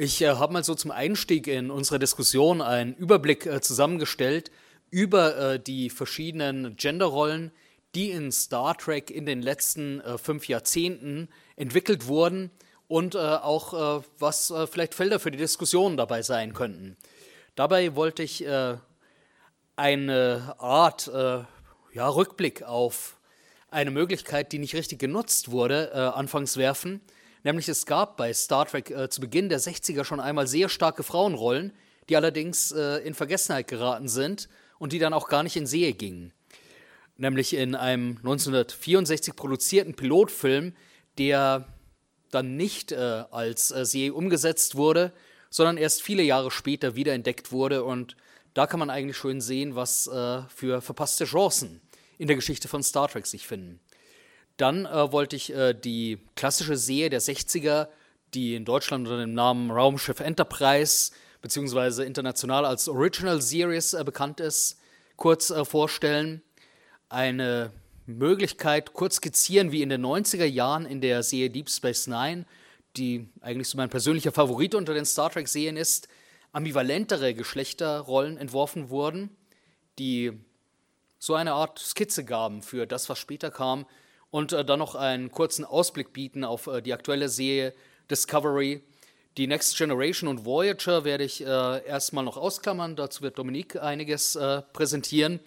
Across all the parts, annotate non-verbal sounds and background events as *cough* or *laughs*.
Ich äh, habe mal so zum Einstieg in unsere Diskussion einen Überblick äh, zusammengestellt über äh, die verschiedenen Genderrollen, die in Star Trek in den letzten äh, fünf Jahrzehnten entwickelt wurden und äh, auch äh, was vielleicht Felder für die Diskussion dabei sein könnten. Dabei wollte ich eine Art ja, Rückblick auf eine Möglichkeit, die nicht richtig genutzt wurde, anfangs werfen Nämlich es gab bei Star Trek äh, zu Beginn der 60er schon einmal sehr starke Frauenrollen, die allerdings äh, in Vergessenheit geraten sind und die dann auch gar nicht in Serie gingen. Nämlich in einem 1964 produzierten Pilotfilm, der dann nicht äh, als äh, Serie umgesetzt wurde, sondern erst viele Jahre später wiederentdeckt wurde. Und da kann man eigentlich schön sehen, was äh, für verpasste Chancen in der Geschichte von Star Trek sich finden. Dann äh, wollte ich äh, die klassische Serie der 60er, die in Deutschland unter dem Namen Raumschiff Enterprise beziehungsweise international als Original Series äh, bekannt ist, kurz äh, vorstellen. Eine Möglichkeit kurz skizzieren, wie in den 90er Jahren in der Serie Deep Space Nine, die eigentlich so mein persönlicher Favorit unter den Star Trek-Serien ist, ambivalentere Geschlechterrollen entworfen wurden, die so eine Art Skizze gaben für das, was später kam, und äh, dann noch einen kurzen Ausblick bieten auf äh, die aktuelle Serie Discovery. Die Next Generation und Voyager werde ich äh, erstmal noch ausklammern. Dazu wird Dominique einiges äh, präsentieren.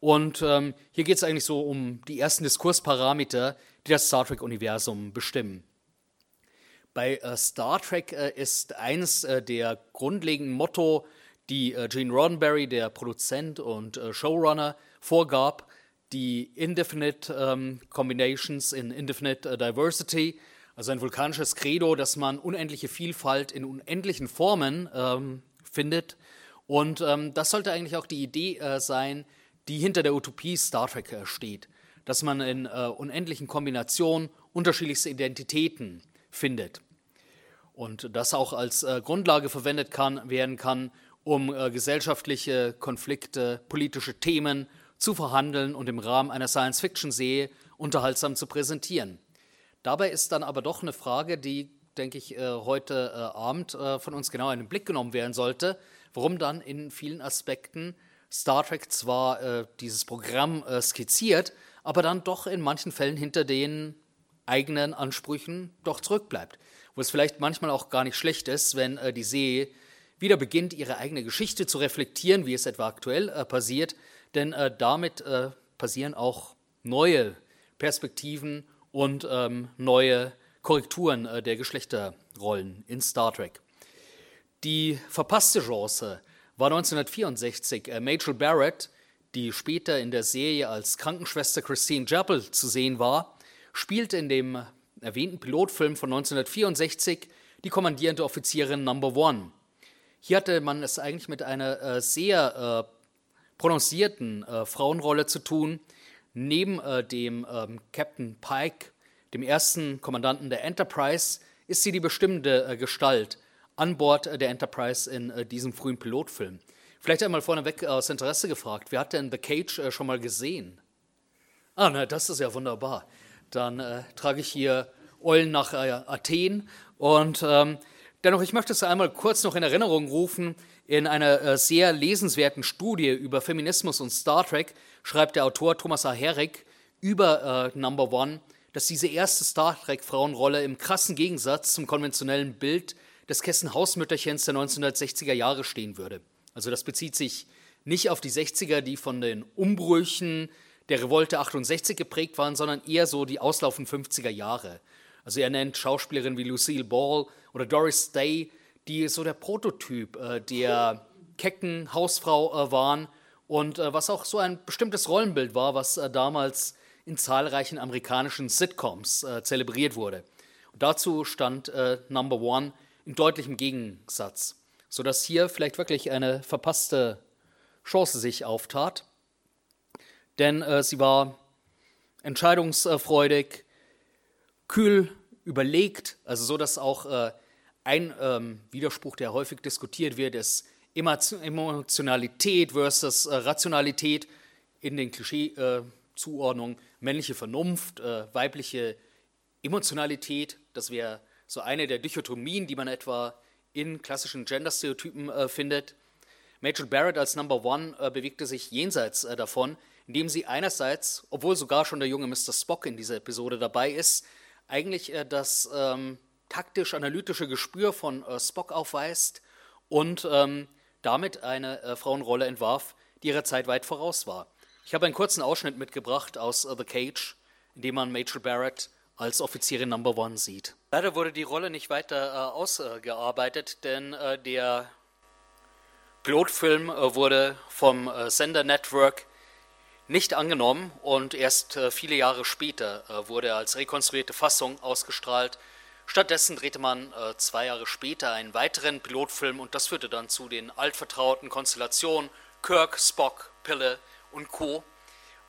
Und ähm, hier geht es eigentlich so um die ersten Diskursparameter, die das Star Trek-Universum bestimmen. Bei äh, Star Trek äh, ist eines der grundlegenden Motto, die Gene Roddenberry, der Produzent und Showrunner, vorgab, die Indefinite ähm, Combinations in Indefinite äh, Diversity, also ein vulkanisches Credo, dass man unendliche Vielfalt in unendlichen Formen ähm, findet. Und ähm, das sollte eigentlich auch die Idee äh, sein, die hinter der Utopie Star Trek äh, steht, dass man in äh, unendlichen Kombinationen unterschiedlichste Identitäten findet. Und das auch als äh, Grundlage verwendet kann, werden kann, um äh, gesellschaftliche Konflikte, politische Themen zu verhandeln und im Rahmen einer Science-Fiction-Serie unterhaltsam zu präsentieren. Dabei ist dann aber doch eine Frage, die, denke ich, äh, heute äh, Abend äh, von uns genau in den Blick genommen werden sollte, warum dann in vielen Aspekten Star Trek zwar dieses Programm skizziert, aber dann doch in manchen Fällen hinter den eigenen Ansprüchen doch zurückbleibt. Wo es vielleicht manchmal auch gar nicht schlecht ist, wenn die Serie wieder beginnt, ihre eigene Geschichte zu reflektieren, wie es etwa aktuell passiert, denn äh, damit äh, passieren auch neue Perspektiven und ähm, neue Korrekturen äh, der Geschlechterrollen in Star Trek. Die verpasste Chance war 1964 äh, Majel Barrett, die später in der Serie als Krankenschwester Christine Jappel zu sehen war, spielte in dem erwähnten Pilotfilm von 1964 die kommandierende Offizierin Number One. Hier hatte man es eigentlich mit einer äh, sehr äh, prononcierten äh, Frauenrolle zu tun. Neben äh, dem ähm, Captain Pike, dem ersten Kommandanten der Enterprise, ist sie die bestimmende äh, Gestalt an Bord äh, der Enterprise in äh, diesem frühen Pilotfilm. Vielleicht einmal vorneweg aus Interesse gefragt, wer hat denn The Cage äh, schon mal gesehen? Ah, na, das ist ja wunderbar. Dann trage ich hier Eulen nach Athen und ähm, dennoch, ich möchte es einmal kurz noch in Erinnerung rufen, in einer äh, sehr lesenswerten Studie über Feminismus und Star Trek schreibt der Autor Thomas A. Herrick über äh, Number One, dass diese erste Star Trek-Frauenrolle im krassen Gegensatz zum konventionellen Bild des Kessen-Hausmütterchens der 1960er Jahre stehen würde. Also das bezieht sich nicht auf die 60er, die von den Umbrüchen der Revolte 68 geprägt waren, sondern eher so die auslaufenden 50er Jahre. Also er nennt Schauspielerinnen wie Lucille Ball oder Doris Day, die so der Prototyp äh, der kecken Hausfrau äh, waren und äh, was auch so ein bestimmtes Rollenbild war, was äh, damals in zahlreichen amerikanischen Sitcoms äh, zelebriert wurde. Und dazu stand äh, Number One in deutlichem Gegensatz, sodass hier vielleicht wirklich eine verpasste Chance sich auftat. Denn sie war entscheidungsfreudig, kühl überlegt, also so, dass auch ein ähm, Widerspruch, der häufig diskutiert wird, ist Emotionalität versus äh, Rationalität in den Klischee-Zuordnungen. Äh, männliche Vernunft, äh, weibliche Emotionalität, das wäre so eine der Dichotomien, die man etwa in klassischen Gender-Stereotypen äh, findet. Major Barrett als Number One äh, bewegte sich jenseits äh, davon, indem sie einerseits, obwohl sogar schon der junge Mr. Spock in dieser Episode dabei ist, eigentlich das ähm, taktisch-analytische Gespür von äh, Spock aufweist und ähm, damit eine äh, Frauenrolle entwarf, die ihrer Zeit weit voraus war. Ich habe einen kurzen Ausschnitt mitgebracht aus uh, The Cage, in dem man Major Barrett als Offizierin Number One sieht. Leider wurde die Rolle nicht weiter äh, ausgearbeitet, denn äh, der Pilotfilm äh, wurde vom äh, Sender Network nicht angenommen und erst äh, viele Jahre später äh, wurde er als rekonstruierte Fassung ausgestrahlt. Stattdessen drehte man zwei Jahre später einen weiteren Pilotfilm und das führte dann zu den altvertrauten Konstellationen Kirk, Spock, Pille und Co.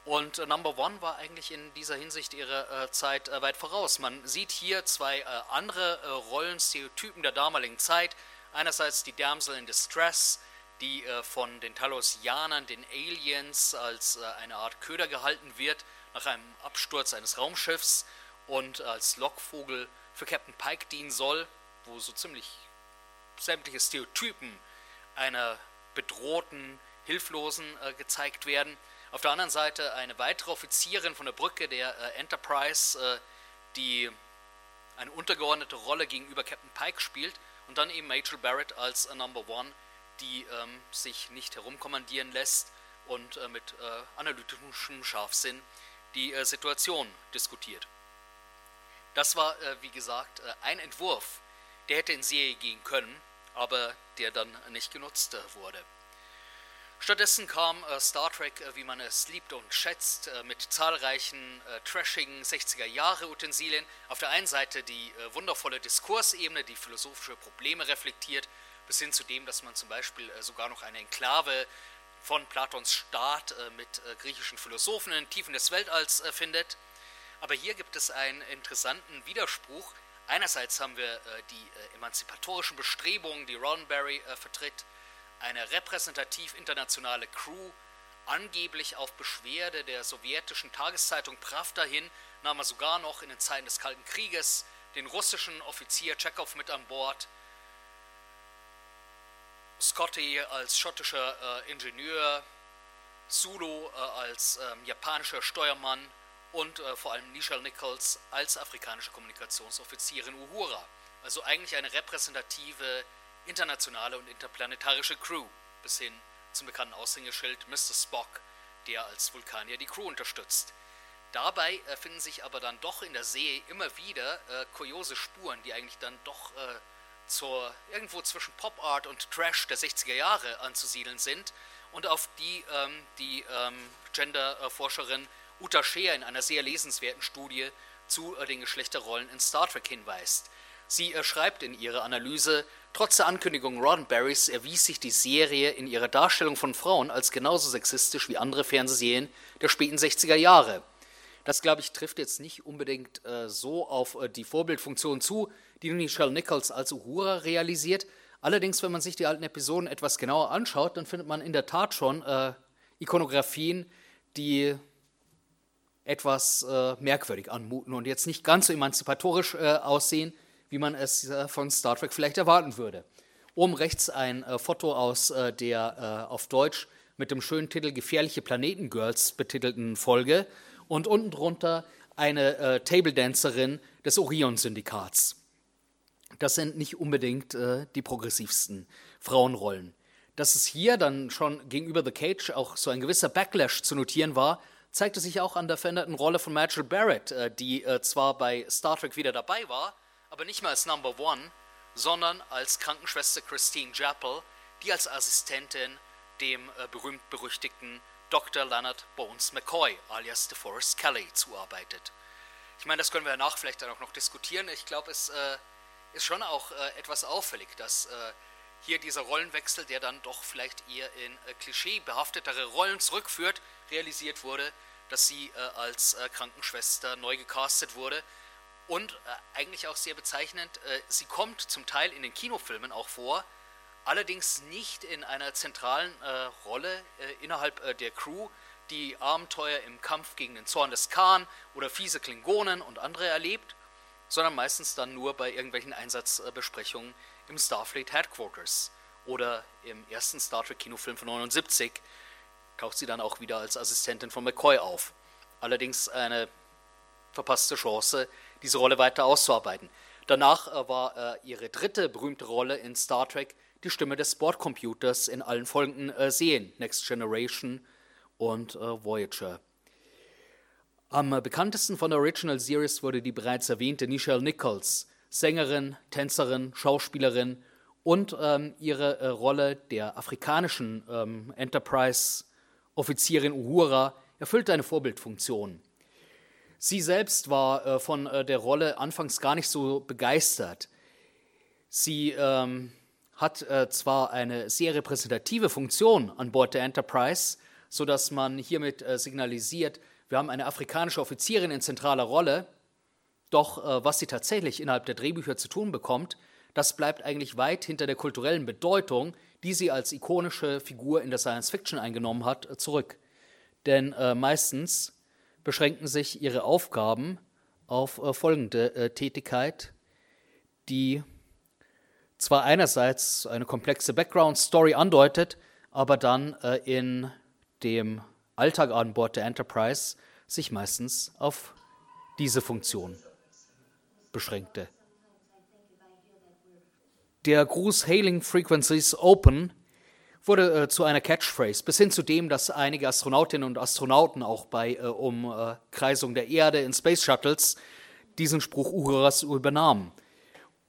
Und äh, Number One war eigentlich in dieser Hinsicht ihre äh, Zeit äh, weit voraus. Man sieht hier zwei äh, andere äh, Rollenstereotypen der damaligen Zeit. Einerseits die Damsel in Distress, die äh, von den Talosianern, den Aliens, als eine Art Köder gehalten wird nach einem Absturz eines Raumschiffs und als Lockvogel für Captain Pike dienen soll, wo so ziemlich sämtliche Stereotypen einer bedrohten, hilflosen gezeigt werden. Auf der anderen Seite eine weitere Offizierin von der Brücke der äh, Enterprise, äh, die eine untergeordnete Rolle gegenüber Captain Pike spielt und dann eben Major Barrett als äh, Number One, die ähm, sich nicht herumkommandieren lässt und äh, mit äh, analytischem Scharfsinn die äh, Situation diskutiert. Das war, wie gesagt, ein Entwurf, der hätte in Serie gehen können, aber der dann nicht genutzt wurde. Stattdessen kam äh, Star Trek, äh, wie man es liebt und schätzt, äh, mit zahlreichen äh, trashigen 60er-Jahre-Utensilien. Auf der einen Seite die äh, wundervolle Diskursebene, die philosophische Probleme reflektiert, bis hin zu dem, dass man zum Beispiel äh, sogar noch eine Enklave von Platons Staat mit griechischen Philosophen in den Tiefen des Weltalls findet. Aber hier gibt es einen interessanten Widerspruch. Einerseits haben wir die emanzipatorischen Bestrebungen, die Roddenberry vertritt, eine repräsentativ internationale Crew, angeblich auf Beschwerde der sowjetischen Tageszeitung Pravda hin, nahm er sogar noch in den Zeiten des Kalten Krieges den russischen Offizier Tschechow mit an Bord, Scotty als schottischer äh, Ingenieur, Zulu äh, als äh, japanischer Steuermann und äh, vor allem Nichelle Nichols als afrikanische Kommunikationsoffizierin Uhura. Also eigentlich eine repräsentative internationale und interplanetarische Crew, bis hin zum bekannten Aushängeschild Mr. Spock, der als Vulkanier die Crew unterstützt. Dabei äh, finden sich aber dann doch in der See immer wieder äh, kuriose Spuren, die eigentlich dann doch äh, zur irgendwo zwischen Pop Art und Trash der 60er Jahre anzusiedeln sind und auf die ähm, die ähm, Gender-Forscherin Uta Scheer in einer sehr lesenswerten Studie zu äh, den Geschlechterrollen in Star Trek hinweist. Sie äh, schreibt in ihrer Analyse, Trotz der Ankündigung Roddenberrys erwies sich die Serie in ihrer Darstellung von Frauen als genauso sexistisch wie andere Fernsehserien der späten 60er Jahre. Das, glaube ich, trifft jetzt nicht unbedingt äh, so auf äh, die Vorbildfunktion zu, die Michelle Nichols als Uhura realisiert. Allerdings, wenn man sich die alten Episoden etwas genauer anschaut, dann findet man in der Tat schon äh, Ikonografien, die etwas äh, merkwürdig anmuten und jetzt nicht ganz so emanzipatorisch äh, aussehen, wie man es äh, von Star Trek vielleicht erwarten würde. Oben rechts ein äh, Foto aus äh, der auf Deutsch mit dem schönen Titel Gefährliche Planetengirls betitelten Folge und unten drunter eine äh, Table Dancerin des Orion-Syndikats. Das sind nicht unbedingt äh, die progressivsten Frauenrollen. Dass es hier dann schon gegenüber The Cage auch so ein gewisser Backlash zu notieren war, zeigte sich auch an der veränderten Rolle von Marshall Barrett, äh, die zwar bei Star Trek wieder dabei war, aber nicht mehr als Number One, sondern als Krankenschwester Christine Jappel, die als Assistentin dem äh, berühmt-berüchtigten Dr. Leonard Bones McCoy alias DeForest Kelly zuarbeitet. Ich meine, das können wir danach vielleicht dann auch noch diskutieren. Ich glaube, es äh, ist schon auch äh, etwas auffällig, dass äh, hier dieser Rollenwechsel, der dann doch vielleicht eher in äh, klischeebehaftetere Rollen zurückführt, realisiert wurde, dass sie äh, als äh, Krankenschwester neu gecastet wurde. Und äh, eigentlich auch sehr bezeichnend, äh, sie kommt zum Teil in den Kinofilmen auch vor, allerdings nicht in einer zentralen äh, Rolle innerhalb der Crew, die Abenteuer im Kampf gegen den Zorn des Khan oder fiese Klingonen und andere erlebt, sondern meistens dann nur bei irgendwelchen Einsatzbesprechungen im Starfleet Headquarters. Oder im ersten Star Trek Kinofilm von 79 taucht sie dann auch wieder als Assistentin von McCoy auf. Allerdings eine verpasste Chance, diese Rolle weiter auszuarbeiten. Danach äh, war äh, ihre dritte berühmte Rolle in Star Trek die Stimme des Bordcomputers in allen folgenden äh, Serien, Next Generation und Voyager. Am bekanntesten von der Original Series wurde die bereits erwähnte Nichelle Nichols, Sängerin, Tänzerin, Schauspielerin und ähm, ihre äh, Rolle der afrikanischen ähm, Enterprise-Offizierin Uhura erfüllte eine Vorbildfunktion. Sie selbst war äh, von äh, der Rolle anfangs gar nicht so begeistert. Sie ähm, hat äh, zwar eine sehr repräsentative Funktion an Bord der Enterprise, sodass man hiermit äh, signalisiert, wir haben eine afrikanische Offizierin in zentraler Rolle, doch äh, was sie tatsächlich innerhalb der Drehbücher zu tun bekommt, das bleibt eigentlich weit hinter der kulturellen Bedeutung, die sie als ikonische Figur in der Science Fiction eingenommen hat, äh, zurück. Denn äh, meistens beschränken sich ihre Aufgaben auf äh, folgende äh, Tätigkeit, die zwar einerseits eine komplexe Background-Story andeutet, aber dann äh, in dem Alltag an Bord der Enterprise sich meistens auf diese Funktion beschränkte. Der Gruß Hailing Frequencies Open wurde äh, zu einer Catchphrase, bis hin zu dem, dass einige Astronautinnen und Astronauten auch bei äh, Umkreisung der Erde in Space Shuttles diesen Spruch Uhuras übernahmen.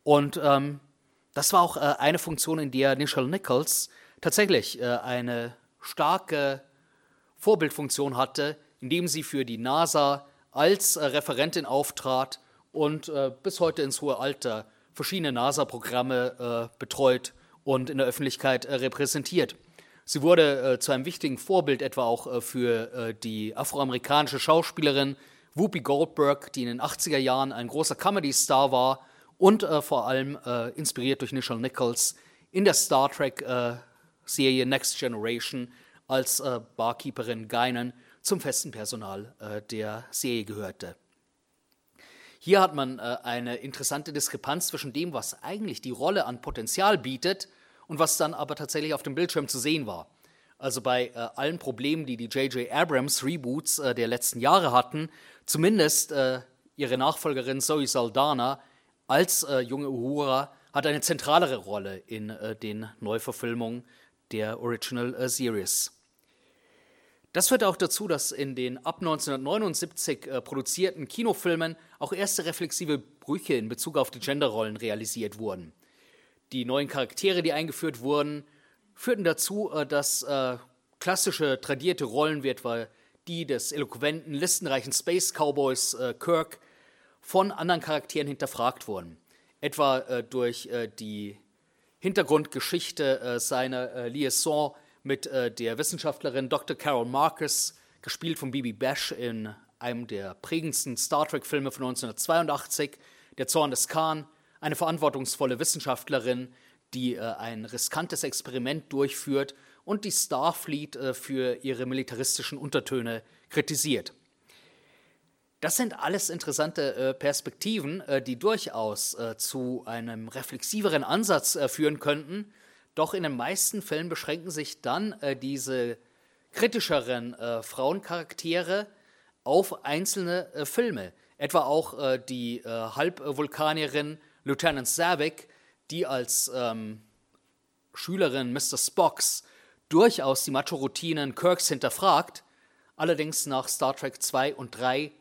Und ähm, das war auch äh, eine Funktion, in der Nichelle Nichols tatsächlich äh, eine starke Vorbildfunktion hatte, indem sie für die NASA als äh, Referentin auftrat und äh, bis heute ins hohe Alter verschiedene NASA-Programme betreut und in der Öffentlichkeit äh, repräsentiert. Sie wurde äh, zu einem wichtigen Vorbild etwa auch äh, für äh, die afroamerikanische Schauspielerin Whoopi Goldberg, die in den 80er Jahren ein großer Comedy-Star war und äh, vor allem äh, inspiriert durch Nichelle Nichols in der Star Trek-Serie Next Generation als Barkeeperin Guinan zum festen Personal der Serie gehörte. Hier hat man äh, eine interessante Diskrepanz zwischen dem, was eigentlich die Rolle an Potenzial bietet und was dann aber tatsächlich auf dem Bildschirm zu sehen war. Also bei äh, allen Problemen, die die J.J. Abrams Reboots äh, der letzten Jahre hatten, zumindest äh, ihre Nachfolgerin Zoe Saldana als äh, junge Uhura hat eine zentralere Rolle in äh, den Neuverfilmungen der Original Series. Das führt auch dazu, dass in den ab 1979 äh, produzierten Kinofilmen auch erste reflexive Brüche in Bezug auf die Genderrollen realisiert wurden. Die neuen Charaktere, die eingeführt wurden, führten dazu, äh, dass äh, klassische tradierte Rollen wie etwa die des eloquenten, listenreichen Space Cowboys äh, Kirk von anderen Charakteren hinterfragt wurden. Etwa äh, durch äh, die Hintergrundgeschichte seiner Liaison mit äh, der Wissenschaftlerin Dr. Carol Marcus, gespielt von Bibi Bash in einem der prägendsten Star Trek-Filme von 1982, Der Zorn des Khan, eine verantwortungsvolle Wissenschaftlerin, die äh, ein riskantes Experiment durchführt und die Starfleet äh, für ihre militaristischen Untertöne kritisiert. Das sind alles interessante äh, Perspektiven, äh, die durchaus äh, zu einem reflexiveren Ansatz führen könnten doch in den meisten Fällen beschränken sich dann äh, diese kritischeren äh, Frauencharaktere auf einzelne äh, Filme. Etwa auch äh, die äh, Halbvulkanierin Lieutenant Savick, die als ähm, Schülerin Mr. Spocks durchaus die Macho-Routinen Kirks hinterfragt, allerdings nach Star Trek 2 und 3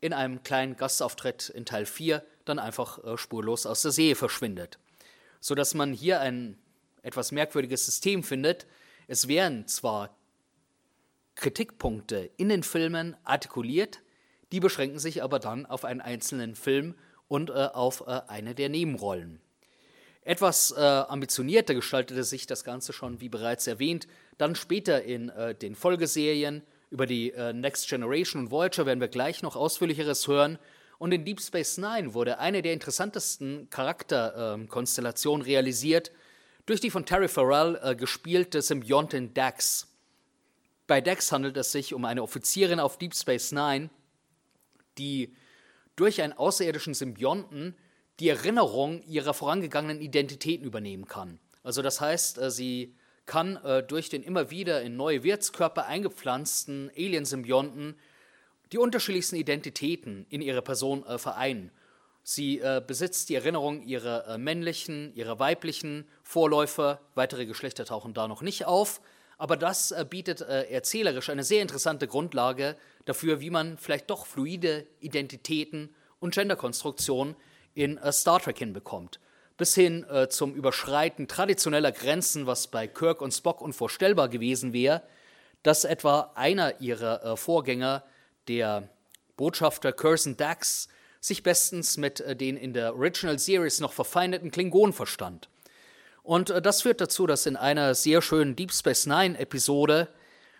in einem kleinen Gastauftritt in Teil 4 dann einfach äh, spurlos aus der See verschwindet. Sodass man hier einen etwas merkwürdiges System findet. Es werden zwar Kritikpunkte in den Filmen artikuliert, die beschränken sich aber dann auf einen einzelnen Film und äh, auf äh, eine der Nebenrollen. Etwas äh, ambitionierter gestaltete sich das Ganze schon, wie bereits erwähnt, dann später in äh, den Folgeserien. Über die äh, Next Generation und Voyager werden wir gleich noch ausführlicheres hören. Und in Deep Space Nine wurde eine der interessantesten Charakterkonstellationen realisiert, durch die von Terry Farrell äh, gespielte Symbiontin Dax. Bei Dax handelt es sich um eine Offizierin auf Deep Space Nine, die durch einen außerirdischen Symbionten die Erinnerung ihrer vorangegangenen Identitäten übernehmen kann. Also das heißt, äh, sie kann äh, durch den immer wieder in neue Wirtskörper eingepflanzten Aliensymbionten die unterschiedlichsten Identitäten in ihrer Person äh, vereinen. Sie äh, besitzt die Erinnerung ihrer äh, männlichen, ihrer weiblichen Vorläufer. Weitere Geschlechter tauchen da noch nicht auf. Aber das äh, bietet äh, erzählerisch eine sehr interessante Grundlage dafür, wie man vielleicht doch fluide Identitäten und Genderkonstruktionen in äh, Star Trek hinbekommt bis hin äh, zum Überschreiten traditioneller Grenzen, was bei Kirk und Spock unvorstellbar gewesen wäre, dass etwa einer ihrer Vorgänger, der Botschafter Curzon Dax, sich bestens mit äh, den in der Original Series noch verfeindeten Klingonen verstand. Und äh, das führt dazu, dass in einer sehr schönen Deep Space Nine Episode,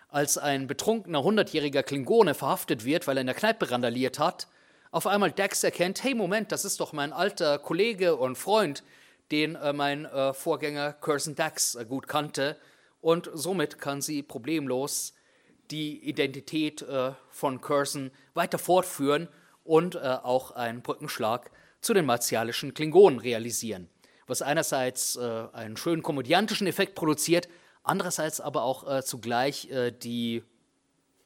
als ein betrunkener hundertjähriger Klingone verhaftet wird, weil er in der Kneipe randaliert hat, auf einmal Dax erkennt, hey Moment, das ist doch mein alter Kollege und Freund, den äh, mein äh, Vorgänger Curzon Dax äh, gut kannte. Und somit kann sie problemlos die Identität äh, von Curzon weiter fortführen und äh, auch einen Brückenschlag zu den martialischen Klingonen realisieren. Was einerseits äh, einen schönen komödiantischen Effekt produziert, andererseits aber auch zugleich die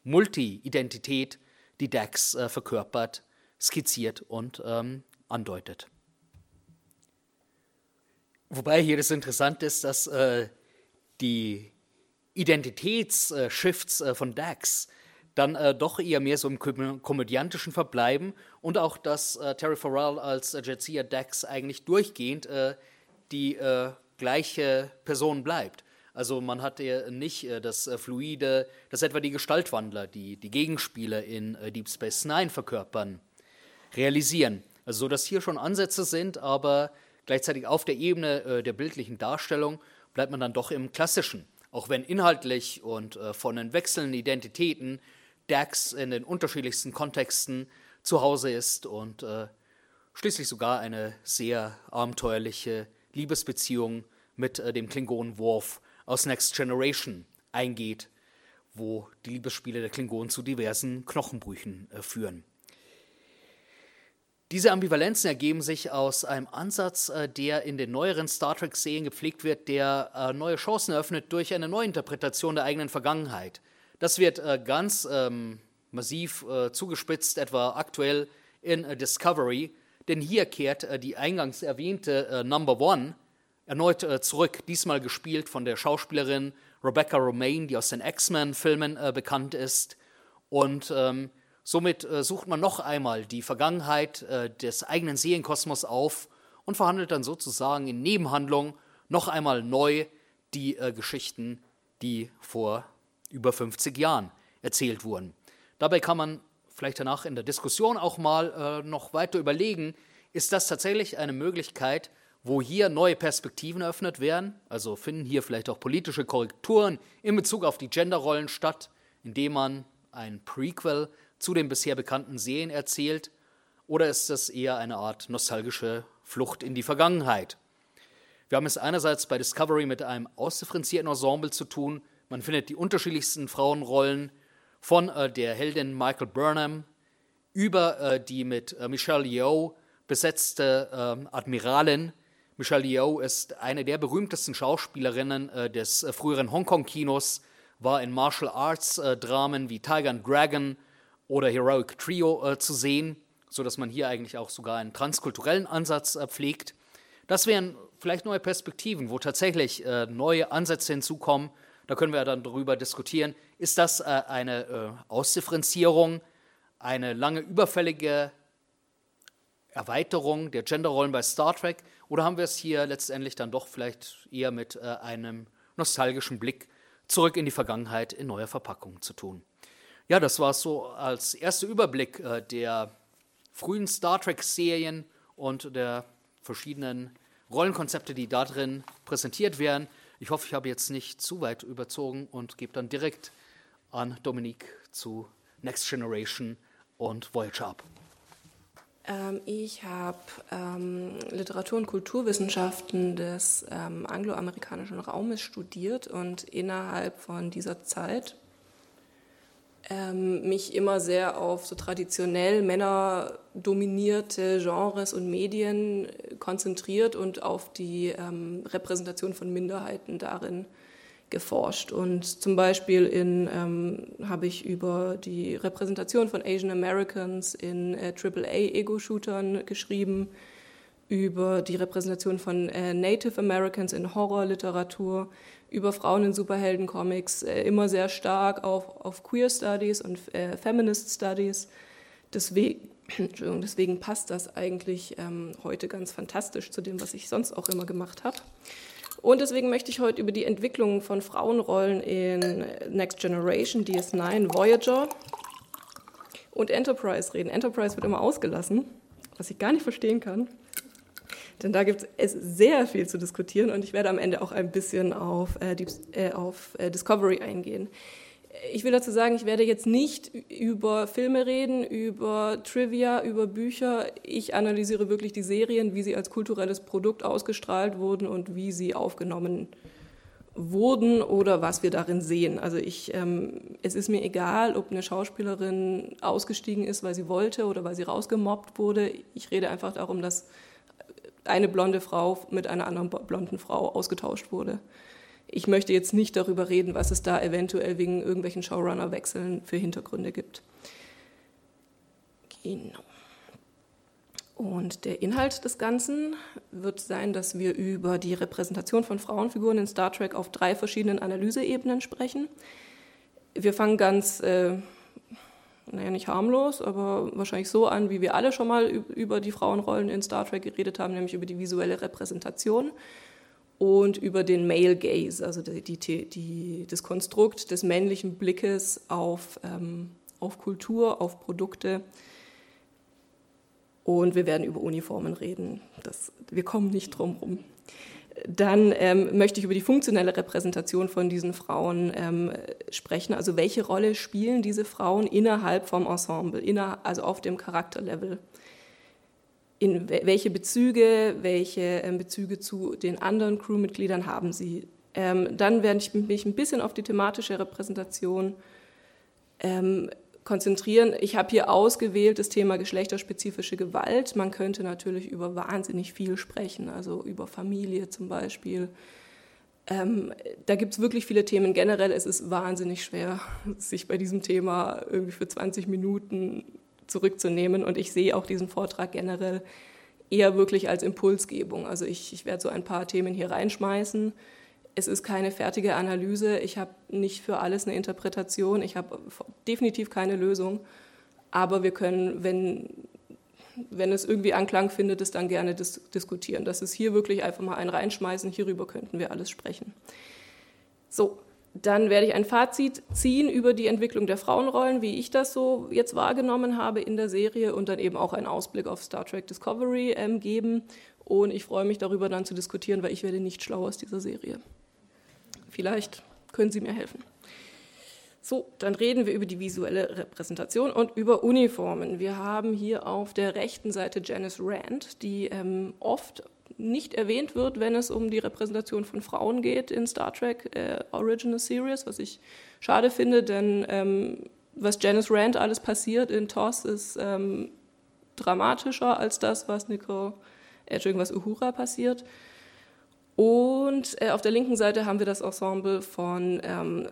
Multi-Identität, die Dax verkörpert, skizziert und ähm, andeutet. Wobei hier das Interessante ist, dass äh, die Identitätsshifts äh, von Dax dann äh, doch eher mehr so im Kom komödiantischen verbleiben und auch, dass äh, Terry Farrell als äh, Jetsia Dax eigentlich durchgehend äh, die äh, gleiche Person bleibt. Also man hat ja nicht das Fluide, das etwa die Gestaltwandler, die die Gegenspieler in Deep Space Nine verkörpern realisieren. Also so, dass hier schon Ansätze sind, aber gleichzeitig auf der Ebene äh, der bildlichen Darstellung bleibt man dann doch im Klassischen. Auch wenn inhaltlich und äh, von den wechselnden Identitäten Dax in den unterschiedlichsten Kontexten zu Hause ist und äh, schließlich sogar eine sehr abenteuerliche Liebesbeziehung mit äh, dem Klingonen Worf aus Next Generation eingeht, wo die Liebesspiele der Klingonen zu diversen Knochenbrüchen äh, führen. Diese Ambivalenzen ergeben sich aus einem Ansatz, äh, der in den neueren Star Trek-Serien gepflegt wird, der äh, neue Chancen eröffnet durch eine Neuinterpretation der eigenen Vergangenheit. Das wird äh, ganz ähm, massiv äh, zugespitzt, etwa aktuell in äh, Discovery, denn hier kehrt äh, die eingangs erwähnte Number One erneut zurück, diesmal gespielt von der Schauspielerin Rebecca Romaine, die aus den X-Men-Filmen bekannt ist. Und ähm, Somit äh, sucht man noch einmal die Vergangenheit äh, des eigenen Seelenkosmos auf und verhandelt dann sozusagen in Nebenhandlung noch einmal neu die äh, Geschichten, die vor über 50 Jahren erzählt wurden. Dabei kann man vielleicht danach in der Diskussion auch mal äh, noch weiter überlegen, ist das tatsächlich eine Möglichkeit, wo hier neue Perspektiven eröffnet werden? Also finden hier vielleicht auch politische Korrekturen in Bezug auf die Genderrollen statt, indem man ein Prequel zu den bisher bekannten Serien erzählt, oder ist das eher eine Art nostalgische Flucht in die Vergangenheit? Wir haben es einerseits bei Discovery mit einem ausdifferenzierten Ensemble zu tun. Man findet die unterschiedlichsten Frauenrollen von äh, der Heldin Michael Burnham über äh, die mit äh, Michelle Yeoh besetzte ähm, Admiralin. Michelle Yeoh ist eine der berühmtesten Schauspielerinnen äh, des äh, früheren Hongkong-Kinos, war in Martial Arts-Dramen äh, wie Tiger and Dragon oder Heroic Trio zu sehen, sodass man hier eigentlich auch sogar einen transkulturellen Ansatz pflegt. Das wären vielleicht neue Perspektiven, wo tatsächlich neue Ansätze hinzukommen. Da können wir dann darüber diskutieren, ist das äh, eine äh, Ausdifferenzierung, eine lange überfällige Erweiterung der Genderrollen bei Star Trek oder haben wir es hier letztendlich dann doch vielleicht eher mit äh, einem nostalgischen Blick zurück in die Vergangenheit in neuer Verpackung zu tun? Ja, das war so als erster Überblick der frühen Star Trek-Serien und der verschiedenen Rollenkonzepte, die da drin präsentiert werden. Ich hoffe, ich habe jetzt nicht zu weit überzogen und gebe dann direkt an Dominique zu Next Generation und Voyager ab. Ähm, ich habe ähm, Literatur- und Kulturwissenschaften des ähm, angloamerikanischen Raumes studiert und innerhalb von dieser Zeit ähm, mich immer sehr auf so traditionell männerdominierte Genres und Medien konzentriert und auf die ähm, Repräsentation von Minderheiten darin geforscht. Und zum Beispiel ähm, habe ich über die Repräsentation von Asian Americans in äh, AAA-Ego-Shootern geschrieben, über die Repräsentation von äh, Native Americans in Horrorliteratur, über Frauen in Superheldencomics, äh, immer sehr stark auf, auf Queer Studies und äh, Feminist Studies. Deswegen, *clears throat* deswegen passt das eigentlich ähm, heute ganz fantastisch zu dem, was ich sonst auch immer gemacht habe. Und deswegen möchte ich heute über die Entwicklung von Frauenrollen in Next Generation, DS9, Voyager und Enterprise reden. Enterprise wird immer ausgelassen, was ich gar nicht verstehen kann. Denn da gibt es sehr viel zu diskutieren und ich werde am Ende auch ein bisschen auf, äh, die, äh, auf äh, Discovery eingehen. Ich will dazu sagen, ich werde jetzt nicht über Filme reden, über Trivia, über Bücher. Ich analysiere wirklich die Serien, wie sie als kulturelles Produkt ausgestrahlt wurden und wie sie aufgenommen wurden oder was wir darin sehen. Also ich, ähm, es ist mir egal, ob eine Schauspielerin ausgestiegen ist, weil sie wollte oder weil sie rausgemobbt wurde. Ich rede einfach darum, dass eine blonde Frau mit einer anderen blonden Frau ausgetauscht wurde. Ich möchte jetzt nicht darüber reden, was es da eventuell wegen irgendwelchen Showrunner-Wechseln für Hintergründe gibt. Genau. Und der Inhalt des Ganzen wird sein, dass wir über die Repräsentation von Frauenfiguren in Star Trek auf drei verschiedenen Analyseebenen sprechen. Wir fangen ganz äh, naja, nicht harmlos, aber wahrscheinlich so an, wie wir alle schon mal über die Frauenrollen in Star Trek geredet haben, nämlich über die visuelle Repräsentation und über den Male Gaze, also die, die, die, das Konstrukt des männlichen Blickes auf, ähm, auf Kultur, auf Produkte. Und wir werden über Uniformen reden. Das, wir kommen nicht drum herum. Dann ähm, möchte ich über die funktionelle Repräsentation von diesen Frauen ähm, sprechen. Also welche Rolle spielen diese Frauen innerhalb vom Ensemble, inner, also auf dem Charakterlevel? In welche Bezüge, welche ähm, Bezüge zu den anderen Crewmitgliedern haben sie? Ähm, dann werde ich mich ein bisschen auf die thematische Repräsentation ähm, konzentrieren. Ich habe hier ausgewählt das Thema geschlechterspezifische Gewalt. Man könnte natürlich über wahnsinnig viel sprechen, also über Familie zum Beispiel. Ähm, da gibt es wirklich viele Themen. Generell ist es wahnsinnig schwer, sich bei diesem Thema irgendwie für 20 Minuten zurückzunehmen. Und ich sehe auch diesen Vortrag generell eher wirklich als Impulsgebung. Also ich, ich werde so ein paar Themen hier reinschmeißen es ist keine fertige Analyse, ich habe nicht für alles eine Interpretation, ich habe definitiv keine Lösung, aber wir können, wenn, wenn es irgendwie Anklang findet, es dann gerne dis diskutieren. Das ist hier wirklich einfach mal ein Reinschmeißen, hierüber könnten wir alles sprechen. So, dann werde ich ein Fazit ziehen über die Entwicklung der Frauenrollen, wie ich das so jetzt wahrgenommen habe in der Serie und dann eben auch einen Ausblick auf Star Trek Discovery ähm, geben. Und ich freue mich darüber dann zu diskutieren, weil ich werde nicht schlau aus dieser Serie. Vielleicht können Sie mir helfen. So, dann reden wir über die visuelle Repräsentation und über Uniformen. Wir haben hier auf der rechten Seite Janice Rand, die ähm, oft nicht erwähnt wird, wenn es um die Repräsentation von Frauen geht in Star Trek äh, Original Series, was ich schade finde, denn ähm, was Janice Rand alles passiert in TOS ist ähm, dramatischer als das, was Nicole, äh, was Uhura passiert. Und äh, auf der linken Seite haben wir das Ensemble von ähm,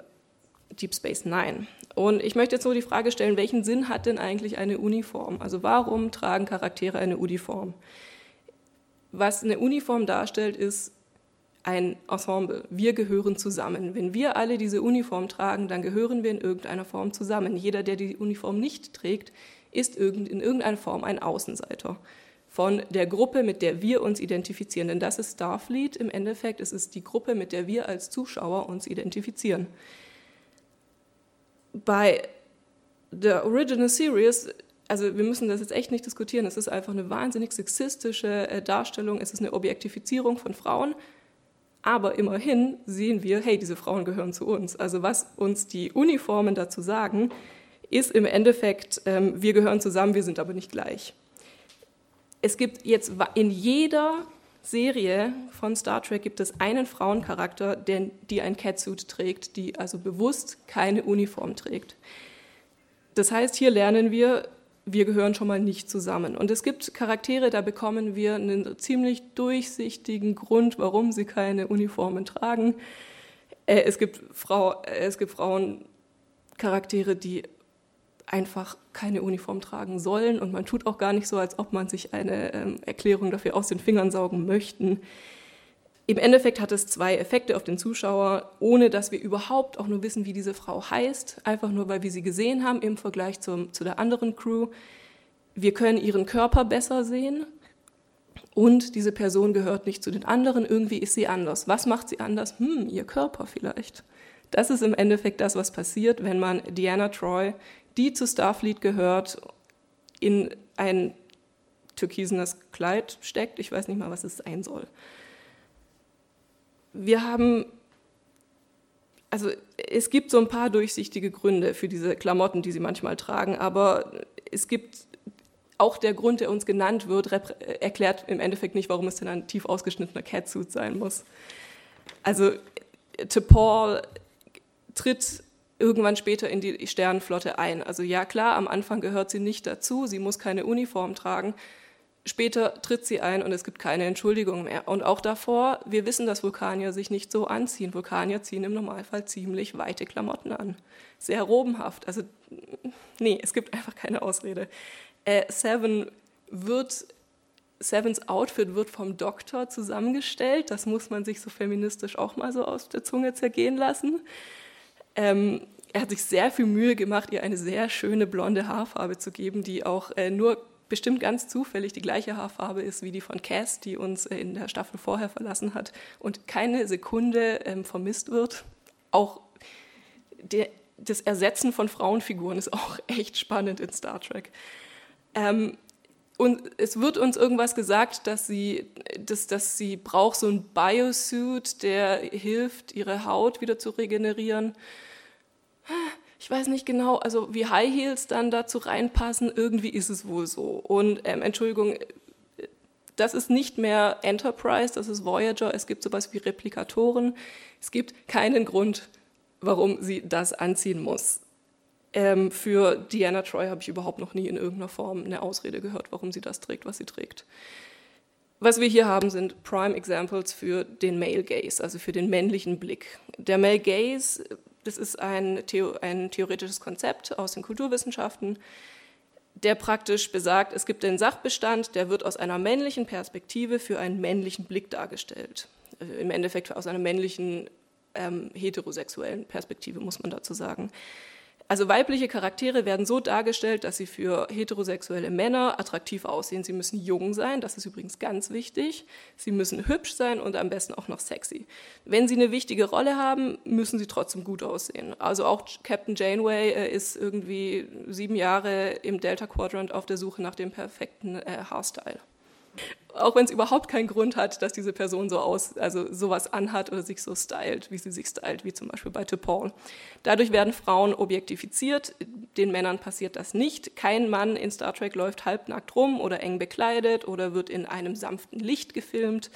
Deep Space Nine. Und ich möchte jetzt nur die Frage stellen, welchen Sinn hat denn eigentlich eine Uniform? Also warum tragen Charaktere eine Uniform? Was eine Uniform darstellt, ist ein Ensemble. Wir gehören zusammen. Wenn wir alle diese Uniform tragen, dann gehören wir in irgendeiner Form zusammen. Jeder, der die Uniform nicht trägt, ist in irgendeiner Form ein Außenseiter von der Gruppe, mit der wir uns identifizieren. Denn das ist Starfleet im Endeffekt. Es ist die Gruppe, mit der wir als Zuschauer uns identifizieren. Bei der Original Series, also wir müssen das jetzt echt nicht diskutieren, es ist einfach eine wahnsinnig sexistische äh, Darstellung, es ist eine Objektifizierung von Frauen. Aber immerhin sehen wir, hey, diese Frauen gehören zu uns. Also was uns die Uniformen dazu sagen, ist im Endeffekt, ähm, wir gehören zusammen, wir sind aber nicht gleich es gibt jetzt in jeder Serie von Star Trek gibt es einen Frauencharakter, der, die ein Catsuit trägt, die also bewusst keine Uniform trägt. Das heißt, hier lernen wir, wir gehören schon mal nicht zusammen. Und es gibt Charaktere, da bekommen wir einen ziemlich durchsichtigen Grund, warum sie keine Uniformen tragen. Äh, es gibt, Frau, äh, es gibt Frauencharaktere, die einfach keine Uniform tragen sollen und man tut auch gar nicht so, als ob man sich eine ähm, Erklärung dafür aus den Fingern saugen möchten. Im Endeffekt hat es zwei Effekte auf den Zuschauer, ohne dass wir überhaupt auch nur wissen, wie diese Frau heißt, einfach nur, weil wir sie gesehen haben im Vergleich zum, zu der anderen Crew. Wir können ihren Körper besser sehen und diese Person gehört nicht zu den anderen, irgendwie ist sie anders. Was macht sie anders? Hm, ihr Körper vielleicht. Das ist im Endeffekt das, was passiert, wenn man Diana Troy die zu Starfleet gehört, in ein türkisenes Kleid steckt. Ich weiß nicht mal, was es sein soll. Wir haben, also es gibt so ein paar durchsichtige Gründe für diese Klamotten, die sie manchmal tragen, aber es gibt auch der Grund, der uns genannt wird, erklärt im Endeffekt nicht, warum es denn ein tief ausgeschnittener Catsuit sein muss. Also T'Pol tritt irgendwann später in die Sternenflotte ein. Also ja klar, am Anfang gehört sie nicht dazu, sie muss keine Uniform tragen. Später tritt sie ein und es gibt keine Entschuldigung mehr. Und auch davor, wir wissen, dass Vulkanier sich nicht so anziehen. Vulkanier ziehen im Normalfall ziemlich weite Klamotten an. Sehr robenhaft. Also nee, es gibt einfach keine Ausrede. Äh, Seven wird Sevens Outfit wird vom Doktor zusammengestellt. Das muss man sich so feministisch auch mal so aus der Zunge zergehen lassen. Ähm, er hat sich sehr viel Mühe gemacht, ihr eine sehr schöne blonde Haarfarbe zu geben, die auch äh, nur bestimmt ganz zufällig die gleiche Haarfarbe ist wie die von Cass, die uns äh, in der Staffel vorher verlassen hat und keine Sekunde ähm, vermisst wird. Auch der, das Ersetzen von Frauenfiguren ist *laughs* auch echt spannend in Star Trek. Ähm, und es wird uns irgendwas gesagt, dass sie, dass, dass sie braucht so ein Biosuit, der hilft, ihre Haut wieder zu regenerieren. Ich weiß nicht genau, also wie High Heels dann dazu reinpassen, irgendwie ist es wohl so. Und ähm, Entschuldigung, das ist nicht mehr Enterprise, das ist Voyager, es gibt sowas wie Replikatoren. Es gibt keinen Grund, warum sie das anziehen muss. Ähm, für Diana Troy habe ich überhaupt noch nie in irgendeiner Form eine Ausrede gehört, warum sie das trägt, was sie trägt. Was wir hier haben, sind Prime Examples für den Male Gaze, also für den männlichen Blick. Der Male Gaze, das ist ein, Theo ein theoretisches Konzept aus den Kulturwissenschaften, der praktisch besagt, es gibt den Sachbestand, der wird aus einer männlichen Perspektive für einen männlichen Blick dargestellt. Äh, Im Endeffekt aus einer männlichen ähm, heterosexuellen Perspektive, muss man dazu sagen. Also weibliche Charaktere werden so dargestellt, dass sie für heterosexuelle Männer attraktiv aussehen. Sie müssen jung sein, das ist übrigens ganz wichtig. Sie müssen hübsch sein und am besten auch noch sexy. Wenn sie eine wichtige Rolle haben, müssen sie trotzdem gut aussehen. Also auch Captain Janeway äh, ist irgendwie sieben Jahre im Delta Quadrant auf der Suche nach dem perfekten äh, Haarstyle auch wenn es überhaupt keinen Grund hat, dass diese Person so aus, also sowas anhat oder sich so stylt, wie sie sich stylt, wie zum Beispiel bei Paul. Dadurch werden Frauen objektifiziert, den Männern passiert das nicht. Kein Mann in Star Trek läuft halbnackt rum oder eng bekleidet oder wird in einem sanften Licht gefilmt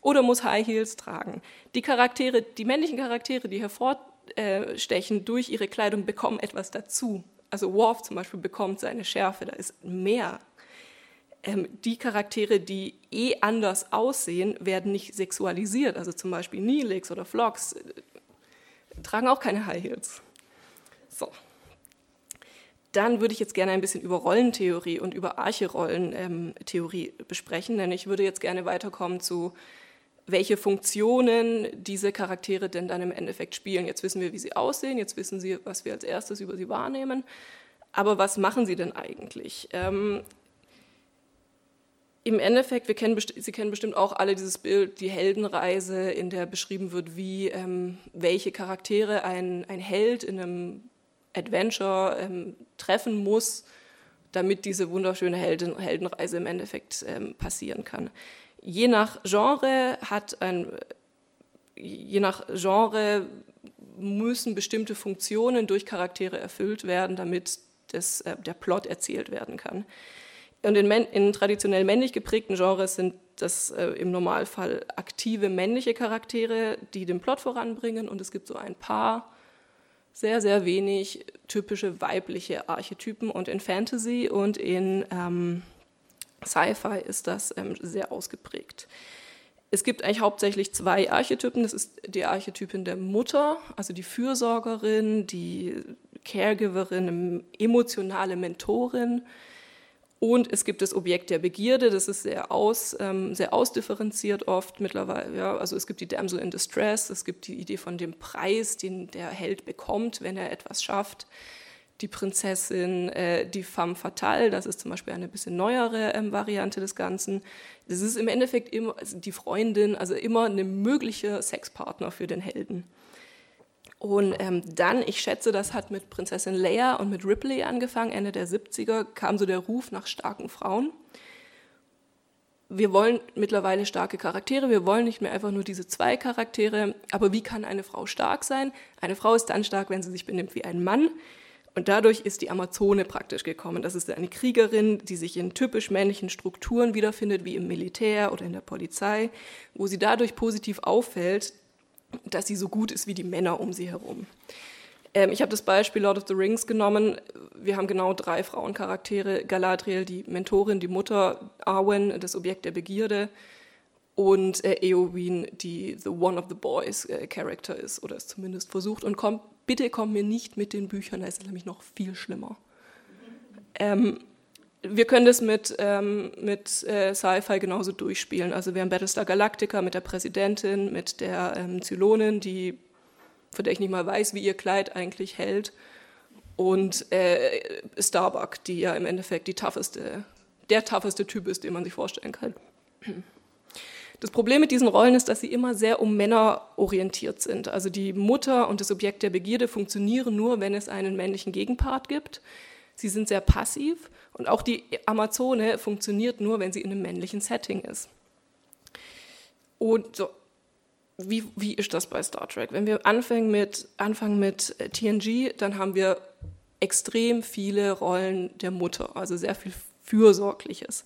oder muss High Heels tragen. Die Charaktere, die männlichen Charaktere, die hervorstechen durch ihre Kleidung, bekommen etwas dazu. Also Worf zum Beispiel bekommt seine Schärfe, da ist mehr ähm, die Charaktere, die eh anders aussehen, werden nicht sexualisiert. Also zum Beispiel Neelix oder Vlogs äh, tragen auch keine High Heels. So. Dann würde ich jetzt gerne ein bisschen über Rollentheorie und über Archerollentheorie ähm, besprechen, denn ich würde jetzt gerne weiterkommen zu, welche Funktionen diese Charaktere denn dann im Endeffekt spielen. Jetzt wissen wir, wie sie aussehen, jetzt wissen Sie, was wir als erstes über sie wahrnehmen. Aber was machen sie denn eigentlich? Ähm, im Endeffekt, wir kennen, Sie kennen bestimmt auch alle dieses Bild, die Heldenreise, in der beschrieben wird, wie ähm, welche Charaktere ein, ein Held in einem Adventure ähm, treffen muss, damit diese wunderschöne Helden, Heldenreise im Endeffekt ähm, passieren kann. Je nach Genre hat ein, je nach Genre müssen bestimmte Funktionen durch Charaktere erfüllt werden, damit das, äh, der Plot erzählt werden kann. Und in, in, traditionell männlich geprägten Genres sind das äh, im Normalfall aktive männliche Charaktere, die den Plot voranbringen. Und es gibt so ein paar sehr, sehr wenig typische weibliche Archetypen und in Fantasy und in ähm, Sci-Fi ist das ähm, sehr ausgeprägt. Es gibt eigentlich hauptsächlich zwei Archetypen. Das ist die Archetypin der Mutter, also die Fürsorgerin, die Caregiverin, emotionale Mentorin. Und es gibt das Objekt der Begierde, das ist sehr, aus, ähm, sehr ausdifferenziert oft mittlerweile. Ja. Also es gibt die Damsel in Distress, es gibt die Idee von dem Preis, den der Held bekommt, wenn er etwas schafft die Prinzessin, äh, die femme fatale, das ist zum Beispiel eine bisschen neuere ähm, Variante des Ganzen. Das ist im Endeffekt immer also die Freundin, also immer eine mögliche Sexpartner für den Helden. Und ähm, dann, ich schätze, das hat mit Prinzessin Leia und mit Ripley angefangen, Ende der 70er kam so der Ruf nach starken Frauen. Wir wollen mittlerweile starke Charaktere, wir wollen nicht mehr einfach nur diese zwei Charaktere, aber wie kann eine Frau stark sein? Eine Frau ist dann stark, wenn sie sich benimmt wie ein Mann. Und dadurch ist die Amazone praktisch gekommen. Das ist eine Kriegerin, die sich in typisch männlichen Strukturen wiederfindet, wie im Militär oder in der Polizei, wo sie dadurch positiv auffällt, dass sie so gut ist wie die Männer um sie herum. Ähm, ich habe das Beispiel Lord of the Rings genommen. Wir haben genau drei Frauencharaktere. Galadriel, die Mentorin, die Mutter, Arwen, das Objekt der Begierde und äh, Eowyn, die the one of the boys äh, Character ist oder es zumindest versucht und kommt bitte komm mir nicht mit den Büchern, da ist es nämlich noch viel schlimmer. Ähm, wir können das mit, ähm, mit äh, Sci-Fi genauso durchspielen. Also wir haben Battlestar Galactica mit der Präsidentin, mit der ähm, Zylonin, die, von der ich nicht mal weiß, wie ihr Kleid eigentlich hält. Und äh, Starbuck, die ja im Endeffekt die tougheste, der tougheste Typ ist, den man sich vorstellen kann. Das Problem mit diesen Rollen ist, dass sie immer sehr um Männer orientiert sind. Also die Mutter und das Objekt der Begierde funktionieren nur, wenn es einen männlichen Gegenpart gibt. Sie sind sehr passiv und auch die Amazone funktioniert nur, wenn sie in einem männlichen Setting ist. Und so, wie, wie ist das bei Star Trek? Wenn wir anfangen mit, anfangen mit äh, TNG, dann haben wir extrem viele Rollen der Mutter, also sehr viel Fürsorgliches.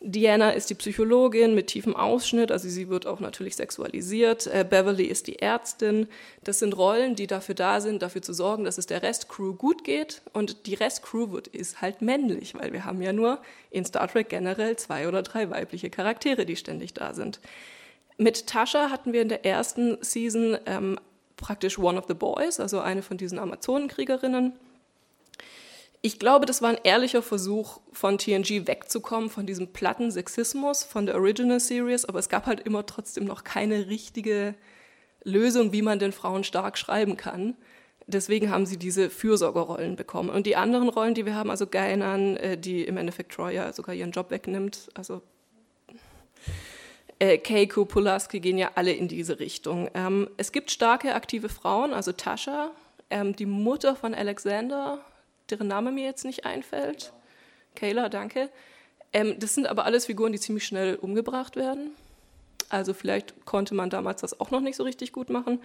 Diana ist die Psychologin mit tiefem Ausschnitt, also sie wird auch natürlich sexualisiert. Äh, Beverly ist die Ärztin. Das sind Rollen, die dafür da sind, dafür zu sorgen, dass es der Restcrew gut geht. Und die Restcrew wird, ist halt männlich, weil wir haben ja nur in Star Trek generell zwei oder drei weibliche Charaktere, die ständig da sind. Mit Tascha hatten wir in der ersten Season ähm, praktisch One of the Boys, also eine von diesen Amazonenkriegerinnen ich glaube, das war ein ehrlicher Versuch von TNG wegzukommen von diesem platten Sexismus von der Original Series, aber es gab halt immer trotzdem noch keine richtige Lösung, wie man den Frauen stark schreiben kann. Deswegen haben sie diese Fürsorgerrollen bekommen. Und die anderen Rollen, die wir haben, also Gainan, äh, die im Endeffekt Troy ja sogar ihren Job wegnimmt, also äh, Keiko, Pulaski gehen ja alle in diese Richtung. Ähm, es gibt starke aktive Frauen, also Tascha, ähm, die Mutter von Alexander, deren Name mir jetzt nicht einfällt. Kayla, danke. Ähm, das sind aber alles Figuren, die ziemlich schnell umgebracht werden. Also vielleicht konnte man damals das auch noch nicht so richtig gut machen.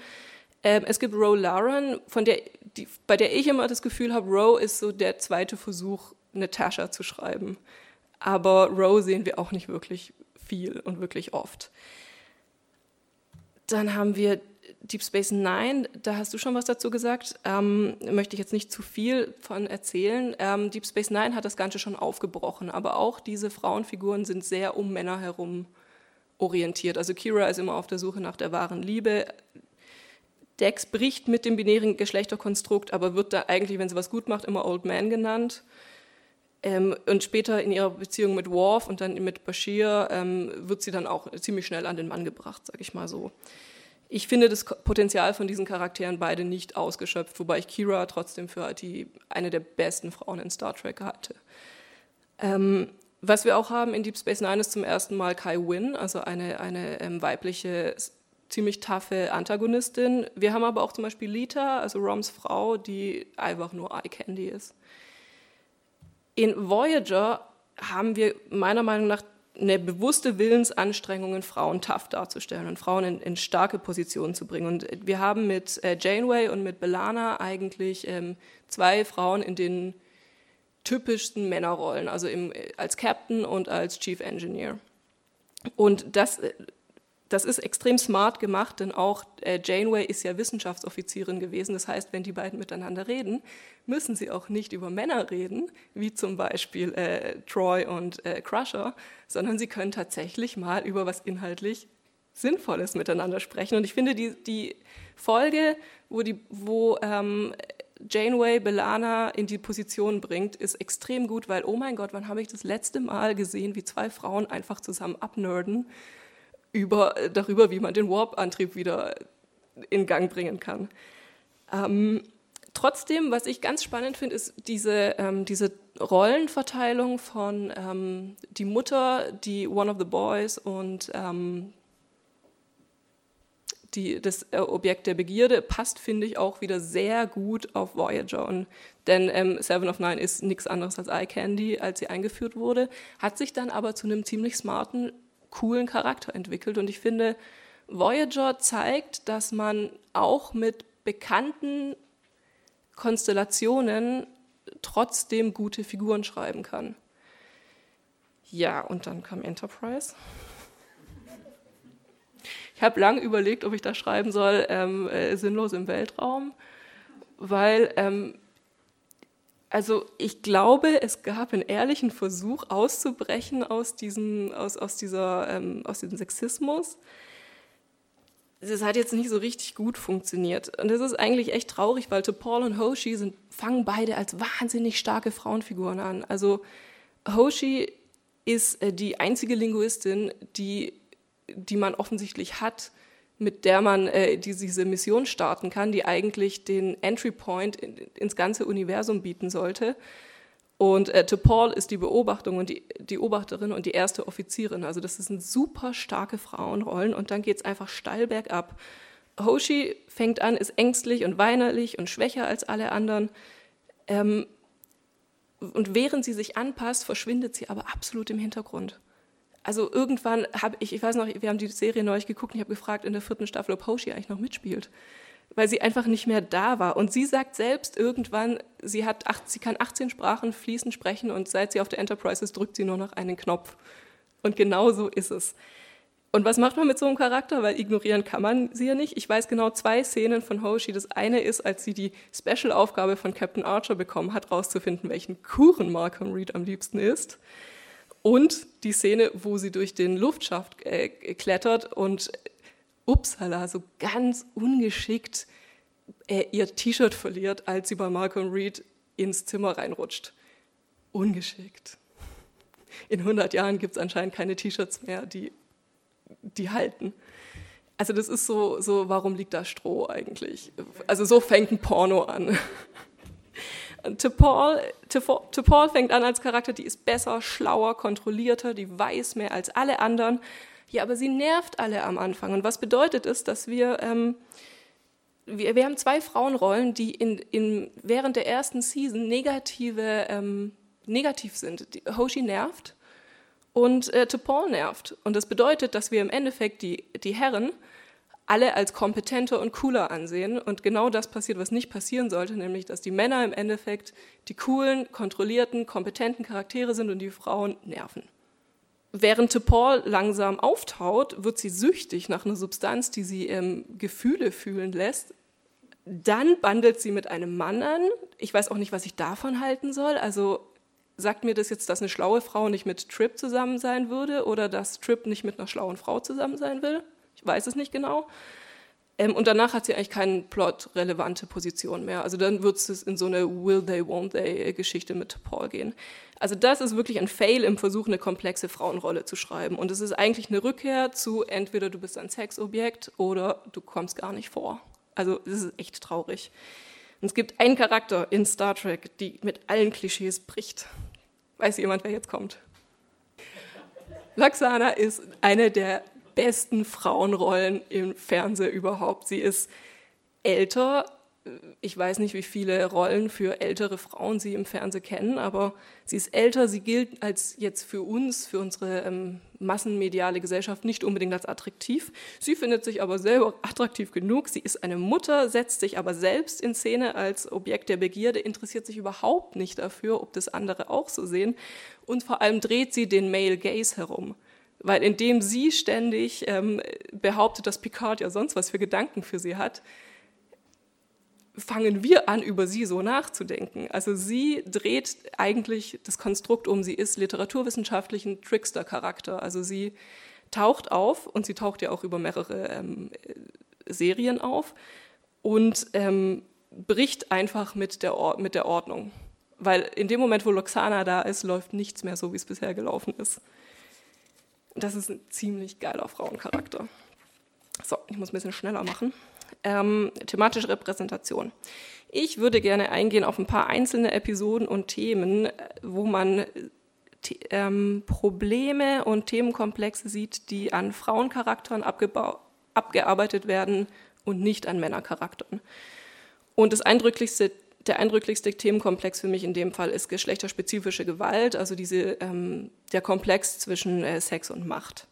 Ähm, es gibt Roe Lauren, von der, die, bei der ich immer das Gefühl habe, Roe ist so der zweite Versuch, Natascha zu schreiben. Aber Roe sehen wir auch nicht wirklich viel und wirklich oft. Dann haben wir Deep Space Nine, da hast du schon was dazu gesagt, ähm, möchte ich jetzt nicht zu viel von erzählen. Ähm, Deep Space Nine hat das Ganze schon aufgebrochen, aber auch diese Frauenfiguren sind sehr um Männer herum orientiert. Also Kira ist immer auf der Suche nach der wahren Liebe. Dex bricht mit dem binären Geschlechterkonstrukt, aber wird da eigentlich, wenn sie was gut macht, immer Old Man genannt. Ähm, und später in ihrer Beziehung mit Worf und dann mit Bashir ähm, wird sie dann auch ziemlich schnell an den Mann gebracht, sag ich mal so ich finde das Potenzial von diesen Charakteren beide nicht ausgeschöpft, wobei ich Kira trotzdem für die, eine der besten Frauen in Star Trek hatte. Ähm, was wir auch haben in Deep Space Nine ist zum ersten Mal Kai Wynn, also eine, eine ähm, weibliche, ziemlich taffe Antagonistin. Wir haben aber auch zum Beispiel Lita, also Roms Frau, die einfach nur Eye Candy ist. In Voyager haben wir meiner Meinung nach eine bewusste Willensanstrengung, Frauen tough darzustellen und Frauen in, in, starke Positionen zu bringen. Und wir haben mit äh, Janeway und mit Belana eigentlich ähm, zwei Frauen in den typischsten Männerrollen, also im, als Captain und als Chief Engineer. Und das äh, das ist extrem smart gemacht, denn auch äh, Janeway ist ja Wissenschaftsoffizierin gewesen. Das heißt, wenn die beiden miteinander reden, müssen sie auch nicht über Männer reden, wie zum Beispiel äh, Troy und äh, Crusher, sondern sie können tatsächlich mal über was inhaltlich Sinnvolles miteinander sprechen. Und ich finde, die, die Folge, wo, die, wo ähm, Janeway Belana in die Position bringt, ist extrem gut, weil, oh mein Gott, wann habe ich das letzte Mal gesehen, wie zwei Frauen einfach zusammen abnerden über, darüber, wie man den Warp-Antrieb wieder in Gang bringen kann. Ähm, trotzdem, was ich ganz spannend finde, ist diese, ähm, diese Rollenverteilung von ähm, die Mutter, die One of the Boys und ähm, die, das äh, Objekt der Begierde passt, finde ich, auch wieder sehr gut auf Voyager. Und, denn ähm, Seven of Nine ist nichts anderes als Eye Candy, als sie eingeführt wurde, hat sich dann aber zu einem ziemlich smarten coolen Charakter entwickelt. Und ich finde, Voyager zeigt, dass man auch mit bekannten Konstellationen trotzdem gute Figuren schreiben kann. Ja, und dann kam Enterprise. Ich habe lange überlegt, ob ich da schreiben soll, ähm, äh, sinnlos im Weltraum, weil ähm, also ich glaube, es gab einen ehrlichen Versuch auszubrechen aus diesem, aus, aus dieser, ähm, aus diesem Sexismus. Es hat jetzt nicht so richtig gut funktioniert. Und das ist eigentlich echt traurig, weil Paul und Hoshi sind, fangen beide als wahnsinnig starke Frauenfiguren an. Also Hoshi ist äh, die einzige Linguistin, die, die man offensichtlich hat, mit der man äh, diese Mission starten kann, die eigentlich den Entry Point in, ins ganze Universum bieten sollte. Und äh, Paul ist die Beobachtung und die, die Beobachterin und die erste Offizierin. Also das sind super starke Frauenrollen und dann geht es einfach steil bergab. Hoshi fängt an, ist ängstlich und weinerlich und schwächer als alle anderen. Ähm, und während sie sich anpasst, verschwindet sie aber absolut im Hintergrund also irgendwann habe ich, ich weiß noch, wir haben die Serie neulich geguckt und ich habe gefragt in der vierten Staffel, ob Hoshi eigentlich noch mitspielt, weil sie einfach nicht mehr da war. Und sie sagt selbst irgendwann, sie, hat acht, sie kann 18 Sprachen fließend sprechen und seit sie auf der Enterprise ist, drückt sie nur noch einen Knopf. Und genau so ist es. Und was macht man mit so einem Charakter? Weil ignorieren kann man sie ja nicht. Ich weiß genau zwei Szenen von Hoshi. Das eine ist, als sie die Special-Aufgabe von Captain Archer bekommen hat, rauszufinden, welchen Kuchen Malcolm Reed am liebsten isst. Und die Szene, wo sie durch den Luftschaft äh, klettert und upsala, so ganz ungeschickt äh, ihr T-Shirt verliert, als sie bei Malcolm Reed ins Zimmer reinrutscht. Ungeschickt. In 100 Jahren gibt es anscheinend keine T-Shirts mehr, die, die halten. Also das ist so, so, warum liegt da Stroh eigentlich? Also so fängt ein Porno an. T'Pol, T'Pol fängt an als Charakter, die ist besser, schlauer, kontrollierter, die weiß mehr als alle anderen. Ja, aber sie nervt alle am Anfang. Und was bedeutet es, dass wir, ähm, wir, wir haben zwei Frauenrollen, die in, in, während der ersten Season negative, ähm, negativ sind. Die, Hoshi nervt und äh, T'Pol nervt. Und das bedeutet, dass wir im Endeffekt die, die Herren alle als kompetenter und cooler ansehen. Und genau das passiert, was nicht passieren sollte, nämlich dass die Männer im Endeffekt die coolen, kontrollierten, kompetenten Charaktere sind und die Frauen nerven. Während Paul langsam auftaut, wird sie süchtig nach einer Substanz, die sie ähm, Gefühle fühlen lässt. Dann bandelt sie mit einem Mann an. Ich weiß auch nicht, was ich davon halten soll. Also sagt mir das jetzt, dass eine schlaue Frau nicht mit Trip zusammen sein würde oder dass Trip nicht mit einer schlauen Frau zusammen sein will? Ich weiß es nicht genau. Ähm, und danach hat sie eigentlich keine plot-relevante Position mehr. Also dann wird es in so eine Will they, won't they Geschichte mit Paul gehen. Also das ist wirklich ein Fail im Versuch, eine komplexe Frauenrolle zu schreiben. Und es ist eigentlich eine Rückkehr zu entweder du bist ein Sexobjekt oder du kommst gar nicht vor. Also das ist echt traurig. Und es gibt einen Charakter in Star Trek, die mit allen Klischees bricht. Weiß jemand, wer jetzt kommt? Laxana ist eine der besten Frauenrollen im Fernsehen überhaupt. Sie ist älter. Ich weiß nicht, wie viele Rollen für ältere Frauen Sie im Fernsehen kennen, aber sie ist älter. Sie gilt als jetzt für uns, für unsere ähm, massenmediale Gesellschaft nicht unbedingt als attraktiv. Sie findet sich aber selber attraktiv genug. Sie ist eine Mutter, setzt sich aber selbst in Szene als Objekt der Begierde, interessiert sich überhaupt nicht dafür, ob das andere auch so sehen. Und vor allem dreht sie den Male Gaze herum Weil indem sie ständig ähm, behauptet, dass Picard ja sonst was für Gedanken für sie hat, fangen wir an, über sie so nachzudenken. Also sie dreht eigentlich das Konstrukt um. Sie ist literaturwissenschaftlich ein Trickster-Charakter. Also sie taucht auf und sie taucht ja auch über mehrere ähm, Serien auf und ähm, bricht einfach mit der, mit der Ordnung. Weil in dem Moment, wo Loxana da ist, läuft nichts mehr so, wie es bisher gelaufen ist. Das ist ein ziemlich geiler Frauencharakter. So, ich muss ein bisschen schneller machen. Ähm, thematische Repräsentation. Ich würde gerne eingehen auf ein paar einzelne Episoden und Themen, wo man ähm, Probleme und Themenkomplexe sieht, die an Frauencharakteren abgearbeitet werden und nicht an Männercharakteren. Und das eindrücklichste, der eindrücklichste Themenkomplex für mich in dem Fall ist geschlechterspezifische Gewalt, also diese, ähm, der Komplex zwischen äh, Sex und Macht.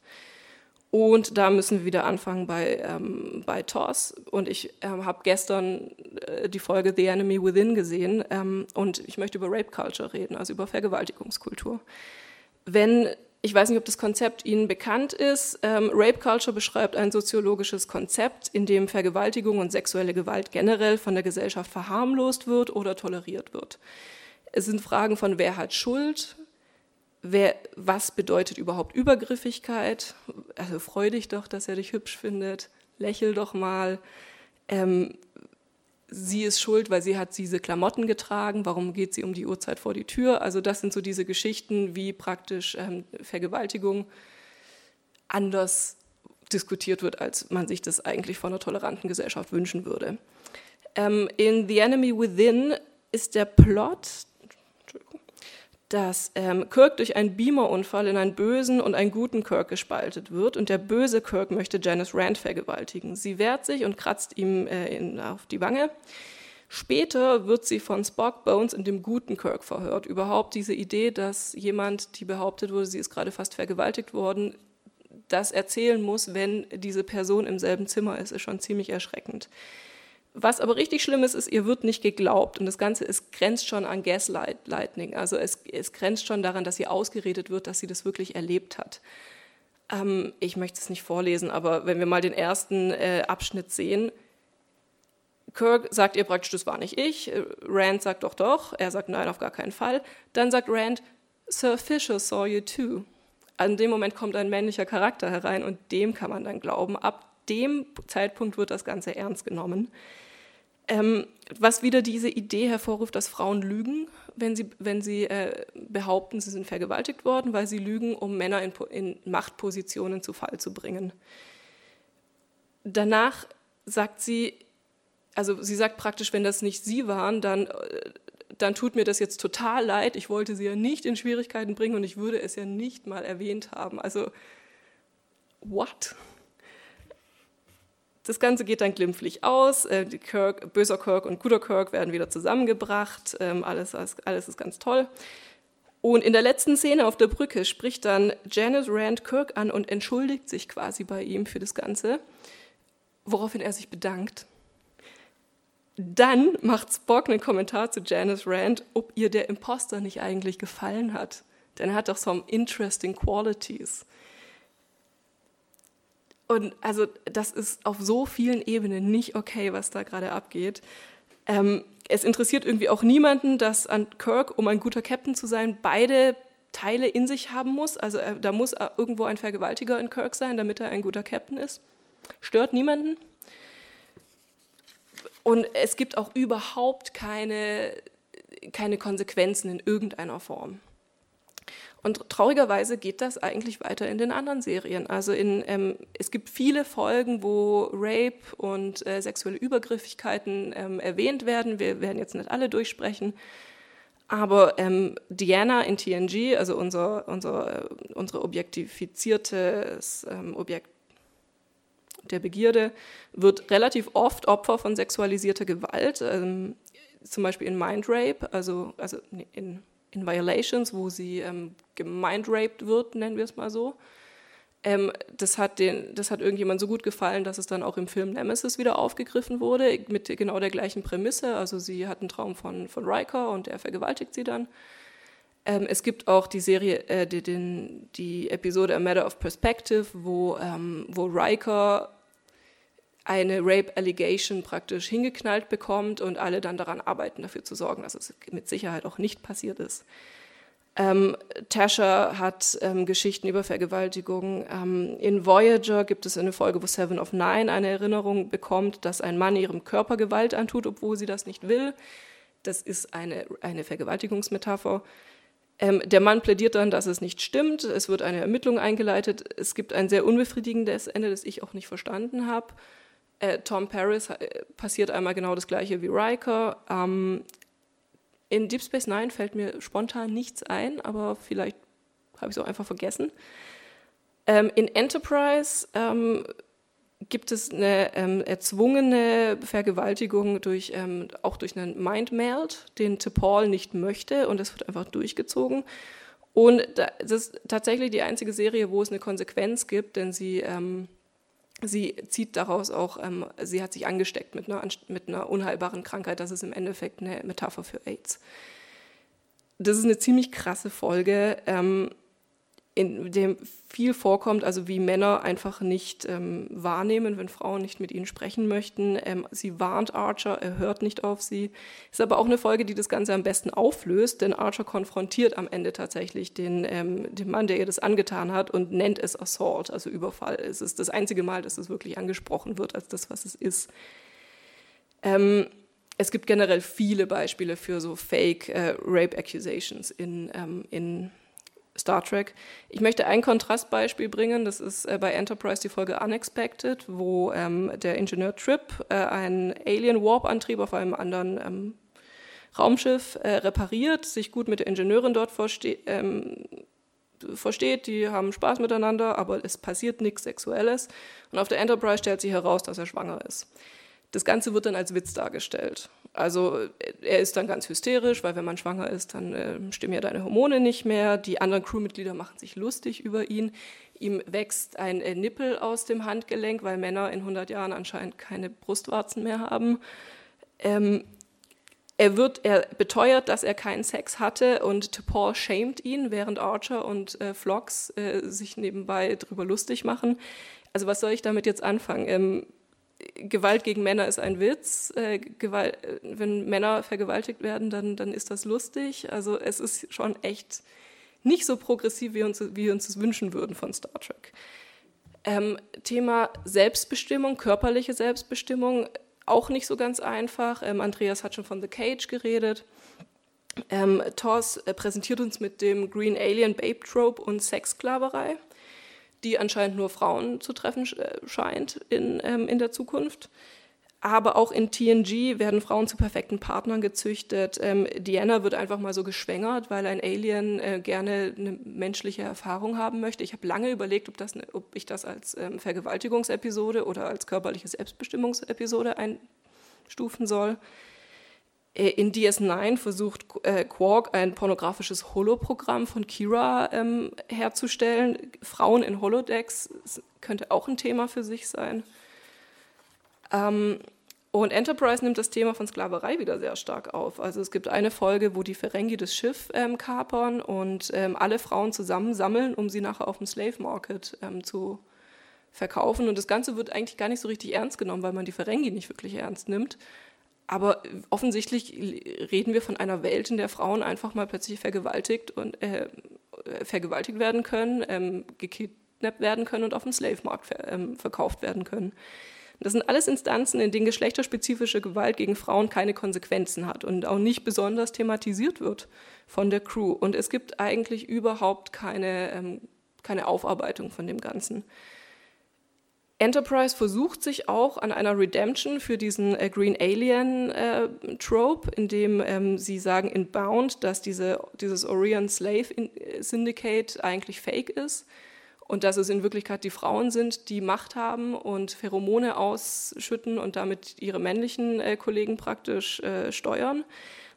Und da müssen wir wieder anfangen bei, ähm, bei TOS. Und ich ähm, habe gestern äh, die Folge The Enemy Within gesehen ähm, und ich möchte über Rape Culture reden, also über Vergewaltigungskultur. Wenn, ich weiß nicht, ob das Konzept Ihnen bekannt ist, ähm, Rape Culture beschreibt ein soziologisches Konzept, in dem Vergewaltigung und sexuelle Gewalt generell von der Gesellschaft verharmlost wird oder toleriert wird. Es sind Fragen von, wer hat Schuld, wer, was bedeutet überhaupt Übergriffigkeit? Also freu dich doch, dass er dich hübsch findet, lächel doch mal. Ähm, sie ist schuld, weil sie hat diese Klamotten getragen, warum geht sie um die Uhrzeit vor die Tür? Also das sind so diese Geschichten, wie praktisch ähm, Vergewaltigung anders diskutiert wird, als man sich das eigentlich von einer toleranten Gesellschaft wünschen würde. Ähm, in The Enemy Within ist der Plot, dass ähm, Kirk durch einen Beamer-Unfall in einen bösen und einen guten Kirk gespaltet wird und der böse Kirk möchte Janice Rand vergewaltigen. Sie wehrt sich und kratzt ihm äh, in, auf die Wange. Später wird sie von Spock, Bones und dem guten Kirk verhört. Überhaupt diese Idee, dass jemand, die behauptet wurde, sie ist gerade fast vergewaltigt worden, das erzählen muss, wenn diese Person im selben Zimmer ist, ist schon ziemlich erschreckend. Was aber richtig schlimm ist, ist, ihr wird nicht geglaubt. Und das Ganze ist, grenzt schon an Gaslighting. Also es, es grenzt schon daran, dass ihr ausgeredet wird, dass sie das wirklich erlebt hat. Ähm, ich möchte es nicht vorlesen, aber wenn wir mal den ersten äh, Abschnitt sehen, Kirk sagt ihr praktisch, das war nicht ich. Äh, Rand sagt doch, doch. Er sagt, nein, auf gar keinen Fall. Dann sagt Rand, Sir Fisher saw you too. An dem Moment kommt ein männlicher Charakter herein und dem kann man dann glauben. Ab dem Zeitpunkt wird das Ganze ernst genommen. Ähm, was wieder diese Idee hervorruft, dass Frauen lügen, wenn sie, wenn sie äh, behaupten, sie sind vergewaltigt worden, weil sie lügen, um Männer in, in Machtpositionen zu Fall zu bringen. Danach sagt sie, also sie sagt praktisch, wenn das nicht sie waren, dann, äh, dann tut mir das jetzt total leid. Ich wollte sie ja nicht in Schwierigkeiten bringen und ich würde es ja nicht mal erwähnt haben. Also, what? Das Ganze geht dann glimpflich aus. Äh, Kirk, böser Kirk und guter Kirk werden wieder zusammengebracht. Ähm, alles, alles ist ganz toll. Und in der letzten Szene auf der Brücke spricht dann Janice Rand Kirk an und entschuldigt sich quasi bei ihm für das Ganze, woraufhin er sich bedankt. Dann macht Spock einen Kommentar zu Janice Rand, ob ihr der Imposter nicht eigentlich gefallen hat. Denn er hat doch some interesting qualities. Und also das ist auf so vielen Ebenen nicht okay, was da gerade abgeht. Ähm, es interessiert irgendwie auch niemanden, dass an Kirk, um ein guter Captain zu sein, beide Teile in sich haben muss. Also äh, da muss äh, irgendwo ein Vergewaltiger in Kirk sein, damit er ein guter Captain ist. Stört niemanden. Und es gibt auch überhaupt keine, keine Konsequenzen in irgendeiner Form. Und traurigerweise geht das eigentlich weiter in den anderen Serien. Also in, ähm, es gibt viele Folgen, wo Rape und äh, sexuelle Übergriffigkeiten ähm, erwähnt werden. Wir werden jetzt nicht alle durchsprechen. Aber ähm, Diana in TNG, also unser, unser, äh, unsere objektifizierte ähm, Objekt der Begierde, wird relativ oft Opfer von sexualisierter Gewalt. Ähm, zum Beispiel in Mind Rape, also, also in in Violations, wo sie ähm, gemeindraped wird, nennen wir es mal so. Ähm, das, hat den, das hat irgendjemand so gut gefallen, dass es dann auch im Film Nemesis wieder aufgegriffen wurde, mit genau der gleichen Prämisse. Also sie hat einen Traum von, von Riker und er vergewaltigt sie dann. Ähm, es gibt auch die Serie, äh, die, den, die Episode A Matter of Perspective, wo, ähm, wo Riker eine Rape Allegation praktisch hingeknallt bekommt und alle dann daran arbeiten, dafür zu sorgen, dass es mit Sicherheit auch nicht passiert ist. Ähm, Tasha hat ähm, Geschichten über Vergewaltigung. Ähm, in Voyager gibt es eine Folge, wo Seven of Nine eine Erinnerung bekommt, dass ein Mann ihrem Körper Gewalt antut, obwohl sie das nicht will. Das ist eine, eine Vergewaltigungsmetapher. Ähm, der Mann plädiert dann, dass es nicht stimmt. Es wird eine Ermittlung eingeleitet. Es gibt ein sehr unbefriedigendes Ende, das ich auch nicht verstanden habe. Äh, Tom Paris äh, passiert einmal genau das gleiche wie Riker. Ähm, in Deep Space Nine fällt mir spontan nichts ein, aber vielleicht habe ich es auch einfach vergessen. Ähm, in Enterprise ähm, gibt es eine ähm, erzwungene Vergewaltigung durch, ähm, auch durch einen Mindmeld, den T'Pol nicht möchte und das wird einfach durchgezogen. Und das ist tatsächlich die einzige Serie, wo es eine Konsequenz gibt, denn sie, ähm, sie zieht daraus auch, ähm, sie hat sich angesteckt mit einer, mit einer unheilbaren Krankheit. Das ist im Endeffekt eine Metapher für AIDS. Das ist eine ziemlich krasse Folge. Ähm, in dem viel vorkommt, also wie Männer einfach nicht ähm, wahrnehmen, wenn Frauen nicht mit ihnen sprechen möchten. Ähm, sie warnt Archer, er hört nicht auf sie. Ist aber auch eine Folge, die das Ganze am besten auflöst, denn Archer konfrontiert am Ende tatsächlich den, ähm, den Mann, der ihr das angetan hat und nennt es Assault, also Überfall. Es ist das einzige Mal, dass es wirklich angesprochen wird als das, was es ist. Ähm, es gibt generell viele Beispiele für so Fake äh, Rape Accusations in, ähm, in Star Trek. Ich möchte ein Kontrastbeispiel bringen. Das ist äh, bei Enterprise die Folge Unexpected, wo ähm, der Ingenieur Trip äh, einen Alien-Warp-Antrieb auf einem anderen ähm, Raumschiff äh, repariert, sich gut mit der Ingenieurin dort verste ähm, versteht, die haben Spaß miteinander, aber es passiert nichts Sexuelles. Und auf der Enterprise stellt sich heraus, dass er schwanger ist. Das Ganze wird dann als Witz dargestellt. Also er ist dann ganz hysterisch, weil wenn man schwanger ist, dann äh, stimmen ja deine Hormone nicht mehr. Die anderen Crewmitglieder machen sich lustig über ihn. Ihm wächst ein äh, Nippel aus dem Handgelenk, weil Männer in 100 Jahren anscheinend keine Brustwarzen mehr haben. Ähm, er wird, er beteuert, dass er keinen Sex hatte und T'Pol schämt ihn, während Archer und äh, Phlox äh, sich nebenbei drüber lustig machen. Also was soll ich damit jetzt anfangen? Ähm, Gewalt gegen Männer ist ein Witz. Äh, Gewalt, wenn Männer vergewaltigt werden, dann, dann ist das lustig. Also es ist schon echt nicht so progressiv, wie, uns, wie wir uns das wünschen würden von Star Trek. Ähm, Thema Selbstbestimmung, körperliche Selbstbestimmung, auch nicht so ganz einfach. Ähm, Andreas hat schon von The Cage geredet. Ähm, Thors äh, präsentiert uns mit dem Green Alien Babe Trope und Sexsklaverei die anscheinend nur Frauen zu treffen äh, scheint in, ähm, in der Zukunft. Aber auch in TNG werden Frauen zu perfekten Partnern gezüchtet. Ähm, Diana wird einfach mal so geschwängert, weil ein Alien äh, gerne eine menschliche Erfahrung haben möchte. Ich habe lange überlegt, ob, das ne, ob ich das als ähm, Vergewaltigungsepisode oder als körperliche Selbstbestimmungsepisode einstufen soll. Äh, in DS9 versucht äh, Quark ein pornografisches Holoprogramm von Kira ähm, herzustellen. Frauen in Holodecks könnte auch ein Thema für sich sein. Ähm, und Enterprise nimmt das Thema von Sklaverei wieder sehr stark auf. Also es gibt eine Folge, wo die Ferengi das Schiff ähm, kapern und ähm, alle Frauen zusammensammeln, um sie nachher auf dem Slave Market ähm, zu verkaufen. Und das Ganze wird eigentlich gar nicht so richtig ernst genommen, weil man die Ferengi nicht wirklich ernst nimmt. Aber offensichtlich reden wir von einer Welt, in der Frauen einfach mal plötzlich vergewaltigt und äh, vergewaltigt werden können, ähm, gekidnappt werden können und auf dem Slave-Markt ver ähm, verkauft werden können. Das sind alles Instanzen, in denen geschlechterspezifische Gewalt gegen Frauen keine Konsequenzen hat und auch nicht besonders thematisiert wird von der Crew. Und es gibt eigentlich überhaupt keine, ähm, keine Aufarbeitung von dem Ganzen. Enterprise versucht sich auch an einer Redemption für diesen äh, Green Alien äh, Trope, in dem ähm, sie sagen in Bound, dass diese, dieses Orion Slave äh, Syndicate eigentlich fake ist und dass es in Wirklichkeit die Frauen sind, die Macht haben und Pheromone ausschütten und damit ihre männlichen äh, Kollegen praktisch äh, steuern.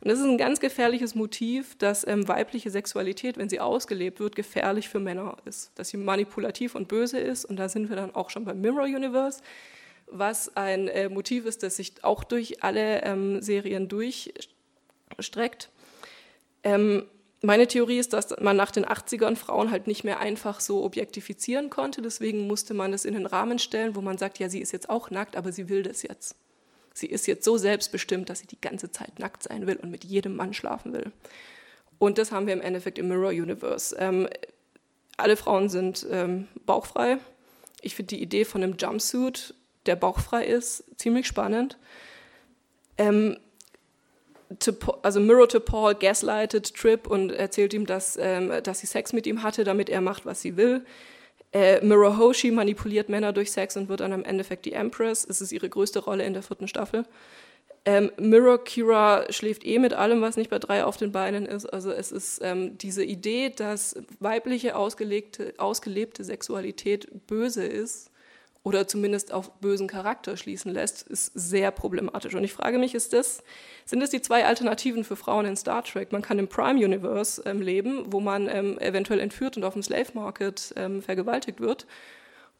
Und das ist ein ganz gefährliches Motiv, dass ähm, weibliche Sexualität, wenn sie ausgelebt wird, gefährlich für Männer ist. Dass sie manipulativ und böse ist. Und da sind wir dann auch schon beim Mirror Universe, was ein äh, Motiv ist, das sich auch durch alle ähm, Serien durchstreckt. Ähm, Meine Theorie ist, dass man nach den 80ern Frauen halt nicht mehr einfach so objektifizieren konnte. Deswegen musste man es in den Rahmen stellen, wo man sagt, ja, sie ist jetzt auch nackt, aber sie will das jetzt. Sie ist jetzt so selbstbestimmt, dass sie die ganze Zeit nackt sein will und mit jedem Mann schlafen will. Und das haben wir im Endeffekt im Mirror Universe. Ähm, alle Frauen sind ähm, bauchfrei. Ich finde die Idee von einem Jumpsuit, der bauchfrei ist, ziemlich spannend. Ähm, to, also Mirror to Paul gaslightet Trip und erzählt ihm, dass, ähm, dass sie Sex mit ihm hatte, damit er macht, was sie will. Äh, Mirror Hoshi manipuliert Männer durch Sex und wird dann am Endeffekt die Empress. Es ist ihre größte Rolle in der vierten Staffel. Ähm, Mirror Kira schläft eh mit allem, was nicht bei drei auf den Beinen ist. Also es ist ähm, diese Idee, dass weibliche ausgelegte, ausgelebte Sexualität böse ist oder zumindest auf bösen Charakter schließen lässt, ist sehr problematisch. Und ich frage mich, ist das, sind das die zwei Alternativen für Frauen in Star Trek? Man kann im Prime Universe ähm, leben, wo man ähm, eventuell entführt und auf dem Slave Market ähm, vergewaltigt wird.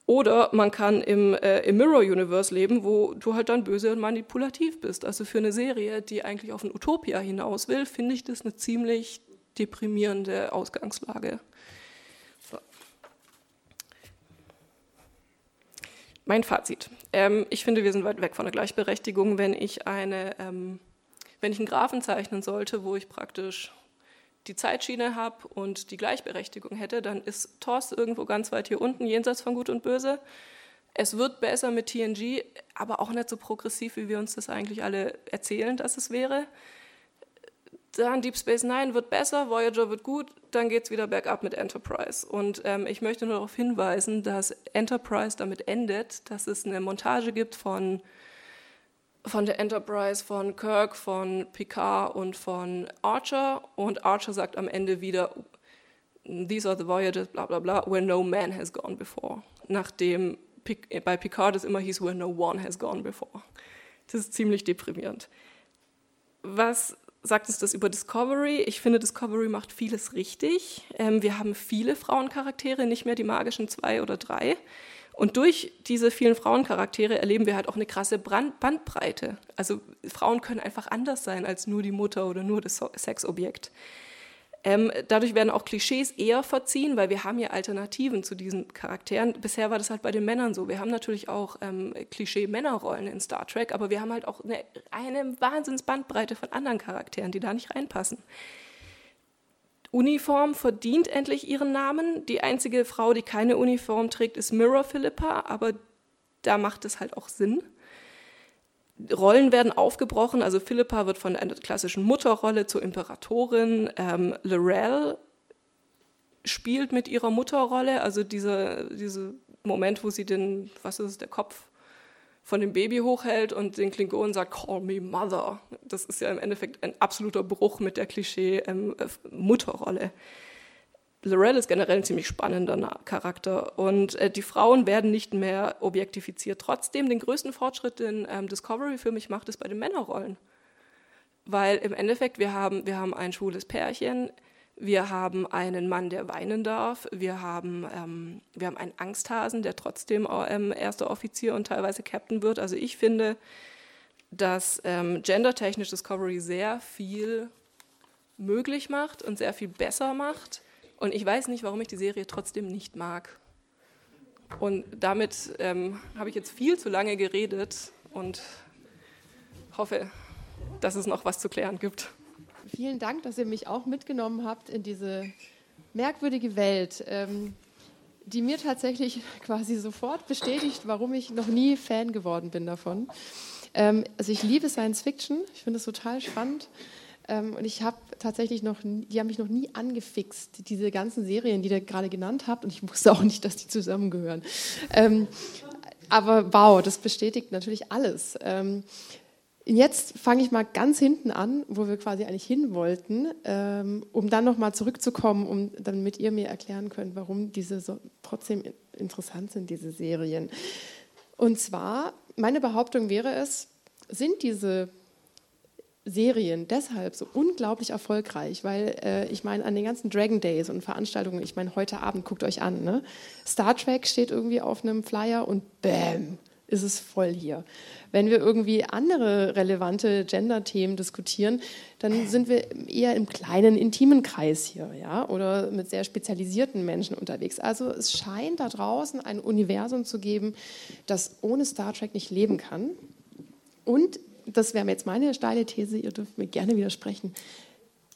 Oder man kann im, äh, im Mirror Universe leben, wo du halt dann böse und manipulativ bist. Also für eine Serie, die eigentlich auf ein Utopia hinaus will, finde ich das eine ziemlich deprimierende Ausgangslage. Mein Fazit. Ähm, ich finde, wir sind weit weg von der Gleichberechtigung, wenn ich, eine, ähm, wenn ich einen Graphen zeichnen sollte, wo ich praktisch die Zeitschiene habe und die Gleichberechtigung hätte, dann ist TOS irgendwo ganz weit hier unten, jenseits von Gut und Böse. Es wird besser mit TNG, aber auch nicht so progressiv, wie wir uns das eigentlich alle erzählen, dass es wäre dann Deep Space Nine wird besser, Voyager wird gut, dann geht es wieder bergab mit Enterprise. Und ähm, ich möchte nur darauf hinweisen, dass Enterprise damit endet, dass es eine Montage gibt von, von der Enterprise, von Kirk, von Picard und von Archer. Und Archer sagt am Ende wieder, These are the Voyages, bla bla bla, where no man has gone before. Nachdem bei Picard es immer hieß, where no one has gone before. Das ist ziemlich deprimierend. Was sagt uns das über Discovery. Ich finde, Discovery macht vieles richtig. Ähm, wir haben viele Frauencharaktere, nicht mehr die magischen zwei oder drei. Und durch diese vielen Frauencharaktere erleben wir halt auch eine krasse Brand Bandbreite. Also Frauen können einfach anders sein als nur die Mutter oder nur das Sexobjekt. Ähm, dadurch werden auch Klischees eher verziehen, weil wir haben ja Alternativen zu diesen Charakteren. Bisher war das halt bei den Männern so. Wir haben natürlich auch ähm, Klischee-Männerrollen in Star Trek, aber wir haben halt auch eine, eine Wahnsinnsbandbreite von anderen Charakteren, die da nicht reinpassen. Uniform verdient endlich ihren Namen. Die einzige Frau, die keine Uniform trägt, ist Mirror Philippa, aber da macht es halt auch Sinn. Rollen werden aufgebrochen, also Philippa wird von einer klassischen Mutterrolle zur Imperatorin. Ähm, Lorel spielt mit ihrer Mutterrolle, also dieser, dieser Moment, wo sie den, was ist es, der Kopf von dem Baby hochhält und den Klingonen sagt, call me mother. Das ist ja im Endeffekt ein absoluter Bruch mit der Klischee-Mutterrolle. Ähm, Lorel ist generell ein ziemlich spannender Charakter und äh, die Frauen werden nicht mehr objektifiziert. Trotzdem den größten Fortschritt, den ähm, Discovery für mich macht, ist bei den Männerrollen. Weil im Endeffekt, wir haben, wir haben ein schwules Pärchen, wir haben einen Mann, der weinen darf, wir haben, ähm, wir haben einen Angsthasen, der trotzdem ähm, erster Offizier und teilweise Captain wird. Also ich finde, dass ähm, gendertechnisch Discovery sehr viel möglich macht und sehr viel besser macht und ich weiß nicht, warum ich die Serie trotzdem nicht mag. Und damit ähm, habe ich jetzt viel zu lange geredet und hoffe, dass es noch was zu klären gibt. Vielen Dank, dass ihr mich auch mitgenommen habt in diese merkwürdige Welt, ähm, die mir tatsächlich *laughs* quasi sofort bestätigt, warum ich noch nie Fan geworden bin davon. Ähm, also ich liebe Science Fiction, ich finde es total spannend. Ähm, und ich habe tatsächlich noch, die haben mich noch nie angefixt, diese ganzen Serien, die ihr gerade genannt habt. Und ich *laughs* wusste auch nicht, dass die zusammengehören. Ähm, aber wow, das bestätigt natürlich alles. Ähm, jetzt fange ich mal ganz hinten an, wo wir quasi eigentlich hin wollten, ähm, um dann nochmal zurückzukommen, um, damit ihr mir erklären könnt, warum diese so trotzdem interessant sind, diese Serien. Und zwar, meine Behauptung wäre es, sind diese Serien deshalb so unglaublich erfolgreich, weil äh, ich meine, an den ganzen Dragon Days und Veranstaltungen, ich meine, heute Abend guckt euch an, ne? Star Trek steht irgendwie auf einem Flyer und bam, ist es voll hier. Wenn wir irgendwie andere relevante Gender-Themen diskutieren, dann sind wir eher im kleinen, intimen Kreis hier, ja, oder mit sehr spezialisierten Menschen unterwegs. Also es scheint da draußen ein Universum zu geben, das ohne Star Trek nicht leben kann. Und das wäre jetzt meine steile These, ihr dürft mir gerne widersprechen.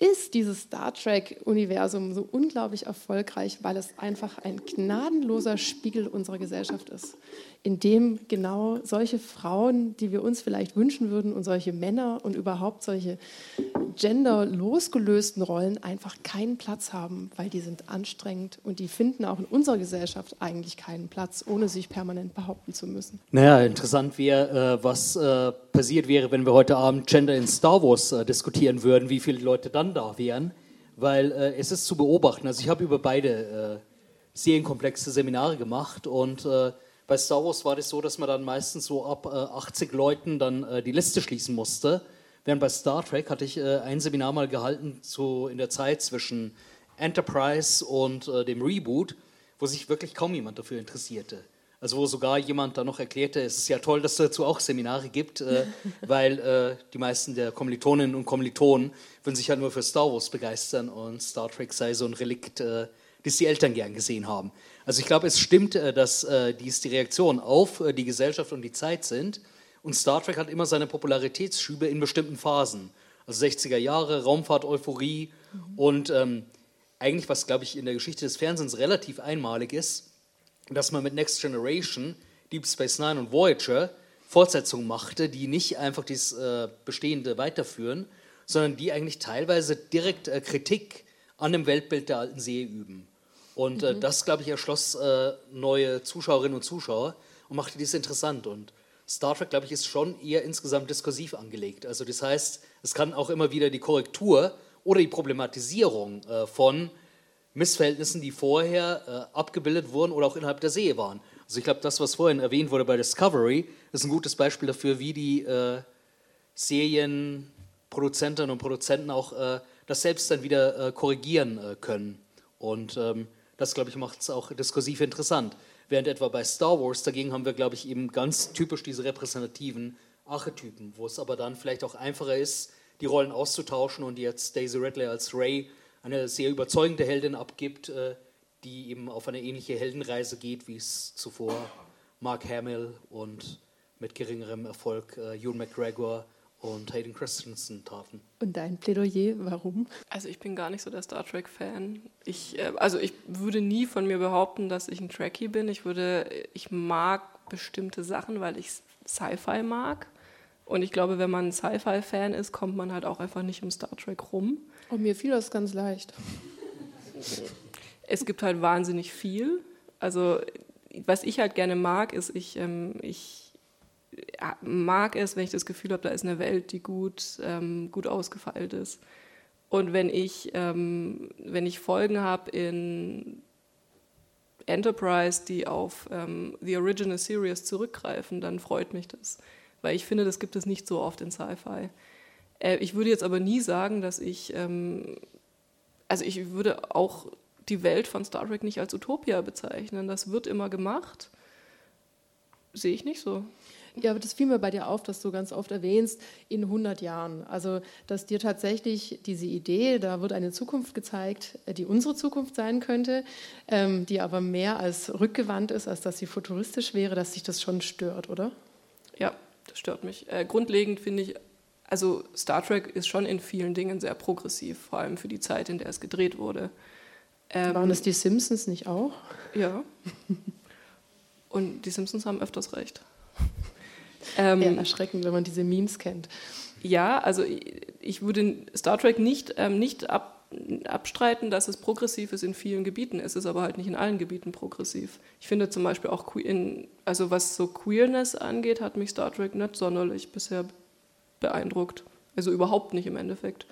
Ist dieses Star Trek-Universum so unglaublich erfolgreich, weil es einfach ein gnadenloser Spiegel unserer Gesellschaft ist, in dem genau solche Frauen, die wir uns vielleicht wünschen würden, und solche Männer und überhaupt solche genderlosgelösten Rollen einfach keinen Platz haben, weil die sind anstrengend und die finden auch in unserer Gesellschaft eigentlich keinen Platz, ohne sich permanent behaupten zu müssen. Naja, interessant wäre, äh, was äh, passiert wäre, wenn wir heute Abend Gender in Star Wars äh, diskutieren würden, wie viele Leute dann da wären, weil äh, es ist zu beobachten. Also ich habe über beide äh, Serienkomplexe Seminare gemacht und äh, bei Star Wars war das so, dass man dann meistens so ab 80 Leuten dann die Liste schließen musste Während bei Star Trek hatte ich äh, ein Seminar mal gehalten, so in der Zeit zwischen Enterprise und äh, dem Reboot, wo sich wirklich kaum jemand dafür interessierte. Also wo sogar jemand da noch erklärte, es ist ja toll, dass es dazu auch Seminare gibt, äh, *laughs* weil äh, die meisten der Kommilitoninnen und Kommilitonen würden sich ja nur für Star Wars begeistern und Star Trek sei so ein Relikt, äh, das die Eltern gern gesehen haben. Also ich glaube, es stimmt, äh, dass dies die Reaktion auf die Gesellschaft und die Zeit sind und Star Trek hat immer seine Popularitätsschübe in bestimmten Phasen. Also 60er Jahre, Raumfahrt, Euphorie mhm. und ähm, eigentlich, was glaube ich in der Geschichte des Fernsehens relativ einmalig ist, dass man mit Next Generation, Deep Space Nine und Voyager Fortsetzungen machte, die nicht einfach das äh, Bestehende weiterführen, sondern die eigentlich teilweise direkt äh, Kritik an dem Weltbild der alten See üben. Und äh, mhm. das, glaube ich, erschloss äh, neue Zuschauerinnen und Zuschauer und machte dies interessant. Und Star Trek, glaube ich, ist schon eher insgesamt diskursiv angelegt. Also das heißt, es kann auch immer wieder die Korrektur oder die Problematisierung äh, von Missverhältnissen, die vorher äh, abgebildet wurden oder auch innerhalb der See waren. Also ich glaube, das, was vorhin erwähnt wurde bei Discovery, ist ein gutes Beispiel dafür, wie die äh, Serienproduzentinnen und Produzenten auch äh, das selbst dann wieder äh, korrigieren äh, können. Und ähm, das, glaube ich, macht es auch diskursiv interessant. Während etwa bei Star Wars dagegen haben wir, glaube ich, eben ganz typisch diese repräsentativen Archetypen, wo es aber dann vielleicht auch einfacher ist, die Rollen auszutauschen und jetzt Daisy Ridley als Ray eine sehr überzeugende Heldin abgibt, äh, die eben auf eine ähnliche Heldenreise geht, wie es zuvor Mark Hamill und mit geringerem Erfolg äh, Ewan McGregor und Hayden Christensen taten. Und dein Plädoyer, warum? Also ich bin gar nicht so der Star Trek-Fan. Ich, äh, also ich würde nie von mir behaupten, dass ich ein Trekkie bin. Ich würde, ich mag bestimmte Sachen, weil ich Sci-Fi mag. Und ich glaube, wenn man Sci-Fi-Fan ist, kommt man halt auch einfach nicht um Star Trek rum. Und mir fiel das ganz leicht. Es gibt halt wahnsinnig viel. Also was ich halt gerne mag, ist, ich, ähm, ich mag es, wenn ich das Gefühl habe, da ist eine Welt, die gut, ähm, gut ausgefeilt ist. Und wenn ich, ähm, wenn ich Folgen habe in Enterprise, die auf ähm, The Original Series zurückgreifen, dann freut mich das. Weil ich finde, das gibt es nicht so oft in Sci-Fi. Äh, ich würde jetzt aber nie sagen, dass ich, ähm, also ich würde auch die Welt von Star Trek nicht als Utopia bezeichnen. Das wird immer gemacht. Sehe ich nicht so. Ja, aber das fiel mir bei dir auf, dass du ganz oft erwähnst, in 100 Jahren. Also, dass dir tatsächlich diese Idee, da wird eine Zukunft gezeigt, äh, die unsere Zukunft sein könnte, ähm, die aber mehr als rückgewandt ist, als dass sie futuristisch wäre, dass sich das schon stört, oder? Ja, das stört mich. Äh, grundlegend finde ich, also Star Trek ist schon in vielen Dingen sehr progressiv, vor allem für die Zeit, in der es gedreht wurde. Ähm, Waren es die Simpsons nicht auch? Ja. Und die Simpsons haben öfters recht. Ähm, Eher erschreckend, wenn man diese Memes kennt. Ja, also ich würde Star Trek nicht, ähm, nicht ab, abstreiten, dass es progressiv ist in vielen Gebieten. Es ist aber halt nicht in allen Gebieten progressiv. Ich finde zum Beispiel auch, in, also was so Queerness angeht, hat mich Star Trek nicht sonderlich bisher beeindruckt. Also überhaupt nicht im Endeffekt.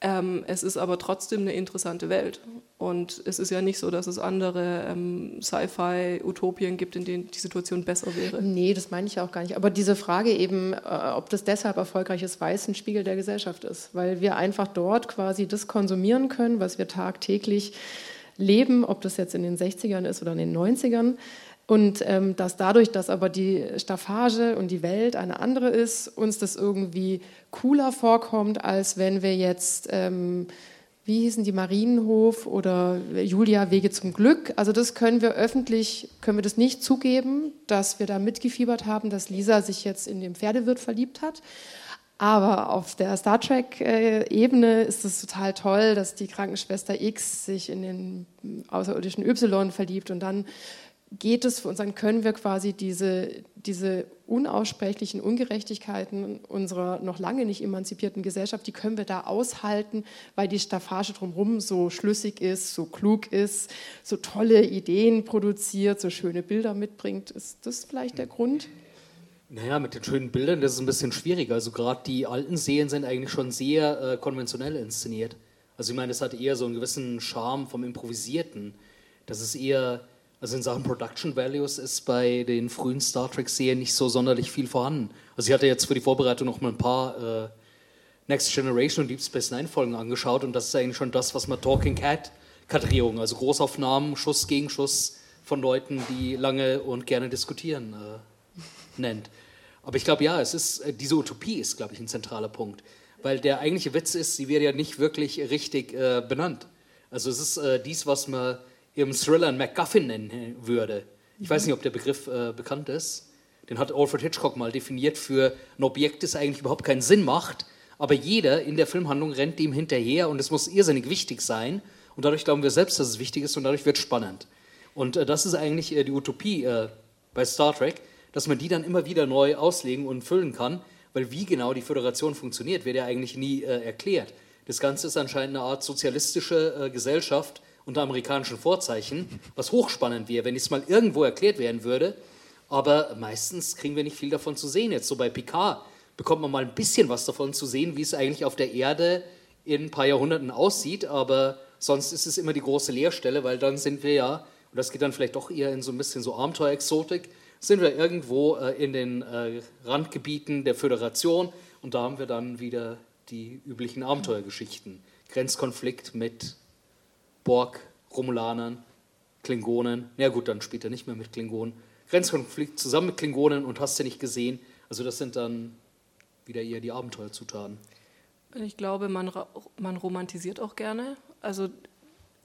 Ähm, es ist aber trotzdem eine interessante Welt. Und es ist ja nicht so, dass es andere ähm, Sci-Fi-Utopien gibt, in denen die Situation besser wäre. Nee, das meine ich auch gar nicht. Aber diese Frage eben, äh, ob das deshalb erfolgreich ist, weiß ein Spiegel der Gesellschaft ist. Weil wir einfach dort quasi das konsumieren können, was wir tagtäglich leben, ob das jetzt in den 60ern ist oder in den 90ern. Und ähm, dass dadurch, dass aber die Staffage und die Welt eine andere ist, uns das irgendwie cooler vorkommt, als wenn wir jetzt, ähm, wie hießen die, Marienhof oder Julia Wege zum Glück. Also das können wir öffentlich, können wir das nicht zugeben, dass wir da mitgefiebert haben, dass Lisa sich jetzt in den Pferdewirt verliebt hat. Aber auf der Star Trek-Ebene ist es total toll, dass die Krankenschwester X sich in den außerirdischen Y verliebt und dann geht es für uns, dann können wir quasi diese, diese unaussprechlichen Ungerechtigkeiten unserer noch lange nicht emanzipierten Gesellschaft, die können wir da aushalten, weil die Staffage drumherum so schlüssig ist, so klug ist, so tolle Ideen produziert, so schöne Bilder mitbringt. Ist das vielleicht der Grund? Naja, mit den schönen Bildern, das ist ein bisschen schwieriger. Also gerade die alten Serien sind eigentlich schon sehr äh, konventionell inszeniert. Also ich meine, das hat eher so einen gewissen Charme vom Improvisierten. Das ist eher also in Sachen Production Values ist bei den frühen Star Trek-Serien nicht so sonderlich viel vorhanden. Also ich hatte jetzt für die Vorbereitung noch mal ein paar äh, Next Generation und Deep Space Nine Folgen angeschaut und das ist eigentlich schon das, was man Talking Cat Kadrierung, also Großaufnahmen, Schuss gegen Schuss von Leuten, die lange und gerne diskutieren, äh, nennt. Aber ich glaube, ja, es ist, äh, diese Utopie ist, glaube ich, ein zentraler Punkt. Weil der eigentliche Witz ist, sie wird ja nicht wirklich richtig äh, benannt. Also es ist äh, dies, was man im Thriller einen MacGuffin nennen würde. Ich weiß nicht, ob der Begriff äh, bekannt ist. Den hat Alfred Hitchcock mal definiert für ein Objekt, das eigentlich überhaupt keinen Sinn macht, aber jeder in der Filmhandlung rennt dem hinterher und es muss irrsinnig wichtig sein. Und dadurch glauben wir selbst, dass es wichtig ist und dadurch wird es spannend. Und äh, das ist eigentlich äh, die Utopie äh, bei Star Trek, dass man die dann immer wieder neu auslegen und füllen kann, weil wie genau die Föderation funktioniert, wird ja eigentlich nie äh, erklärt. Das Ganze ist anscheinend eine Art sozialistische äh, Gesellschaft, unter amerikanischen Vorzeichen, was hochspannend wäre, wenn es mal irgendwo erklärt werden würde. Aber meistens kriegen wir nicht viel davon zu sehen. Jetzt so bei Picard bekommt man mal ein bisschen was davon zu sehen, wie es eigentlich auf der Erde in ein paar Jahrhunderten aussieht. Aber sonst ist es immer die große Leerstelle, weil dann sind wir ja, und das geht dann vielleicht doch eher in so ein bisschen so Abenteuerexotik, sind wir irgendwo äh, in den äh, Randgebieten der Föderation und da haben wir dann wieder die üblichen Abenteuergeschichten. Grenzkonflikt mit Borg, Romulanern, Klingonen. Ja gut, dann später nicht mehr mit Klingonen. Grenzkonflikt zusammen mit Klingonen und hast du nicht gesehen. Also das sind dann wieder eher die Abenteuerzutaten. Ich glaube, man, man romantisiert auch gerne. Also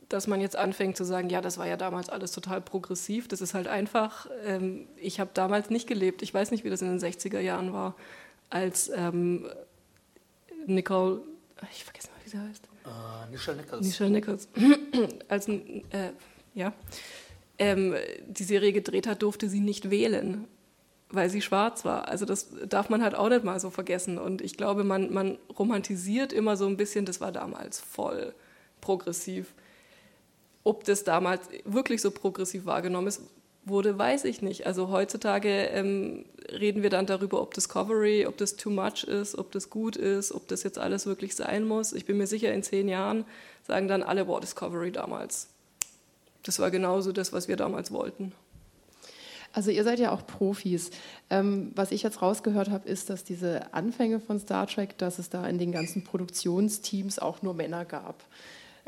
dass man jetzt anfängt zu sagen, ja, das war ja damals alles total progressiv. Das ist halt einfach, ähm, ich habe damals nicht gelebt. Ich weiß nicht, wie das in den 60er Jahren war, als ähm, Nicole, ich vergesse mal, wie sie heißt. Uh, Nichelle Nichols. Nichelle Nichols. *clears throat* Als, äh, ja, ähm, die Serie gedreht hat, durfte sie nicht wählen, weil sie schwarz war. Also das darf man halt auch nicht mal so vergessen. Und ich glaube, man, man romantisiert immer so ein bisschen, das war damals voll progressiv. Ob das damals wirklich so progressiv wahrgenommen ist, wurde, weiß ich nicht. Also heutzutage ähm, reden wir dann darüber, ob Discovery, ob das too much ist, ob das gut ist, ob das jetzt alles wirklich sein muss. Ich bin mir sicher, in zehn Jahren sagen dann alle, boah, Discovery damals. Das war genauso das, was wir damals wollten. Also ihr seid ja auch Profis. Ähm, was ich jetzt rausgehört habe, ist, dass diese Anfänge von Star Trek, dass es da in den ganzen Produktionsteams auch nur Männer gab.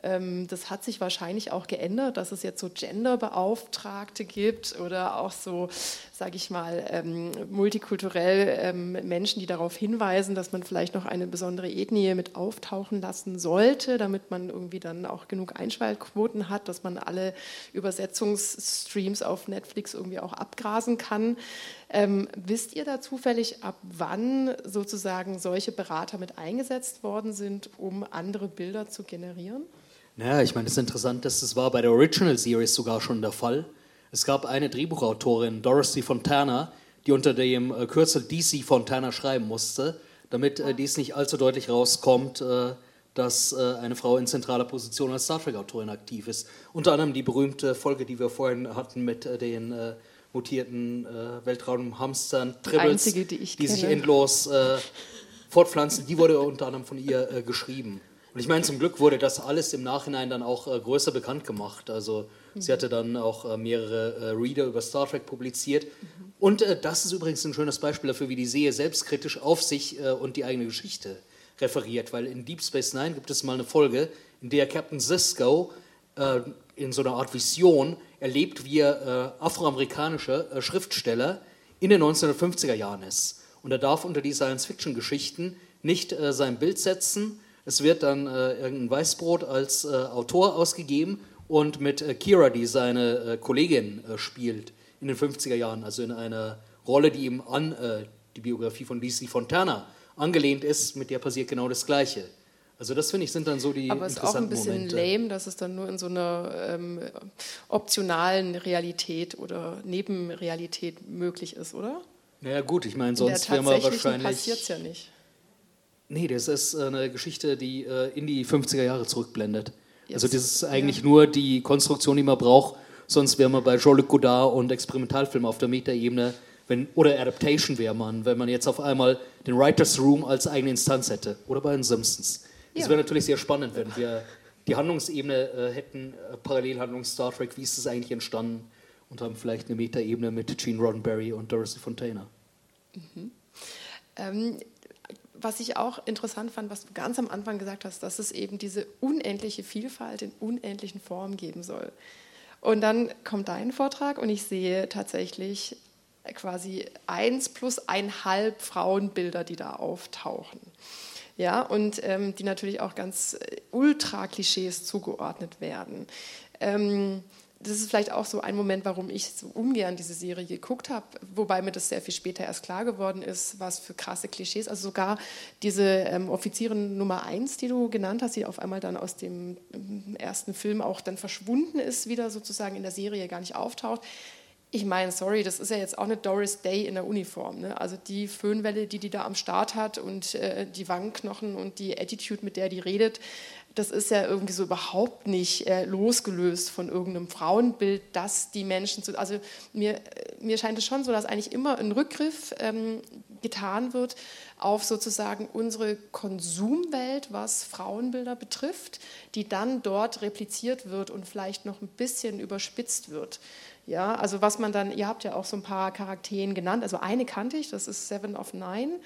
Ähm, das hat sich wahrscheinlich auch geändert, dass es jetzt so Genderbeauftragte gibt oder auch so, sage ich mal, ähm, multikulturell ähm, Menschen, die darauf hinweisen, dass man vielleicht noch eine besondere Ethnie mit auftauchen lassen sollte, damit man irgendwie dann auch genug Einschaltquoten hat, dass man alle Übersetzungsstreams auf Netflix irgendwie auch abgrasen kann. Ähm, wisst ihr da zufällig, ab wann sozusagen solche Berater mit eingesetzt worden sind, um andere Bilder zu generieren? Naja, ich meine, es ist interessant, dass das war bei der Original Series sogar schon der Fall. Es gab eine Drehbuchautorin, Dorothy Fontana, die unter dem äh, Kürzel DC Fontana schreiben musste, damit äh, dies nicht allzu deutlich rauskommt, äh, dass äh, eine Frau in zentraler Position als Star Trek-Autorin aktiv ist. Unter anderem die berühmte Folge, die wir vorhin hatten mit äh, den äh, mutierten Weltraumhamstern, Tribbles, die, die, die sich endlos fortpflanzen, die wurde unter anderem von ihr geschrieben. Und ich meine, zum Glück wurde das alles im Nachhinein dann auch äh, größer bekannt gemacht. Also mhm. sie hatte dann auch äh, mehrere äh, Reader über Star Trek publiziert. Mhm. Und äh, das ist übrigens ein schönes Beispiel dafür, wie die Serie selbstkritisch auf sich äh, und die eigene Geschichte referiert. Weil in Deep Space Nine gibt es mal eine Folge, in der Captain Sisko äh, in so einer Art Vision erlebt, wie er afroamerikanischer Schriftsteller in den 1950er Jahren ist. Und er darf unter die Science-Fiction-Geschichten nicht sein Bild setzen. Es wird dann äh, irgendein Weißbrot als äh, Autor ausgegeben und mit äh, Kira, die seine äh, Kollegin äh, spielt in den 50er Jahren, also in einer Rolle, die ihm an die Biografie von DC Fontana angelehnt ist, mit der passiert genau das Gleiche. Also das finde ich sind dann so die Aber es ist auch ein bisschen Momente. lame, dass es dann nur in so einer ähm, optionalen Realität oder Nebenrealität möglich ist, oder? Naja gut, ich meine, sonst wäre man wahrscheinlich... passiert es ja nicht. Nee, das ist eine Geschichte, die äh, in die 50er Jahre zurückblendet. Jetzt, also das ist eigentlich ja. nur die Konstruktion, die man braucht. Sonst wäre man bei Jean-Luc Godard und Experimentalfilmen auf der Metaebene wenn, oder Adaptation wäre man, wenn man jetzt auf einmal den Writers Room als eigene Instanz hätte. Oder bei den Simpsons. Ja. wäre natürlich sehr spannend, wenn wir die Handlungsebene äh, hätten, äh, Parallelhandlung Star Trek, wie ist es eigentlich entstanden? Und haben vielleicht eine Metaebene mit Gene Roddenberry und Dorothy Fontana. Mhm. Ähm, was ich auch interessant fand, was du ganz am Anfang gesagt hast, dass es eben diese unendliche Vielfalt in unendlichen Formen geben soll. Und dann kommt dein Vortrag und ich sehe tatsächlich quasi eins plus einhalb Frauenbilder, die da auftauchen. Ja, und ähm, die natürlich auch ganz äh, ultra-Klischees zugeordnet werden. Ähm, das ist vielleicht auch so ein Moment, warum ich so ungern diese Serie geguckt habe, wobei mir das sehr viel später erst klar geworden ist, was für krasse Klischees. Also sogar diese ähm, Offizierin Nummer eins, die du genannt hast, die auf einmal dann aus dem ähm, ersten Film auch dann verschwunden ist, wieder sozusagen in der Serie gar nicht auftaucht. Ich meine, sorry, das ist ja jetzt auch eine Doris Day in der Uniform. Ne? Also die Föhnwelle, die die da am Start hat und äh, die Wangenknochen und die Attitude, mit der die redet, das ist ja irgendwie so überhaupt nicht äh, losgelöst von irgendeinem Frauenbild, das die Menschen zu. Also mir, mir scheint es schon so, dass eigentlich immer ein Rückgriff ähm, getan wird auf sozusagen unsere Konsumwelt, was Frauenbilder betrifft, die dann dort repliziert wird und vielleicht noch ein bisschen überspitzt wird. Ja, also was man dann, ihr habt ja auch so ein paar Charakteren genannt, also eine kannte ich, das ist Seven of Nine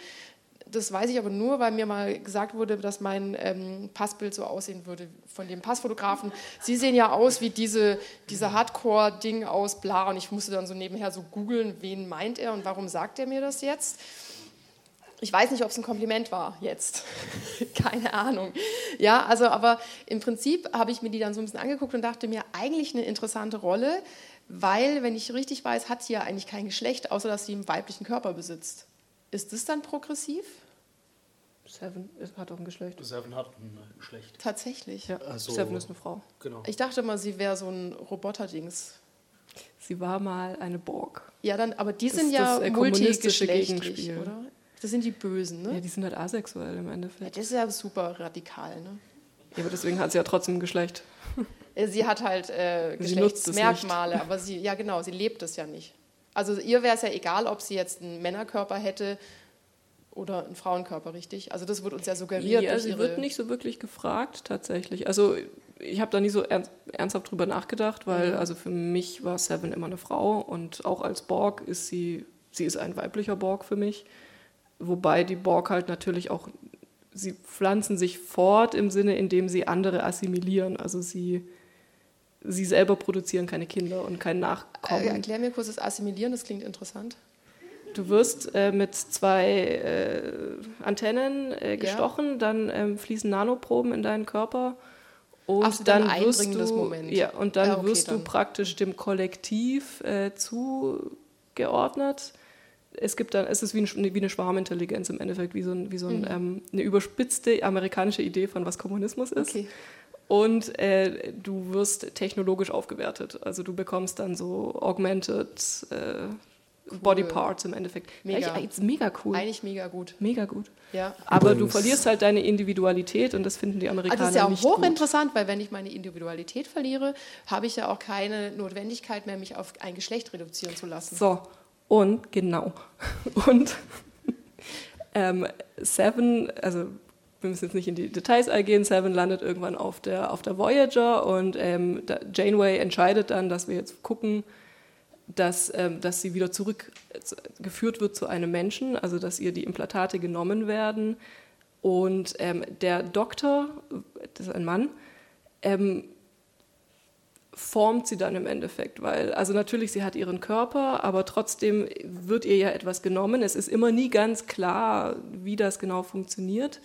das weiß ich aber nur, weil mir mal gesagt wurde, dass mein ähm, Passbild so aussehen würde von dem Passfotografen. Sie sehen ja aus wie diese, diese Hardcore-Ding aus bla und ich musste dann so nebenher so googeln, wen meint er und warum sagt er mir das jetzt. Ich weiß nicht, ob es ein Kompliment war jetzt. *laughs* Keine Ahnung. Ja, also, aber im Prinzip habe ich mir die dann so ein bisschen angeguckt und dachte mir, eigentlich eine interessante Rolle, weil, wenn ich richtig weiß, hat sie ja eigentlich kein Geschlecht, außer dass sie einen weiblichen Körper besitzt. Ist das dann progressiv? Seven hat auch ein Geschlecht. Seven hat ein Geschlecht. Tatsächlich. Ja, also, Seven ist eine Frau. Genau. Ich dachte mal, sie wäre so ein Roboter-Dings. Sie war mal eine Borg. Ja, dann, aber die das sind ja multigeschlechtlich, oder? Das sind die Bösen, ne? Ja, die sind halt asexuell im Endeffekt. Ja, das ist ja super radikal, ne? Ja, aber deswegen hat sie ja trotzdem ein Geschlecht. Sie hat halt äh, Geschlechtsmerkmale, aber sie, ja genau, sie lebt es ja nicht. Also ihr wäre es ja egal, ob sie jetzt einen Männerkörper hätte oder einen Frauenkörper, richtig? Also das wird uns ja suggeriert. Ja, sie wird nicht so wirklich gefragt tatsächlich. Also ich habe da nie so ernsthaft drüber nachgedacht, weil mhm. also für mich war Seven immer eine Frau und auch als Borg ist sie, sie ist ein weiblicher Borg für mich. Wobei die Borg halt natürlich auch, sie pflanzen sich fort im Sinne, indem sie andere assimilieren. Also sie sie selber produzieren keine Kinder und kein Nachkommen. Äh, erklär mir kurz das Assimilieren, das klingt interessant. Du wirst äh, mit zwei äh, Antennen äh, gestochen, ja. dann ähm, fließen Nanoproben in deinen Körper und Ach, dann, dann wirst du Moment. ja und dann ja, okay, wirst dann. du praktisch dem Kollektiv äh, zugeordnet. Es gibt dann, es ist wie, ein, wie, eine Schwarmintelligenz im Endeffekt, wie so, ein, wie so ein, mhm. ähm, eine überspitzte amerikanische Idee von was Kommunismus ist. Okay und äh, du wirst technologisch aufgewertet. Also du bekommst dann so augmented äh, cool. Body Parts im Endeffekt. Mega. Eigentlich, mega cool. Eigentlich mega gut. Mega gut. Ja. Aber du verlierst halt deine Individualität und das finden die Amerikaner nicht also Das ist ja auch hochinteressant, weil wenn ich meine Individualität verliere, habe ich ja auch keine Notwendigkeit mehr, mich auf ein Geschlecht reduzieren zu lassen. So, und genau. *laughs* Und ähm, Seven, also wir müssen jetzt nicht in die Details eingehen, Seven landet irgendwann auf der, auf der Voyager und ähm, Janeway entscheidet dann, dass wir jetzt gucken, dass, ähm, dass sie wieder zurückgeführt wird zu einem Menschen, also dass ihr die Implantate genommen werden. Und ähm, der Doktor, das ist ein Mann, ähm, formt sie dann im Endeffekt, weil, also natürlich, sie hat ihren Körper, aber trotzdem wird ihr ja etwas genommen. Es ist immer nie ganz klar, wie das genau funktioniert.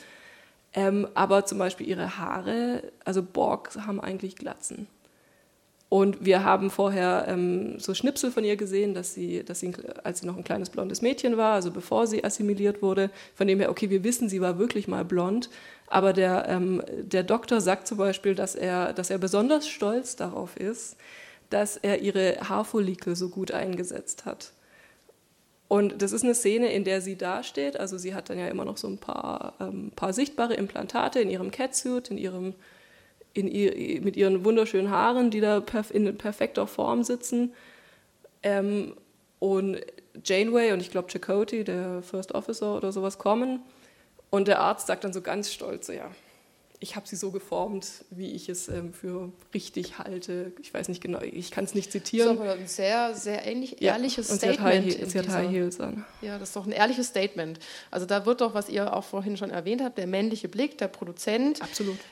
Ähm, aber zum Beispiel ihre Haare, also Borg haben eigentlich Glatzen. Und wir haben vorher ähm, so Schnipsel von ihr gesehen, dass sie, dass sie, als sie noch ein kleines blondes Mädchen war, also bevor sie assimiliert wurde, von dem her, okay, wir wissen, sie war wirklich mal blond. Aber der, ähm, der Doktor sagt zum Beispiel, dass er, dass er besonders stolz darauf ist, dass er ihre Haarfollikel so gut eingesetzt hat. Und das ist eine Szene, in der sie dasteht. Also sie hat dann ja immer noch so ein paar, ähm, paar sichtbare Implantate in ihrem Catsuit, in ihrem in ihr, mit ihren wunderschönen Haaren, die da in perfekter Form sitzen. Ähm, und Janeway und ich glaube Chakotay, der First Officer oder sowas, kommen. Und der Arzt sagt dann so ganz stolz, ja, ich habe sie so geformt, wie ich es ähm, für richtig halte. Ich weiß nicht genau, ich kann es nicht zitieren. Das ist aber ein sehr, sehr ähnlich ehrliches ja, und Statement. Sie hat, sie hat High Heels an. Ja, das ist doch ein ehrliches Statement. Also da wird doch, was ihr auch vorhin schon erwähnt habt, der männliche Blick, der Produzent.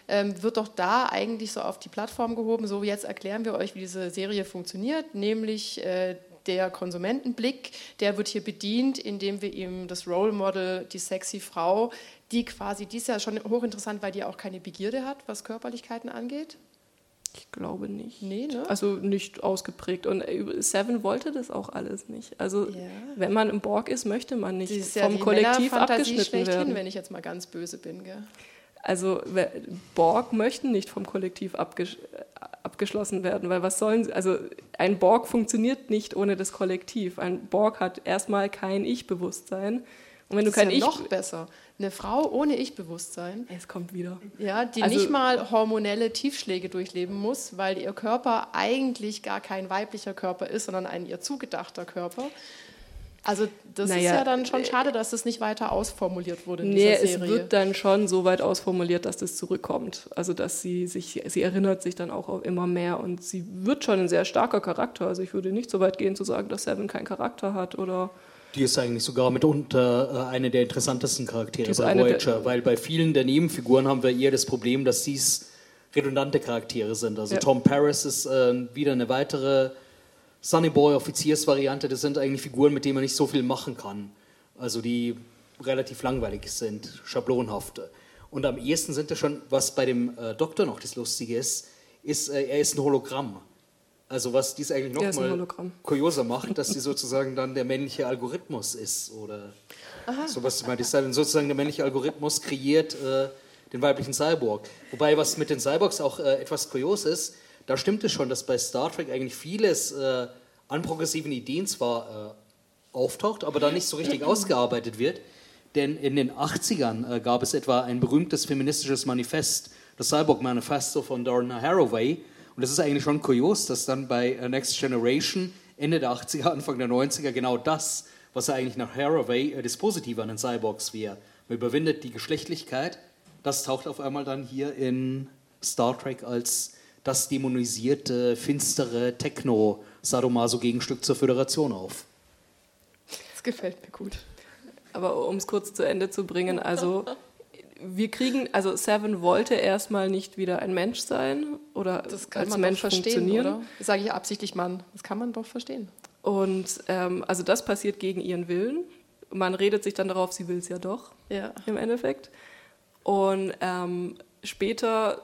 Ähm, wird doch da eigentlich so auf die Plattform gehoben. So, jetzt erklären wir euch, wie diese Serie funktioniert, nämlich äh, der Konsumentenblick, der wird hier bedient, indem wir ihm das Role Model, die sexy Frau, die quasi, die ist ja schon hochinteressant, weil die auch keine Begierde hat, was Körperlichkeiten angeht. Ich glaube nicht. Nee, ne? Also nicht ausgeprägt. Und Seven wollte das auch alles nicht. Also ja. wenn man im Borg ist, möchte man nicht vom ja Kollektiv abgeschnitten werden. wenn ich jetzt mal ganz böse bin. Gell? Also Borg möchten nicht vom Kollektiv abgesch abgeschlossen werden, weil was sollen sie, also ein Borg funktioniert nicht ohne das Kollektiv. Ein Borg hat erstmal kein Ich-Bewusstsein. Und wenn das du kein ist ja Ich noch besser. Eine Frau ohne Ich-Bewusstsein. Es kommt wieder. Ja, die also, nicht mal hormonelle Tiefschläge durchleben muss, weil ihr Körper eigentlich gar kein weiblicher Körper ist, sondern ein ihr zugedachter Körper. Also das naja, ist ja dann schon äh, schade, dass das nicht weiter ausformuliert wurde in nee, dieser Serie. es wird dann schon so weit ausformuliert, dass das zurückkommt. Also dass sie sich, sie erinnert sich dann auch immer mehr und sie wird schon ein sehr starker Charakter. Also ich würde nicht so weit gehen zu sagen, dass Seven keinen Charakter hat oder die ist eigentlich sogar mitunter äh, eine der interessantesten Charaktere bei Voyager, weil bei vielen der Nebenfiguren haben wir eher das Problem, dass dies redundante Charaktere sind. Also ja. Tom Paris ist äh, wieder eine weitere Sunny Boy Offiziersvariante. Das sind eigentlich Figuren, mit denen man nicht so viel machen kann. Also die relativ langweilig sind, schablonhaft. Und am ehesten sind das schon, was bei dem äh, Doktor noch das Lustige ist, ist, äh, er ist ein Hologramm. Also was dies eigentlich nochmal kurioser macht, dass sie sozusagen dann der männliche Algorithmus ist oder Aha. sowas. Das sozusagen der männliche Algorithmus kreiert äh, den weiblichen Cyborg. Wobei was mit den Cyborgs auch äh, etwas kurios ist, da stimmt es schon, dass bei Star Trek eigentlich vieles äh, an progressiven Ideen zwar äh, auftaucht, aber dann nicht so richtig ausgearbeitet wird. Denn in den 80ern äh, gab es etwa ein berühmtes feministisches Manifest, das Cyborg Manifesto von Donna Haraway, und es ist eigentlich schon kurios, dass dann bei äh, Next Generation Ende der 80er, Anfang der 90er genau das, was er eigentlich nach Haraway äh, das Positive an den Cyborgs wäre. Man überwindet die Geschlechtlichkeit. Das taucht auf einmal dann hier in Star Trek als das dämonisierte, finstere Techno-Sadomaso-Gegenstück zur Föderation auf. Das gefällt mir gut. Aber um es kurz zu Ende zu bringen, also *laughs* wir kriegen, also Seven wollte erstmal nicht wieder ein Mensch sein oder das kann als man Mensch verstehen, funktionieren. Oder? Das sage ich absichtlich Mann. Das kann man doch verstehen. Und ähm, also das passiert gegen ihren Willen. Man redet sich dann darauf, sie will es ja doch ja. im Endeffekt. Und ähm, später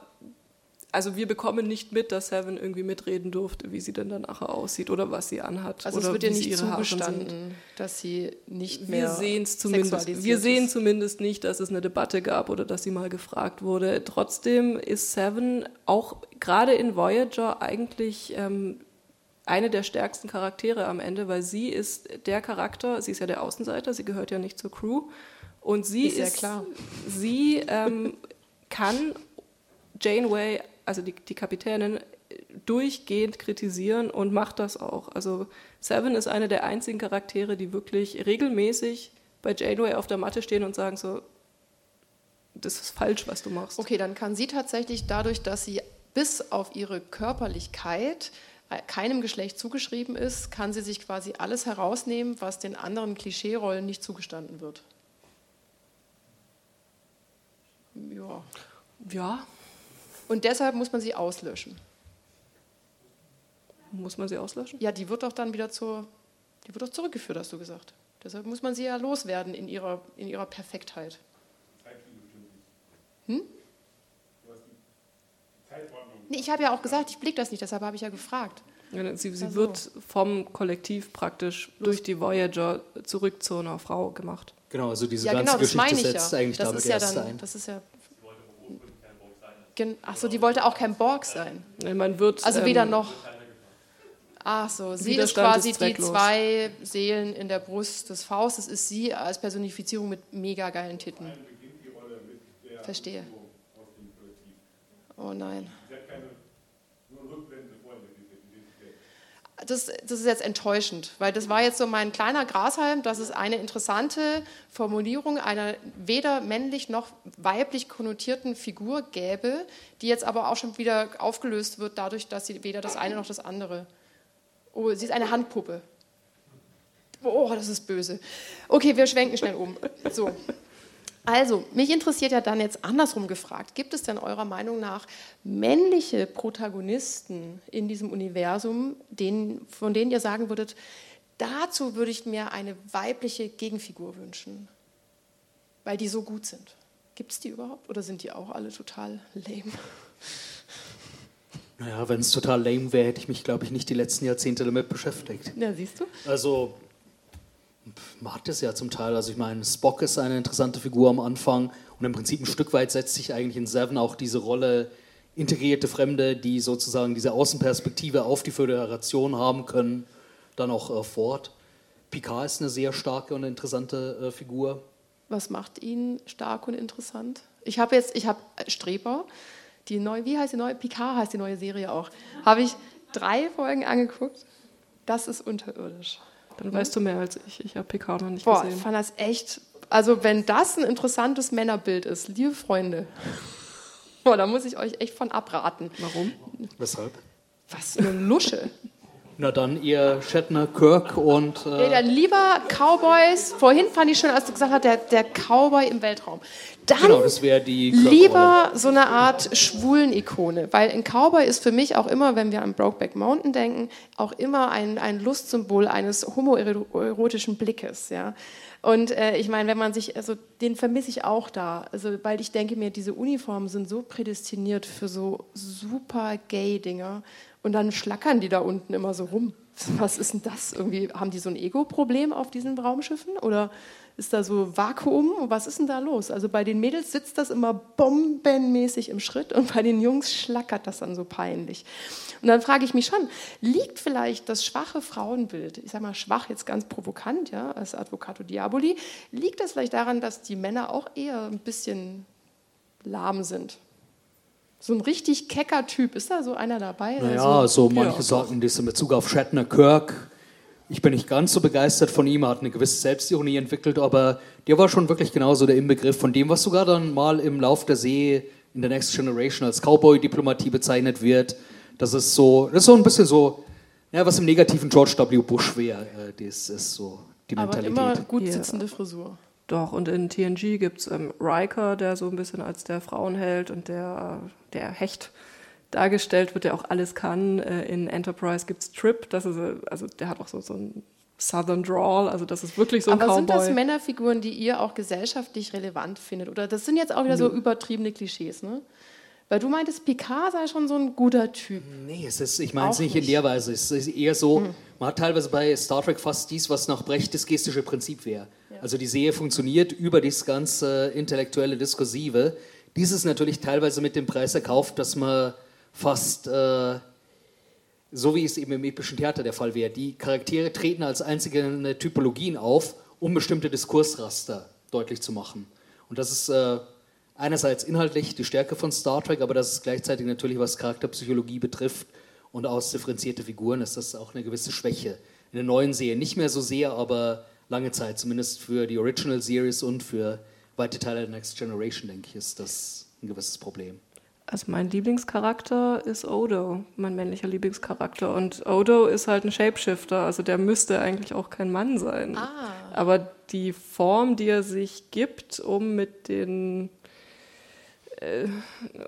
also wir bekommen nicht mit, dass Seven irgendwie mitreden durfte, wie sie denn dann nachher aussieht oder was sie anhat. Also oder es wird ihr nicht zugestanden, dass sie nicht mehr wir sehen's zumindest, Wir sehen zumindest nicht, dass es eine Debatte gab oder dass sie mal gefragt wurde. Trotzdem ist Seven auch gerade in Voyager eigentlich ähm, eine der stärksten Charaktere am Ende, weil sie ist der Charakter, sie ist ja der Außenseiter, sie gehört ja nicht zur Crew. Und sie ist, ist ja klar. Sie ähm, kann Janeway also die, die Kapitänin, durchgehend kritisieren und macht das auch. Also Seven ist eine der einzigen Charaktere, die wirklich regelmäßig bei Janeway auf der Matte stehen und sagen so, das ist falsch, was du machst. Okay, dann kann sie tatsächlich dadurch, dass sie bis auf ihre Körperlichkeit äh, keinem Geschlecht zugeschrieben ist, kann sie sich quasi alles herausnehmen, was den anderen Klischeerollen nicht zugestanden wird. Ja. Ja, und deshalb muss man sie auslöschen. Muss man sie auslöschen? Ja, die wird doch dann wieder zur, die wird doch zurückgeführt, hast du gesagt. Deshalb muss man sie ja loswerden in ihrer, in ihrer Perfektheit. Hm? Nee, ich habe ja auch gesagt, ich blicke das nicht, deshalb habe ich ja gefragt. Ja, sie, sie wird vom Kollektiv praktisch Los. durch die Voyager zurück zu einer Frau gemacht. Genau, also diese ja, ganze genau, Geschichte setzt ja. eigentlich das damit ist ja erst dann, ein. Das ist ja Achso, die wollte auch kein Borg sein. Man wird, also weder ähm, noch. Ach so, sie ist quasi ist die zwei Seelen in der Brust des Faustes, ist sie als Personifizierung mit mega geilen Titten. Verstehe. Oh nein. Das, das, ist jetzt enttäuschend, weil das war jetzt so mein kleiner Grashalm, dass es eine interessante Formulierung einer weder männlich noch weiblich konnotierten Figur gäbe, die jetzt aber auch schon wieder aufgelöst wird dadurch, dass sie weder das eine noch das andere. Oh, sie ist eine Handpuppe. Oh, das ist böse. Okay, wir schwenken schnell um. So. Also, mich interessiert ja dann jetzt andersrum gefragt, gibt es denn eurer Meinung nach männliche Protagonisten in diesem Universum, denen, von denen ihr sagen würdet, dazu würde ich mir eine weibliche Gegenfigur wünschen, weil die so gut sind? Gibt es die überhaupt oder sind die auch alle total lame? Naja, wenn es total lame wäre, hätte ich mich, glaube ich, nicht die letzten Jahrzehnte damit beschäftigt. Ja, siehst du? Also, man hat es ja zum Teil. Also ich meine, Spock ist eine interessante Figur am Anfang und im Prinzip ein Stück weit setzt sich eigentlich in Seven auch diese Rolle integrierte Fremde, die sozusagen diese Außenperspektive auf die Föderation haben können, dann auch äh, fort. Picard ist eine sehr starke und interessante äh, Figur. Was macht ihn stark und interessant? Ich habe jetzt, ich habe Streber, die neue, wie heißt die neue? Picard heißt die neue Serie auch. Habe ich drei Folgen angeguckt. Das ist unterirdisch. Dann weißt du mehr als ich. Ich habe PK noch nicht Boah, gesehen. ich fand das echt. Also, wenn das ein interessantes Männerbild ist, liebe Freunde, *laughs* boah, da muss ich euch echt von abraten. Warum? Weshalb? Was eine Lusche. Na dann ihr Shatner, Kirk und. Äh ja, dann lieber Cowboys. Vorhin fand ich schon, als du gesagt hast, der, der Cowboy im Weltraum. Dann genau, das wäre die. Lieber so eine Art schwulen Ikone. Weil ein Cowboy ist für mich auch immer, wenn wir an Brokeback Mountain denken, auch immer ein, ein Lustsymbol eines homoerotischen Blickes. Ja. Und äh, ich meine, wenn man sich, also den vermisse ich auch da, also weil ich denke mir, diese Uniformen sind so prädestiniert für so super gay Dinger. Und dann schlackern die da unten immer so rum. Was ist denn das? Irgendwie haben die so ein Ego-Problem auf diesen Raumschiffen? Oder ist da so Vakuum? Was ist denn da los? Also bei den Mädels sitzt das immer bombenmäßig im Schritt und bei den Jungs schlackert das dann so peinlich. Und dann frage ich mich schon, liegt vielleicht das schwache Frauenbild, ich sage mal schwach jetzt ganz provokant, ja, als Advocato Diaboli, liegt das vielleicht daran, dass die Männer auch eher ein bisschen lahm sind? So ein richtig kecker Typ, ist da so einer dabei? Naja, so, so manche ja. sagen das in Bezug auf Shatner Kirk. Ich bin nicht ganz so begeistert von ihm, er hat eine gewisse Selbstironie entwickelt, aber der war schon wirklich genauso der Inbegriff von dem, was sogar dann mal im Lauf der See in der Next Generation als Cowboy-Diplomatie bezeichnet wird. Das ist so, das ist so ein bisschen so, ja, was im negativen George W. Bush wäre. Äh, das ist so die Mentalität. Aber immer gut sitzende. Frisur. Doch, und in TNG gibt es ähm, Riker, der so ein bisschen als der Frauenheld und der, der Hecht dargestellt wird, der auch alles kann. Äh, in Enterprise gibt es Trip, das ist, äh, also der hat auch so, so ein Southern Drawl, also das ist wirklich so ein Aber Cowboy. sind das Männerfiguren, die ihr auch gesellschaftlich relevant findet? Oder das sind jetzt auch wieder so übertriebene Klischees, ne? Weil du meintest, Picard sei schon so ein guter Typ. Nee, es ist, ich meine es nicht, in der Weise. Es ist eher so, hm. man hat teilweise bei Star Trek fast dies, was nach Brecht das gestische Prinzip wäre. Also die Serie funktioniert über das ganze intellektuelle Diskursive. Dies ist natürlich teilweise mit dem Preis erkauft, dass man fast, äh, so wie es eben im epischen Theater der Fall wäre, die Charaktere treten als einzige Typologien auf, um bestimmte Diskursraster deutlich zu machen. Und das ist... Äh, einerseits inhaltlich die Stärke von Star Trek, aber das ist gleichzeitig natürlich, was Charakterpsychologie betrifft und ausdifferenzierte Figuren, ist das auch eine gewisse Schwäche. In der neuen Serie nicht mehr so sehr, aber lange Zeit, zumindest für die Original Series und für weite Teile der Next Generation, denke ich, ist das ein gewisses Problem. Also mein Lieblingscharakter ist Odo, mein männlicher Lieblingscharakter. Und Odo ist halt ein Shapeshifter, also der müsste eigentlich auch kein Mann sein. Ah. Aber die Form, die er sich gibt, um mit den äh,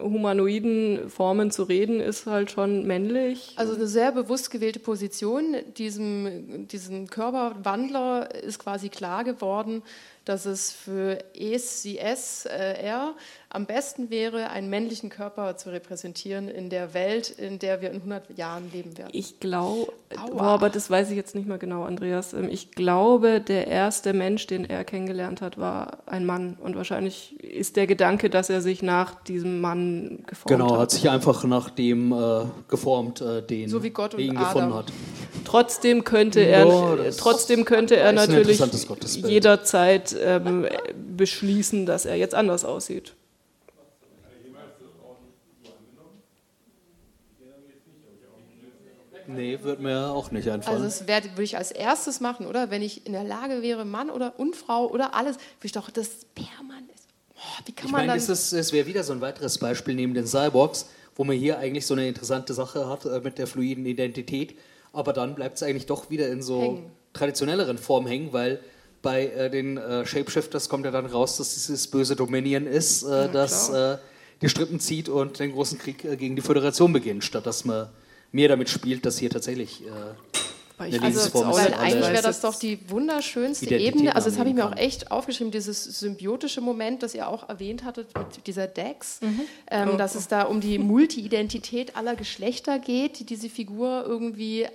humanoiden Formen zu reden, ist halt schon männlich. Also eine sehr bewusst gewählte Position. Diesem, diesem Körperwandler ist quasi klar geworden, dass es für ECSR am besten wäre, einen männlichen Körper zu repräsentieren in der Welt, in der wir in 100 Jahren leben werden. Ich glaube, aber das weiß ich jetzt nicht mehr genau, Andreas. Ähm, ich glaube, der erste Mensch, den er kennengelernt hat, war ein Mann. Und wahrscheinlich ist der Gedanke, dass er sich nach diesem Mann geformt genau, hat. Genau, hat sich einfach nach dem äh, geformt, äh, den so wie Gott und ihn Adam. gefunden hat. Trotzdem könnte er, Ja, trotzdem könnte er natürlich jederzeit ähm, beschließen, dass er jetzt anders aussieht. Nee, wird mir auch nicht einfallen. Also das wär- würde ich als erstes machen, oder? Wenn ich in der Lage wäre, Mann oder Unfrau oder alles, würde ich doch das Bärmann ist. Oh, wie kann ich man meine, dann? es, wäre wieder so ein weiteres Beispiel neben den Cyborgs, wo man hier eigentlich so eine interessante Sache hat äh, mit der fluiden Identität, aber dann bleibt es eigentlich doch wieder in so Hängen. traditionelleren Formen hängen, weil bei äh, den äh, Shapeshifters kommt ja dann raus, dass dieses böse Dominion ist, äh, das äh, die Strippen zieht und den großen Krieg äh, gegen die Föderation beginnt, statt dass man mehr damit spielt, dass hier tatsächlich äh, Weil eine Also, weil eigentlich wäre das doch die wunderschönste Identität Ebene. Also, das habe ich mir auch echt aufgeschrieben, dieses symbiotische Moment, das ihr auch erwähnt hattet mit dieser Dex, Mhm. ähm, Oh. dass es da um die Multi-Identität aller Geschlechter geht, die diese Figur irgendwie äh,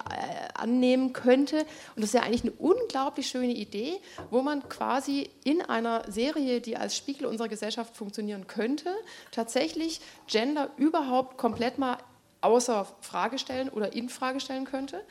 annehmen könnte. Und das ist ja eigentlich eine unglaublich schöne Idee, wo man quasi in einer Serie, die als Spiegel unserer Gesellschaft funktionieren könnte, tatsächlich Gender überhaupt komplett mal außer Frage stellen oder in Frage stellen könnte,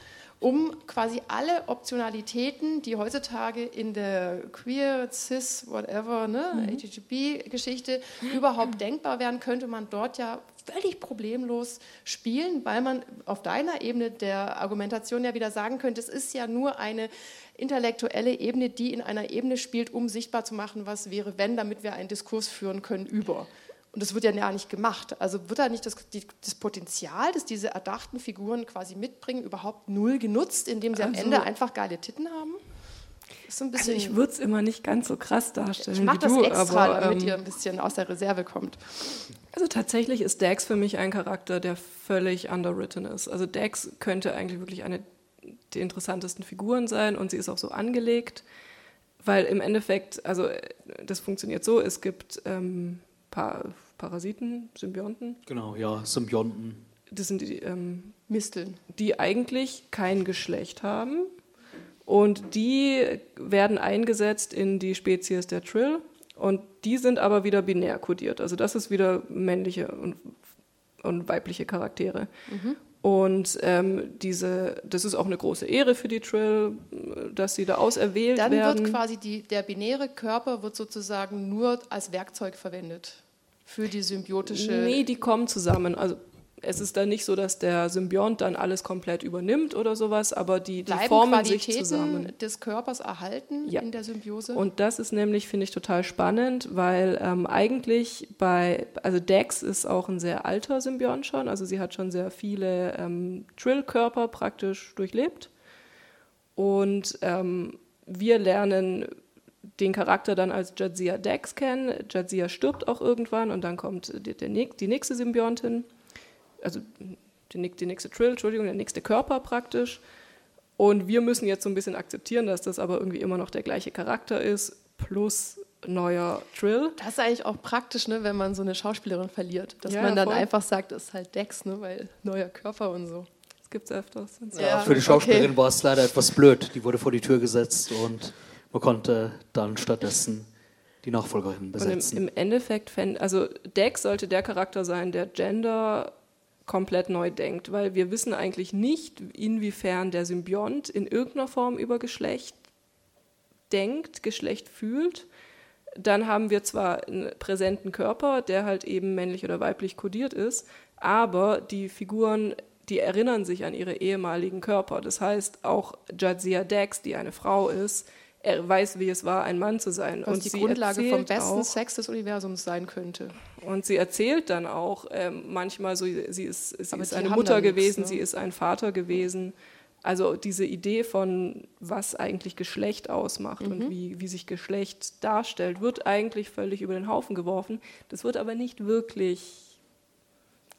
um quasi alle Optionalitäten, die heutzutage in der queer, cis, whatever, ne, HGB-Geschichte überhaupt denkbar wären, könnte man dort ja völlig problemlos spielen, weil man auf deiner Ebene der Argumentation ja wieder sagen könnte, es ist ja nur eine intellektuelle Ebene, die in einer Ebene spielt, um sichtbar zu machen, was wäre, wenn, damit wir einen Diskurs führen können über. Und das wird ja gar nicht gemacht. Also wird da nicht das, die, das Potenzial, das diese erdachten Figuren quasi mitbringen, überhaupt null genutzt, indem sie am Also- Ende einfach geile Titten haben? So ein Also ich würde es immer nicht ganz so krass darstellen ich mache das du, extra, aber damit ähm, ihr ein bisschen aus der Reserve kommt. also tatsächlich ist Dax für mich ein Charakter, der völlig underwritten ist. Also Dax könnte eigentlich wirklich eine der interessantesten Figuren sein und sie ist auch so angelegt, weil im Endeffekt, also äh, das funktioniert so, es gibt ähm, pa Parasiten, Symbionten, genau, ja, Symbionten. das sind die, ähm, Misteln. die eigentlich kein Geschlecht haben und die werden eingesetzt in die Spezies der Trill und die sind aber wieder binär kodiert. Also das ist wieder männliche und, und weibliche Charaktere. Und ähm, diese, das ist auch eine große Ehre für die Trill, dass sie da auserwählt Dann werden. wird quasi die, der binäre Körper wird sozusagen nur als Werkzeug verwendet für die symbiotische. Nee, die kommen zusammen. Also es ist dann nicht so, dass der Symbiont dann alles komplett übernimmt oder sowas, aber die, die formen sich Qualitäten zusammen. des Körpers erhalten Ja. in der Symbiose. Und das ist nämlich, finde ich, total spannend, weil ähm, eigentlich bei, also Dex ist auch ein sehr alter Symbiont schon, also sie hat schon sehr viele ähm, Trill-Körper praktisch durchlebt. Und ähm, wir lernen den Charakter dann als Jadzia Dex kennen. Jadzia stirbt auch irgendwann und dann kommt die, der, näch- die nächste Symbiontin, also die, die nächste Trill, Entschuldigung, der nächste Körper praktisch. Und wir müssen jetzt so ein bisschen akzeptieren, dass das aber irgendwie immer noch der gleiche Charakter ist, plus neuer Trill. das ist eigentlich auch praktisch, ne, wenn man so eine Schauspielerin verliert, dass Ja, man dann voll. einfach sagt, das ist halt Dex, ne, weil neuer Körper und so. Das gibt es öfters. Ja, Für die Schauspielerin okay. war es leider etwas blöd. Die wurde vor die Tür gesetzt und man konnte dann stattdessen die Nachfolgerin Und im, besetzen. im Endeffekt, also Dex sollte der Charakter sein, der Gender komplett neu denkt, weil wir wissen eigentlich nicht, inwiefern der Symbiont in irgendeiner Form über Geschlecht denkt, Geschlecht fühlt. Dann haben wir zwar einen präsenten Körper, der halt eben männlich oder weiblich kodiert ist, aber die Figuren, die erinnern sich an ihre ehemaligen Körper. Das heißt, auch Jadzia Dex, die eine Frau ist, er weiß, wie es war, ein Mann zu sein. Was und die Grundlage vom besten auch, Sex des Universums sein könnte. und sie erzählt dann auch ähm, manchmal so, sie ist, sie ist eine Mutter da nichts, gewesen, ne? sie ist ein Vater gewesen. Also diese Idee von, was eigentlich Geschlecht ausmacht mhm. und wie, wie sich Geschlecht darstellt, wird eigentlich völlig über den Haufen geworfen. Das wird aber nicht wirklich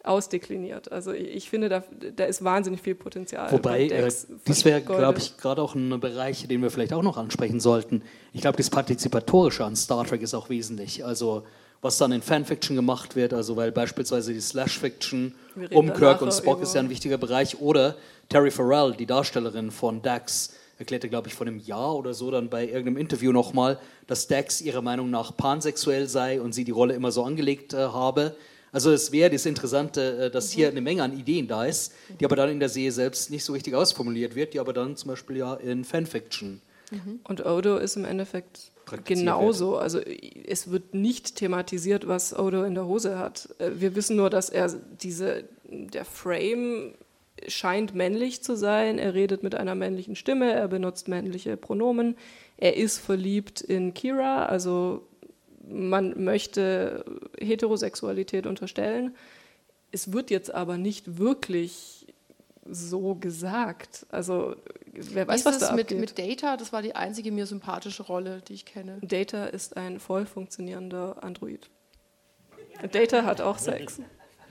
ausdekliniert. Also ich, finde, da, da, ist wahnsinnig viel Potenzial. Wobei, äh, dies wäre, glaube ich, gerade auch ein Bereich, den wir vielleicht auch noch ansprechen sollten. Ich glaube, das Partizipatorische an Star Trek ist auch wesentlich. Also was dann in Fanfiction gemacht wird, also weil beispielsweise die Slash-Fiction um Kirk und Spock ist ja ein wichtiger Bereich. Oder Terry Farrell, die Darstellerin von Dax, erklärte, glaube ich, vor einem Jahr oder so dann bei irgendeinem Interview nochmal, dass Dax ihrer Meinung nach pansexuell sei und sie die Rolle immer so angelegt äh, habe. Also es wäre das Interessante, äh, dass hier eine Menge an Ideen da ist, die aber dann in der Serie selbst nicht so richtig ausformuliert wird, die aber dann zum Beispiel ja in Fanfiction. Und Odo ist im Endeffekt genauso. Also es wird nicht thematisiert, was Odo in der Hose hat. Äh, wir wissen nur, dass er diese, der Frame scheint männlich zu sein. Er redet mit einer männlichen Stimme, er benutzt männliche Pronomen. Er ist verliebt in Kira, also man möchte Heterosexualität unterstellen. Es wird jetzt aber nicht wirklich so gesagt. Also wer weiß, was da mit, mit Data, das war die einzige mir sympathische Rolle, die ich kenne. Data ist ein voll funktionierender Android. Data hat auch Sex.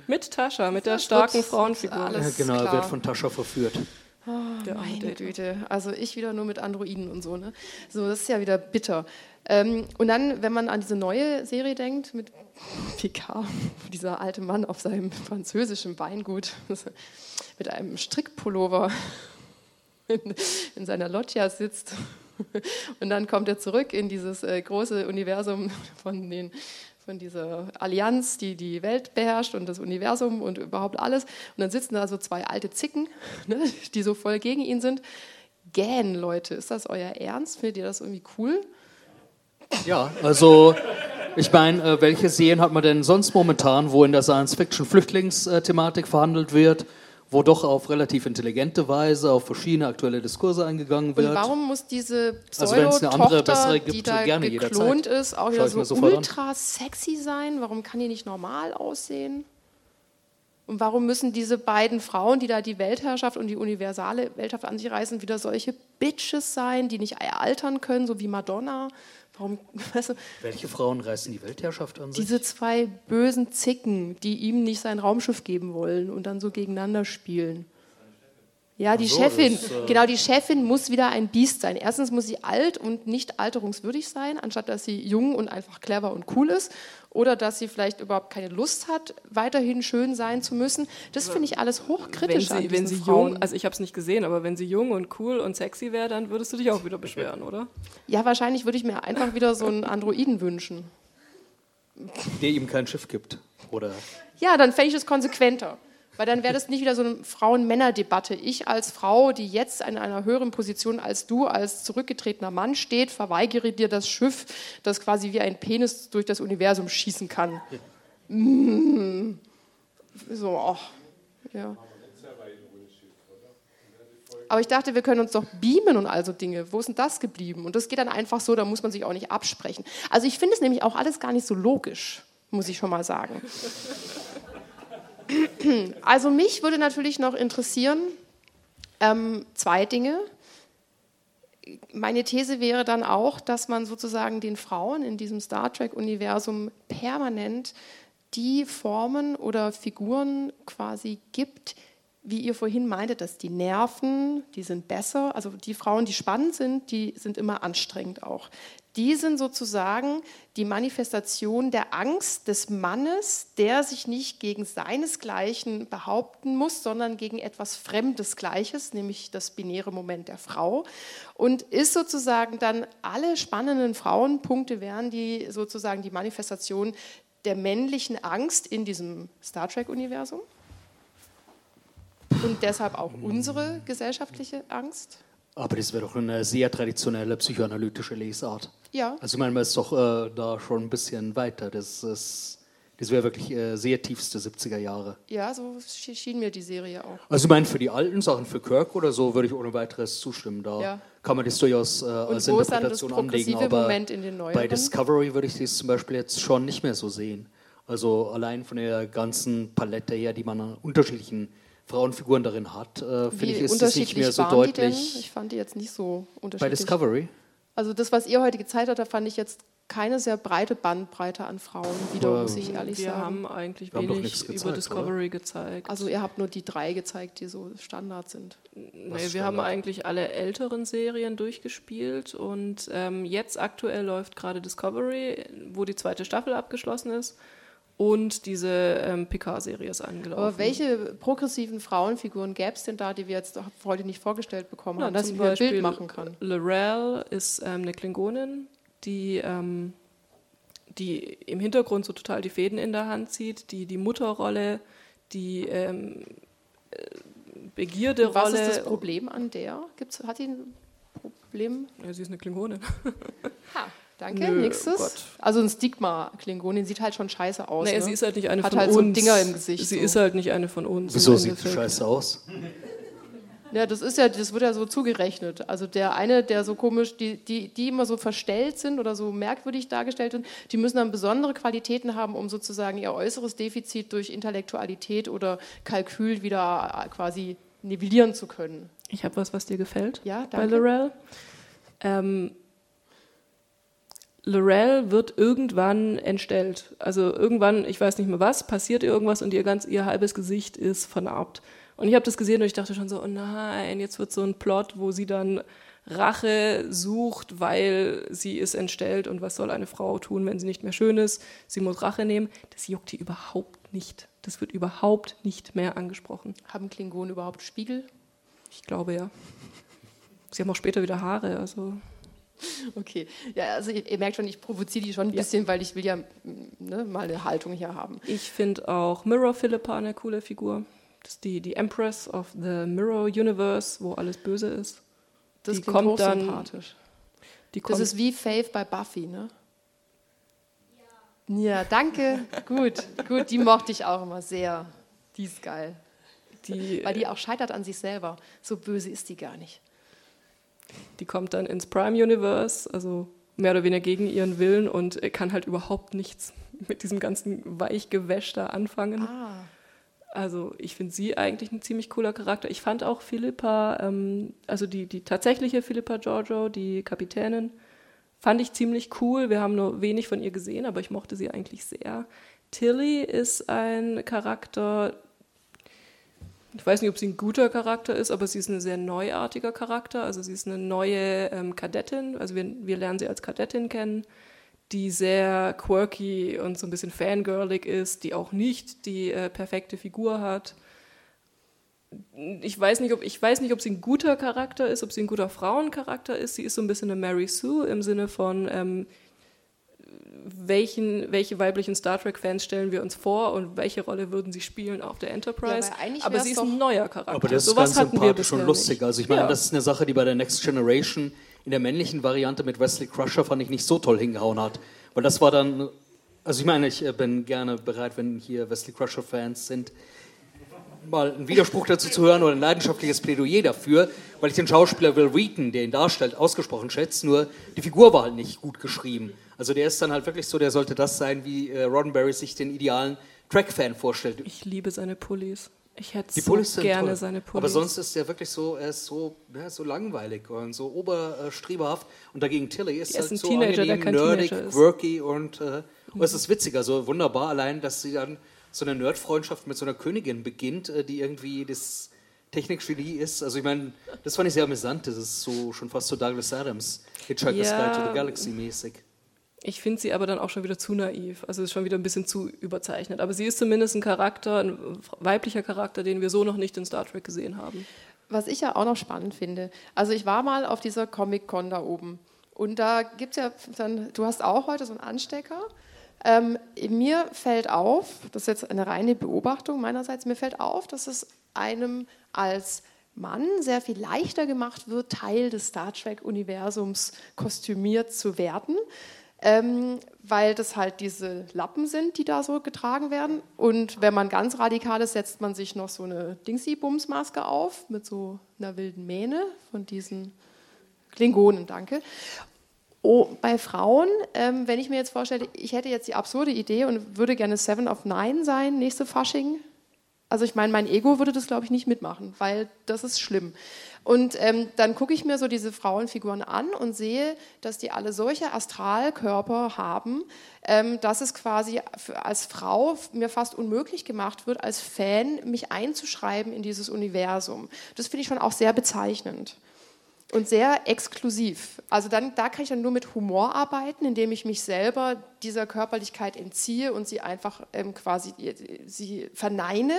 Mit Tascha, mit der starken Frauenfigur. Ja, genau, er wird von Tascha verführt. Oh, meine Güte. Also ich wieder nur mit Androiden und so. Ne? So, das ist ja wieder bitter. Ähm, und dann, wenn man an diese neue Serie denkt, mit *laughs* Picard, dieser alte Mann auf seinem französischen Weingut *laughs* mit einem Strickpullover *laughs* in, in seiner Loggia sitzt. Und dann kommt er zurück in dieses äh, große Universum von, den, von dieser Allianz, die die Welt beherrscht und das Universum und überhaupt alles. Und dann sitzen da so zwei alte Zicken, *laughs* ne, die so voll gegen ihn sind. Gähn, Leute, ist das euer Ernst? Findet ihr das irgendwie cool? Ja, also ich meine, äh, welche Serien hat man denn sonst momentan, wo in der Science-Fiction-Flüchtlingsthematik verhandelt wird? Wo doch auf relativ intelligente Weise auf verschiedene aktuelle Diskurse eingegangen wird. Und warum muss diese Pseudo-Tochter, also die da gerne geklont jederzeit. ist, auch wieder so ultra an. sexy sein? Warum kann die nicht normal aussehen? Und warum müssen diese beiden Frauen, die da die Weltherrschaft und die universale Weltherrschaft an sich reißen, wieder solche Bitches sein, die nicht altern können, so wie Madonna? Warum, *laughs* weißt du, Welche Frauen reißen die Weltherrschaft an sich? Diese zwei bösen Zicken, die ihm nicht sein Raumschiff geben wollen und dann so gegeneinander spielen. Ja, die so, Chefin, das, äh genau, die Chefin muss wieder ein Biest sein. Erstens muss sie alt und nicht alterungswürdig sein, anstatt dass sie jung und einfach clever und cool ist oder dass sie vielleicht überhaupt keine Lust hat, weiterhin schön sein zu müssen. Das finde ich alles hochkritisch wenn sie, wenn sie jung, also ich habe es nicht gesehen, aber wenn sie jung und cool und sexy wäre, dann würdest du dich auch wieder beschweren, oder? Ja, wahrscheinlich würde ich mir einfach wieder so einen Androiden wünschen. Der ihm kein Schiff gibt, oder? Ja, dann fände ich es konsequenter. Weil dann wäre das nicht wieder so eine Frauen-Männer-Debatte. Ich als Frau, die jetzt in einer höheren Position als du als zurückgetretener Mann steht, verweigere dir das Schiff, das quasi wie ein Penis durch das Universum schießen kann. Mm. So, oh. ja. Aber ich dachte, wir können uns doch beamen und also Dinge. Wo ist denn das geblieben? Und das geht dann einfach so, da muss man sich auch nicht absprechen. Also ich finde es nämlich auch alles gar nicht so logisch, muss ich schon mal sagen. Also mich würde natürlich noch interessieren ähm, zwei Dinge. Meine These wäre dann auch, dass man sozusagen den Frauen in diesem Star Trek-Universum permanent die Formen oder Figuren quasi gibt, wie ihr vorhin meintet, dass die Nerven, die sind besser. Also die Frauen, die spannend sind, die sind immer anstrengend auch. Die sind sozusagen die Manifestation der Angst des Mannes, der sich nicht gegen seinesgleichen behaupten muss, sondern gegen etwas Fremdes Gleiches, nämlich das binäre Moment der Frau. Und ist sozusagen dann alle spannenden Frauenpunkte wären die sozusagen die Manifestation der männlichen Angst in diesem Star Trek-Universum und deshalb auch unsere gesellschaftliche Angst. Aber das wäre doch eine sehr traditionelle psychoanalytische Lesart. Ja. Also ich meine, man ist doch äh, da schon ein bisschen weiter. Das, ist, das wäre wirklich äh, sehr tiefste 70er Jahre. Ja, so schien mir die Serie auch. Also ich meine, für die alten Sachen, für Kirk oder so, würde ich ohne weiteres zustimmen. Da ja. kann man das durchaus äh, als Interpretation anlegen. Aber bei Discovery würde ich das zum Beispiel jetzt schon nicht mehr so sehen. Also allein von der ganzen Palette her, die man an unterschiedlichen Frauenfiguren darin hat, äh, finde ich, ist es nicht mehr so waren die denn? deutlich. Ich fand die jetzt nicht so Bei unterschiedlich. Discovery. Also das, was ihr heute gezeigt habt, da fand ich jetzt keine sehr breite Bandbreite an Frauen wieder, muss ich ehrlich Wir sagen. haben eigentlich Wir haben doch wenig nichts über gezeigt, Discovery gezeigt. Also ihr habt nur die drei gezeigt, die so Standard sind. Nee, wir haben Standard? eigentlich alle älteren Serien durchgespielt und ähm, jetzt aktuell läuft gerade Discovery, wo die zweite Staffel abgeschlossen ist und diese ähm, Picard-Serie ist angelaufen. Aber welche progressiven Frauenfiguren gäbe es denn da, die wir jetzt heute nicht vorgestellt bekommen Ja, haben, dass ich mir ein Bild machen kann? Lorel ist ähm, eine Klingonin, die, ähm, die im Hintergrund so total die Fäden in der Hand zieht, die die Mutterrolle, die ähm, äh, Begierderolle. Was ist das Problem an der? Gibt's, hat die ein Problem? Ja, sie ist eine Klingonin. Ha, *laughs* danke. Nö, Nächstes. Gott. Also ein Stigma-Klingonin sieht halt schon scheiße aus. Nee, ne? sie ist halt nicht eine Hat von halt uns. so Dinger im Gesicht, Sie so. ist halt nicht eine von uns. Wieso sieht sie scheiße aus? Ja, das ist ja, das wird ja so zugerechnet. Also der eine, der so komisch, die, die, die immer so verstellt sind oder so merkwürdig dargestellt sind, die müssen dann besondere Qualitäten haben, um sozusagen ihr äußeres Defizit durch Intellektualität oder Kalkül wieder äh, quasi nivellieren zu können. Ich habe was, was dir gefällt Ja, bei danke. Lorel. Ähm, Lorel wird irgendwann entstellt. Also irgendwann, ich weiß nicht mehr was, passiert irgendwas und ihr ganz ihr halbes Gesicht ist vernarbt. Und ich habe das gesehen und ich dachte schon so, oh nein, jetzt wird so ein Plot, wo sie dann Rache sucht, weil sie ist entstellt und was soll eine Frau tun, wenn sie nicht mehr schön ist? Sie muss Rache nehmen. Das juckt die überhaupt nicht. Das wird überhaupt nicht mehr angesprochen. Haben Klingonen überhaupt Spiegel? Ich glaube ja. Sie haben auch später wieder Haare, also *laughs* Okay. Ja, also ihr, ihr merkt schon, ich provoziere die schon ein bisschen, weil ich will ja mm, ne, mal eine Haltung hier haben. Ich finde auch Mirror Philippa eine coole Figur. Das ist die, die Empress of the Mirror Universe, wo alles böse ist. Das Die kommt dann- hochsympathisch. Die Das kommt, ist wie Faith bei Buffy, ne? Ja, danke. *laughs* gut, gut. Die mochte ich auch immer sehr. Die ist geil. die, Weil die auch scheitert an sich selber. So böse ist die gar nicht. Die kommt dann ins Prime Universe, also mehr oder weniger gegen ihren Willen und kann halt überhaupt nichts mit diesem ganzen Weichgewäsch da anfangen. Ah. Also ich finde sie eigentlich ein ziemlich cooler Charakter. Ich fand auch Philippa, ähm, also die, die tatsächliche Philippa Giorgio, die Kapitänin, fand ich ziemlich cool. Wir haben nur wenig von ihr gesehen, aber ich mochte sie eigentlich sehr. Tilly ist ein Charakter, ich weiß nicht, ob sie ein guter Charakter ist, aber sie ist ein sehr neuartiger Charakter. Also sie ist eine neue ähm, Kadettin, also wir, wir lernen sie als Kadettin kennen, die sehr quirky und so ein bisschen fangirlig ist, die auch nicht die äh, perfekte Figur hat. Ich weiß, nicht, ob, ich weiß nicht, ob sie ein guter Charakter ist, ob sie ein guter Frauencharakter ist. Sie ist so ein bisschen eine Mary Sue im Sinne von, ähm, welchen, welche weiblichen Star Trek-Fans stellen wir uns vor und welche Rolle würden sie spielen auf der Enterprise. Ja, aber sie ist ein neuer Charakter. Aber das ist Sowas ganz sympathisch und lustig. nicht. Also ich meine, Ja. das ist eine Sache, die bei der Next Generation in der männlichen Variante mit Wesley Crusher fand ich nicht so toll hingehauen hat. Weil das war dann, also ich meine, ich äh, bin gerne bereit, wenn hier Wesley Crusher-Fans sind, mal einen Widerspruch dazu zu hören oder ein leidenschaftliches Plädoyer dafür, weil ich den Schauspieler Will Wheaton, der ihn darstellt, ausgesprochen schätze, nur die Figur war halt nicht gut geschrieben. Also der ist dann halt wirklich so, der sollte das sein, wie äh, Roddenberry sich den idealen Track-Fan vorstellt. Ich liebe seine Pullis. Ich hätte so gerne toll. seine Pullis. Aber sonst ist er wirklich so, er ist so, ja, so langweilig und so oberstreberhaft. Und dagegen Tilly ist ist halt ein so Teenager, der angenehm, nerdig, ist. quirky und, äh, und es ist witziger, so wunderbar allein, dass sie dann so eine Nerdfreundschaft mit so einer Königin beginnt, äh, die irgendwie das Technikgenie ist. Also ich meine, das fand ich sehr amüsant. Das ist so schon fast so Douglas Adams, Hitchhiker's Ja. Guide to the Galaxy mäßig. Ich finde sie aber dann auch schon wieder zu naiv. Also ist schon wieder ein bisschen zu überzeichnet. Aber sie ist zumindest ein Charakter, ein weiblicher Charakter, den wir so noch nicht in Star Trek gesehen haben. Was ich ja auch noch spannend finde, also ich war mal auf dieser Comic-Con da oben und da gibt es ja dann, du hast auch heute so einen Anstecker. Ähm, mir fällt auf, das ist jetzt eine reine Beobachtung meinerseits, mir fällt auf, dass es einem als Mann sehr viel leichter gemacht wird, Teil des Star Trek-Universums kostümiert zu werden. Ähm, weil das halt diese Lappen sind, die da so getragen werden. Und wenn man ganz radikal ist, setzt man sich noch so eine Dingsy-Bums-Maske auf mit so einer wilden Mähne von diesen Klingonen, danke. Oh, bei Frauen, ähm, wenn ich mir jetzt vorstelle, ich hätte jetzt die absurde Idee und würde gerne Seven of Nine sein, nächste Fasching. Also ich meine, mein Ego würde das, glaube ich, nicht mitmachen, weil das ist schlimm. Und ähm, dann gucke ich mir so diese Frauenfiguren an und sehe, dass die alle solche Astralkörper haben, ähm, dass es quasi als Frau mir fast unmöglich gemacht wird, als Fan mich einzuschreiben in dieses Universum. Das finde ich schon auch sehr bezeichnend und sehr exklusiv. Also dann, da kann ich dann nur mit Humor arbeiten, indem ich mich selber dieser Körperlichkeit entziehe und sie einfach ähm, quasi sie verneine.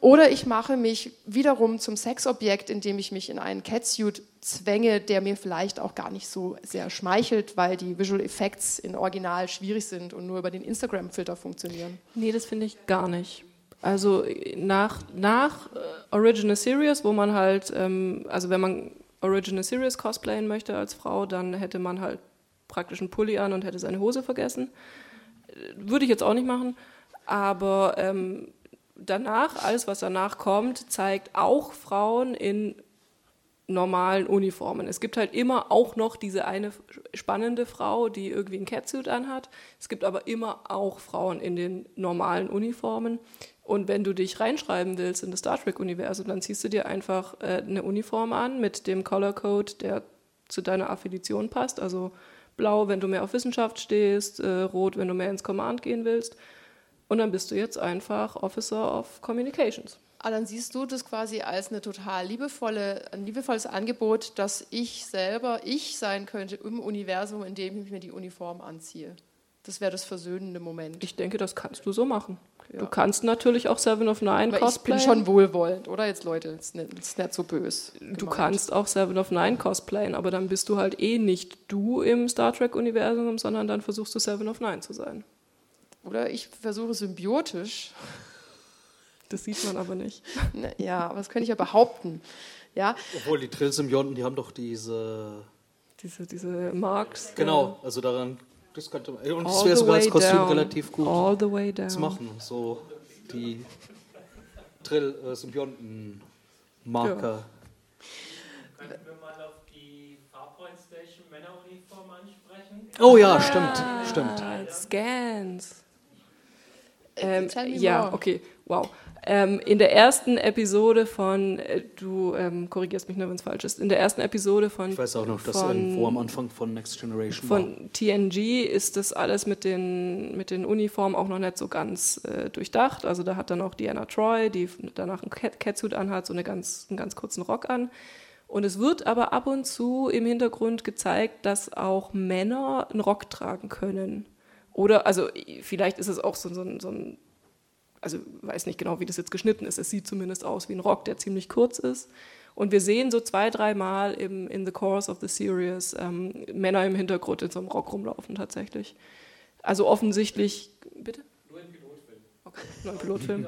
Oder ich mache mich wiederum zum Sexobjekt, indem ich mich in einen Catsuit zwänge, der mir vielleicht auch gar nicht so sehr schmeichelt, weil die Visual Effects in Original schwierig sind und nur über den Instagram-Filter funktionieren. Nee, das finde ich gar nicht. Also nach, nach äh, Original Series, wo man halt, ähm, also wenn man Original Series cosplayen möchte als Frau, dann hätte man halt praktisch einen Pulli an und hätte seine Hose vergessen. Würde ich jetzt auch nicht machen, aber ähm, danach, alles was danach kommt, zeigt auch Frauen in normalen Uniformen. Es gibt halt immer auch noch diese eine spannende Frau, die irgendwie einen Catsuit anhat. Es gibt aber immer auch Frauen in den normalen Uniformen. Und wenn du dich reinschreiben willst in das Star Trek-Universum, dann ziehst du dir einfach äh, eine Uniform an mit dem Color Code, der zu deiner Affiliation passt. Also blau, wenn du mehr auf Wissenschaft stehst, äh, rot, wenn du mehr ins Command gehen willst. Und dann bist du jetzt einfach Officer of Communications. Ah, dann siehst du das quasi als eine total liebevolle, ein liebevolles Angebot, dass ich selber ich sein könnte im Universum, in dem ich mir die Uniform anziehe. Das wäre das versöhnende Moment. Ich denke, das kannst du so machen. Ja. Du kannst natürlich auch Seven of Nine Aber cosplayen. Ich bin schon wohlwollend, oder jetzt Leute? Das ist nicht, ist nicht so böse. Du kannst auch Seven of Nine cosplayen, aber dann bist du halt eh nicht du im Star Trek-Universum, sondern dann versuchst du Seven of Nine zu sein. Oder ich versuche symbiotisch. Das sieht man aber nicht. *laughs* Ja, aber das könnte ich ja behaupten. Ja. Obwohl die Trill-Symbionten, die haben doch diese. Diese, diese Marks. Genau, also daran das könnte man. Und das wäre sogar als Kostüm down. relativ gut All the way down. zu machen. So die Drill-Symbionten-Marker. Äh, Könnten wir mal auf die Farpoint Station Männeruniform ansprechen? Oh ja, stimmt, stimmt. Scans. Ähm, ja, okay, wow. Ähm, in der ersten Episode von, äh, du ähm, korrigierst mich nur, wenn es falsch ist, in der ersten Episode von. Ich weiß auch noch, dass irgendwo am Anfang von Next Generation Von war. TNG ist das alles mit den, mit den Uniformen auch noch nicht so ganz äh, durchdacht. Also da hat dann auch Diana Troy, die danach einen Catsuit anhat, so eine ganz, einen ganz kurzen Rock an. Und es wird aber ab und zu im Hintergrund gezeigt, dass auch Männer einen Rock tragen können. Oder, also vielleicht ist es auch so, so, so ein also weiß nicht genau, wie das jetzt geschnitten ist. Es sieht zumindest aus wie ein Rock, der ziemlich kurz ist. Und wir sehen so zwei, dreimal im, in the course of the series ähm, Männer im Hintergrund in so einem Rock rumlaufen tatsächlich. Also offensichtlich, bitte? Nur *laughs* ein Pilotfilm.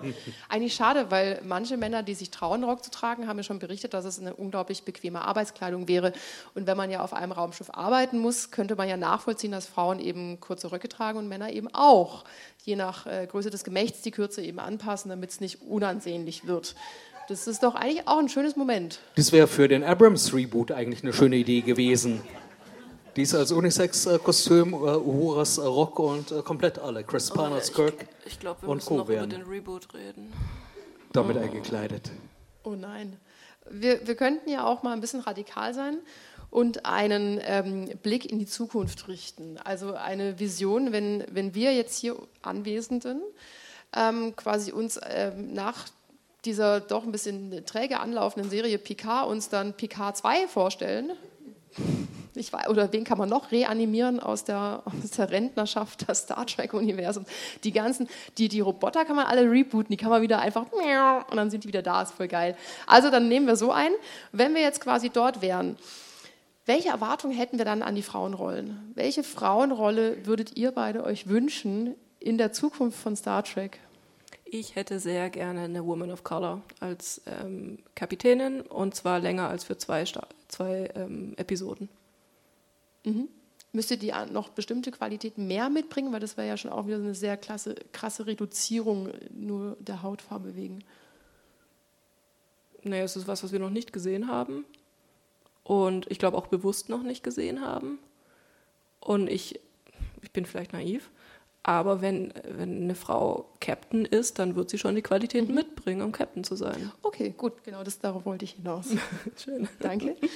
Eigentlich schade, weil manche Männer, die sich trauen, Rock zu tragen, haben mir schon berichtet, dass es eine unglaublich bequeme Arbeitskleidung wäre. Und wenn man ja auf einem Raumschiff arbeiten muss, könnte man ja nachvollziehen, dass Frauen eben kurze Röcke tragen und Männer eben auch. Je nach äh, Größe des Gemächts die Kürze eben anpassen, damit es nicht unansehnlich wird. Das ist doch eigentlich auch ein schönes Moment. Das wäre für den Abrams-Reboot eigentlich eine schöne Idee gewesen. Dies als Unisex-Kostüm, äh, Uhuras Rock und äh, komplett alle. Chris Pine als Kirk ich, ich glaub, wir und müssen Co. noch werden. über den Reboot reden. Damit oh. eingekleidet. Oh nein. Wir, wir könnten ja auch mal ein bisschen radikal sein und einen ähm, Blick in die Zukunft richten. Also eine Vision, wenn, wenn wir jetzt hier Anwesenden ähm, quasi uns ähm, nach dieser doch ein bisschen träge anlaufenden Serie Picard uns dann Picard 2 vorstellen, ich weiß, oder wen kann man noch reanimieren aus der, aus der Rentnerschaft des Star Trek-Universums? Die ganzen, die, die Roboter kann man alle rebooten, die kann man wieder einfach und dann sind die wieder da, ist voll geil. Also dann nehmen wir so ein, wenn wir jetzt quasi dort wären, welche Erwartungen hätten wir dann an die Frauenrollen? Welche Frauenrolle würdet ihr beide euch wünschen in der Zukunft von Star Trek? Ich hätte sehr gerne eine Woman of Color als ähm, Kapitänin und zwar länger als für zwei, zwei ähm, Episoden. Mhm. Müsste die noch bestimmte Qualitäten mehr mitbringen, weil das wäre ja schon auch wieder eine sehr klasse, krasse Reduzierung nur der Hautfarbe wegen. Naja, es ist was, was wir noch nicht gesehen haben und ich glaube auch bewusst noch nicht gesehen haben. Und ich, ich bin vielleicht naiv, Aber wenn, wenn eine Frau Captain ist, dann wird sie schon die Qualitäten mitbringen, um Captain zu sein. Okay, gut, genau, das, darauf wollte ich hinaus. *laughs* Schön. Danke. *laughs*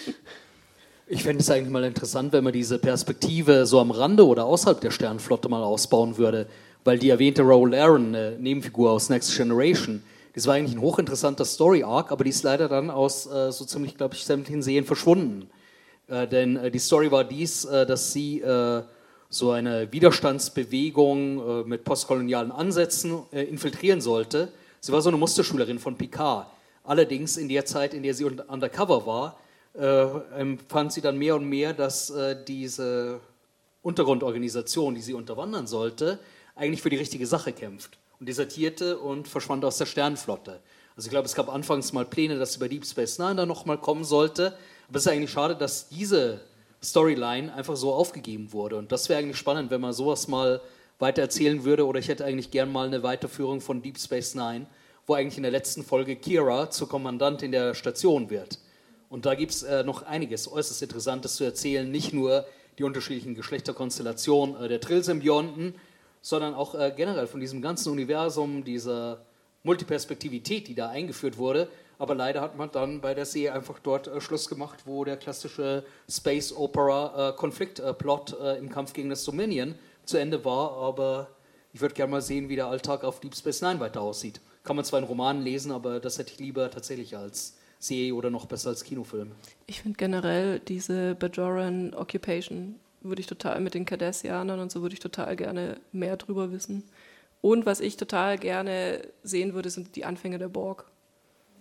Ich fände es eigentlich mal interessant, wenn man diese Perspektive so am Rande oder außerhalb der Sternenflotte mal ausbauen würde, weil die erwähnte Raoul Aaron, eine Nebenfigur aus Next Generation, das war eigentlich ein hochinteressanter Story-Arc, aber die ist leider dann aus äh, so ziemlich, glaube ich, sämtlichen Serien verschwunden. Äh, denn äh, die Story war dies, äh, dass sie äh, so eine Widerstandsbewegung äh, mit postkolonialen Ansätzen infiltrieren sollte. Sie war so eine Musterschülerin von Picard. Allerdings in der Zeit, in der sie undercover war, empfand sie dann mehr und mehr, dass diese Untergrundorganisation, die sie unterwandern sollte, eigentlich für die richtige Sache kämpft und desertierte und verschwand aus der Sternenflotte. Also ich glaube, es gab anfangs mal Pläne, dass sie bei Deep Space Nine dann nochmal kommen sollte, aber es ist eigentlich schade, dass diese Storyline einfach so aufgegeben wurde. Und das wäre eigentlich spannend, wenn man sowas mal weiter erzählen würde. Oder ich hätte eigentlich gern mal eine Weiterführung von Deep Space Nine, wo eigentlich in der letzten Folge Kira zur Kommandantin der Station wird. Und da gibt es äh, noch einiges äußerst Interessantes zu erzählen. Nicht nur die unterschiedlichen Geschlechterkonstellationen äh, der Trill-Symbionten, sondern auch äh, generell von diesem ganzen Universum, dieser Multiperspektivität, die da eingeführt wurde. Aber leider hat man dann bei der Serie einfach dort äh, Schluss gemacht, wo der klassische Space Opera äh, Konfliktplot äh, im Kampf gegen das Dominion zu Ende war. Aber ich würde gerne mal sehen, wie der Alltag auf Deep Space Nine weiter aussieht. Kann man zwar in Romanen lesen, aber das hätte ich lieber tatsächlich als Serie oder noch besser als Kinofilm. Ich finde generell diese Bajoran Occupation würde ich total mit den Cardassianern und so würde ich total gerne mehr drüber wissen. Und was ich total gerne sehen würde, sind die Anfänge der Borg.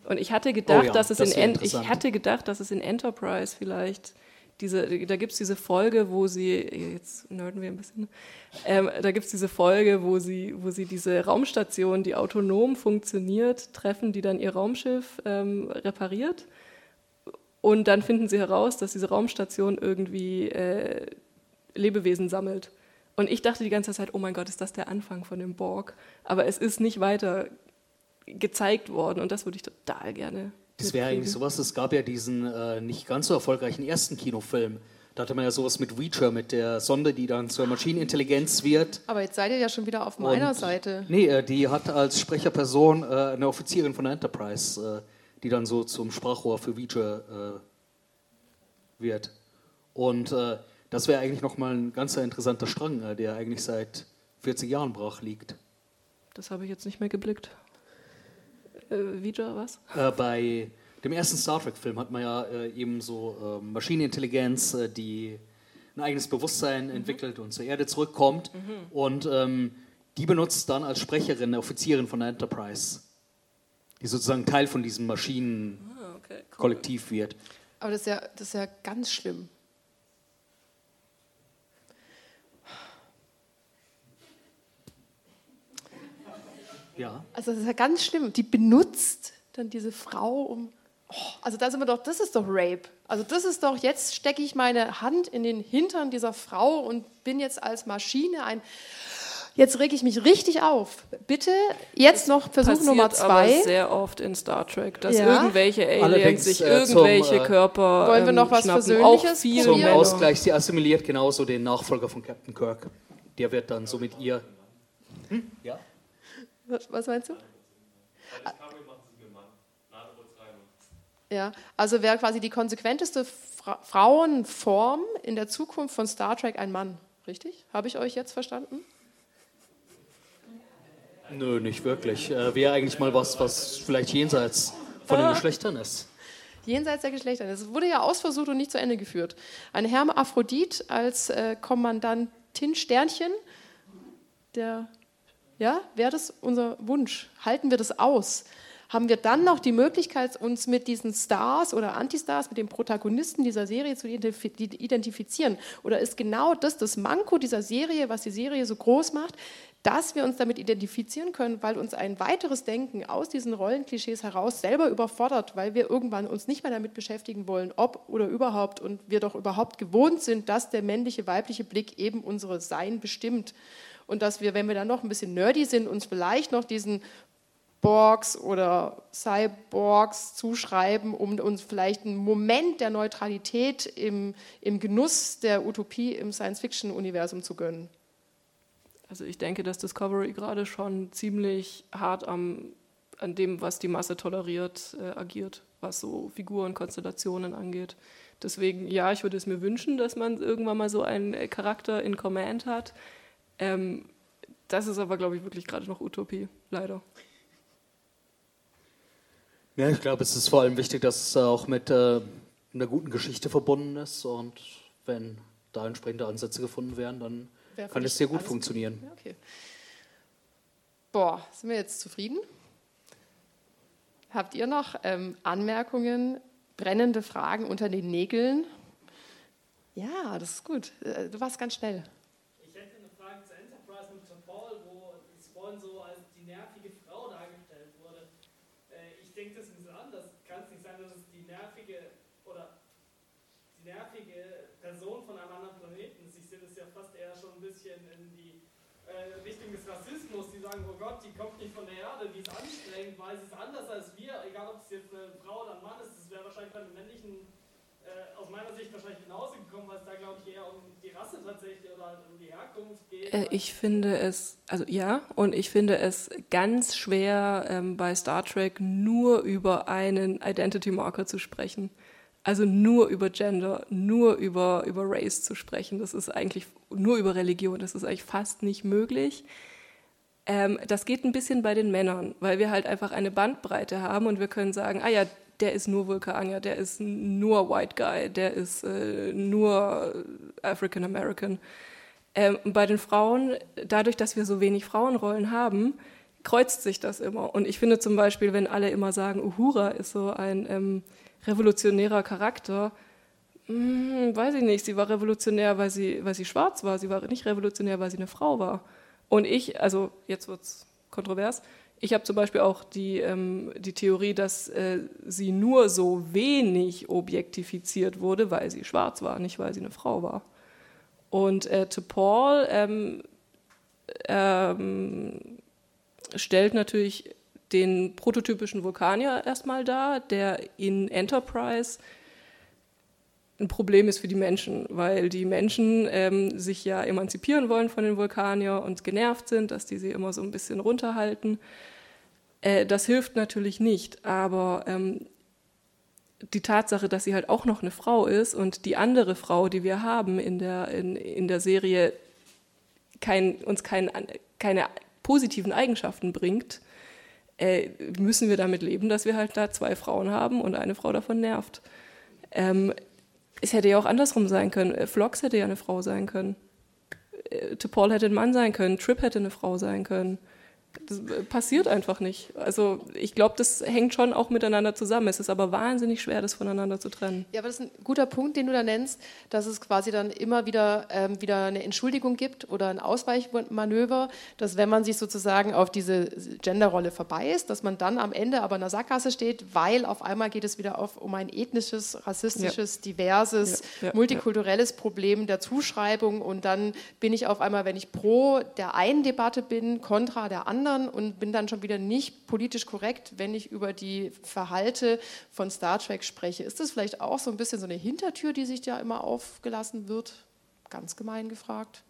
Und ich hatte gedacht, oh ja, dass es das in ich hatte gedacht, dass es in Enterprise vielleicht diese, da gibt es diese Folge, wo sie, jetzt nerden wir ein bisschen, ähm, da gibt es diese Folge, wo sie, wo sie diese Raumstation, die autonom funktioniert, treffen, die dann ihr Raumschiff ähm, repariert. Und dann finden sie heraus, dass diese Raumstation irgendwie äh, Lebewesen sammelt. Und ich dachte die ganze Zeit, oh mein Gott, ist das der Anfang von dem Borg? Aber es ist nicht weiter gezeigt worden und das würde ich total gerne. Das wäre eigentlich sowas, es gab ja diesen äh, nicht ganz so erfolgreichen ersten Kinofilm. Da hatte man ja sowas mit Reacher, mit der Sonde, die dann zur Maschinenintelligenz wird. Aber jetzt seid ihr ja schon wieder auf meiner und, Seite. Nee, äh, die hat als Sprecherperson äh, eine Offizierin von der Enterprise, äh, die dann so zum Sprachrohr für Reacher äh, wird. Und äh, das wäre eigentlich nochmal ein ganz interessanter Strang, äh, der eigentlich seit 40 Jahren brach liegt. Das habe ich jetzt nicht mehr geblickt. Äh, Vija, was? Äh, bei dem ersten Star Trek-Film hat man ja äh, eben so äh, Maschinenintelligenz, die ein eigenes Bewusstsein mhm. entwickelt und zur Erde zurückkommt. Mhm. Und ähm, die benutzt dann als Sprecherin eine Offizierin von der Enterprise, die sozusagen Teil von diesem Maschinenkollektiv ah, okay, cool. wird. Aber das ist, ja, das ist ja ganz schlimm. Ja. Also das ist ja ganz schlimm. Die benutzt dann diese Frau um. Oh, also da sind wir doch, das ist doch Rape. Also das ist doch, jetzt stecke ich meine Hand in den Hintern dieser Frau und bin jetzt als Maschine ein. Jetzt reg ich mich richtig auf. Bitte jetzt noch Versuch Passiert Nummer zwei. Aber sehr oft in Star Trek, dass ja. irgendwelche Aliens Allerdings, sich äh, irgendwelche zum, äh, Körper Wollen wir noch ähm, was schnappen. Versöhnliches? Auch viel zum Ausgleich. Sie assimiliert genauso den Nachfolger von Captain Kirk. Der wird dann so mit ihr. Hm? Ja. Was meinst du? Ja, also wäre quasi die konsequenteste Fra Frauenform in der Zukunft von Star Trek ein Mann, richtig? Habe ich euch jetzt verstanden? Nö, nicht wirklich. Äh, wäre eigentlich mal was, was vielleicht jenseits von den ah. Geschlechtern ist. Jenseits der Geschlechter. Das wurde ja ausversucht und nicht zu Ende geführt. Ein Hermaphrodit als äh, Kommandantin Sternchen, der ja, wäre das unser Wunsch? Halten wir das aus? Haben wir dann noch die Möglichkeit, uns mit diesen Stars oder Antistars, mit den Protagonisten dieser Serie zu identifizieren? Oder ist genau das das Manko dieser Serie, was die Serie so groß macht, dass wir uns damit identifizieren können, weil uns ein weiteres Denken aus diesen Rollenklischees heraus selber überfordert, weil wir irgendwann uns nicht mehr damit beschäftigen wollen, ob oder überhaupt und wir doch überhaupt gewohnt sind, dass der männliche, weibliche Blick eben unsere Sein bestimmt und dass wir, wenn wir dann noch ein bisschen nerdy sind, uns vielleicht noch diesen Borgs oder Cyborgs zuschreiben, um uns vielleicht einen Moment der Neutralität im, im Genuss der Utopie im Science-Fiction-Universum zu gönnen. Also ich denke, dass Discovery gerade schon ziemlich hart am, an dem, was die Masse toleriert, äh, agiert, was so Figuren, Konstellationen angeht. Deswegen, ja, ich würde es mir wünschen, dass man irgendwann mal so einen äh, Charakter in Command hat. Ähm, das ist aber, glaube ich, wirklich gerade noch Utopie, leider. Ja, ich glaube, es ist vor allem wichtig, dass es auch mit äh, einer guten Geschichte verbunden ist und wenn da entsprechende Ansätze gefunden werden, dann Wäre kann es sehr gut funktionieren. Ja, okay. Boah, sind wir jetzt zufrieden? Habt ihr noch ähm, Anmerkungen, brennende Fragen unter den Nägeln? Ja, das ist gut. Äh, du warst ganz schnell. Sagen, oh Gott, die kommt nicht von der Erde, die ist anstrengend, weil sie ist anders als wir, egal ob es jetzt eine Frau oder ein Mann ist, das wäre wahrscheinlich bei den männlichen äh, aus meiner Sicht wahrscheinlich genauso gekommen, weil es da, glaube ich, eher um die Rasse tatsächlich oder um die Herkunft geht. Äh, ich finde es, also ja, und ich finde es ganz schwer, ähm, bei Star Trek nur über einen Identity Marker zu sprechen. Also nur über Gender, nur über, über Race zu sprechen, das ist eigentlich nur über Religion, das ist eigentlich fast nicht möglich. Ähm, das geht ein bisschen bei den Männern, weil wir halt einfach eine Bandbreite haben und wir können sagen, ah ja, der ist nur Vulkanier, der ist nur White Guy, der ist äh, nur African American. Ähm, bei den Frauen, dadurch, dass wir so wenig Frauenrollen haben, kreuzt sich das immer. Und ich finde zum Beispiel, wenn alle immer sagen, Uhura ist so ein ähm, revolutionärer Charakter, hm, weiß ich nicht, sie war revolutionär, weil sie, weil sie schwarz war, sie war nicht revolutionär, weil sie eine Frau war. Und ich, also jetzt wird es kontrovers, ich habe zum Beispiel auch die, ähm, die Theorie, dass äh, sie nur so wenig objektifiziert wurde, weil sie schwarz war, nicht weil sie eine Frau war. Und äh, to Paul ähm, ähm, stellt natürlich den prototypischen Vulkanier erstmal dar, der in Enterprise ein Problem ist für die Menschen, weil die Menschen ähm, sich ja emanzipieren wollen von den Vulkanier und genervt sind, dass die sie immer so ein bisschen runterhalten. Äh, das hilft natürlich nicht, aber ähm, die Tatsache, dass sie halt auch noch eine Frau ist und die andere Frau, die wir haben in der, in, in der Serie, kein, uns kein, keine positiven Eigenschaften bringt, äh, müssen wir damit leben, dass wir halt da zwei Frauen haben und eine Frau davon nervt. Ähm, es hätte ja auch andersrum sein können. Äh, Vlogs hätte ja eine Frau sein können. Äh, Paul hätte ein Mann sein können. Trip hätte eine Frau sein können. Das äh, passiert einfach nicht. Also ich glaube, das hängt schon auch miteinander zusammen. Es ist aber wahnsinnig schwer, das voneinander zu trennen. Ja, aber das ist ein guter Punkt, den du da nennst, dass es quasi dann immer wieder, ähm, wieder eine Entschuldigung gibt oder ein Ausweichmanöver, dass wenn man sich sozusagen auf diese Genderrolle verbeißt, dass man dann am Ende aber in der Sackgasse steht, weil auf einmal geht es wieder auf, um ein ethnisches, rassistisches, ja. diverses, ja, ja, multikulturelles Problem der Zuschreibung und dann bin ich auf einmal, wenn ich pro der einen Debatte bin, kontra der anderen, anderen und bin dann schon wieder nicht politisch korrekt, wenn ich über die Verhalte von Star Trek spreche. Ist das vielleicht auch so ein bisschen so eine Hintertür, die sich da immer aufgelassen wird? Ganz gemein gefragt.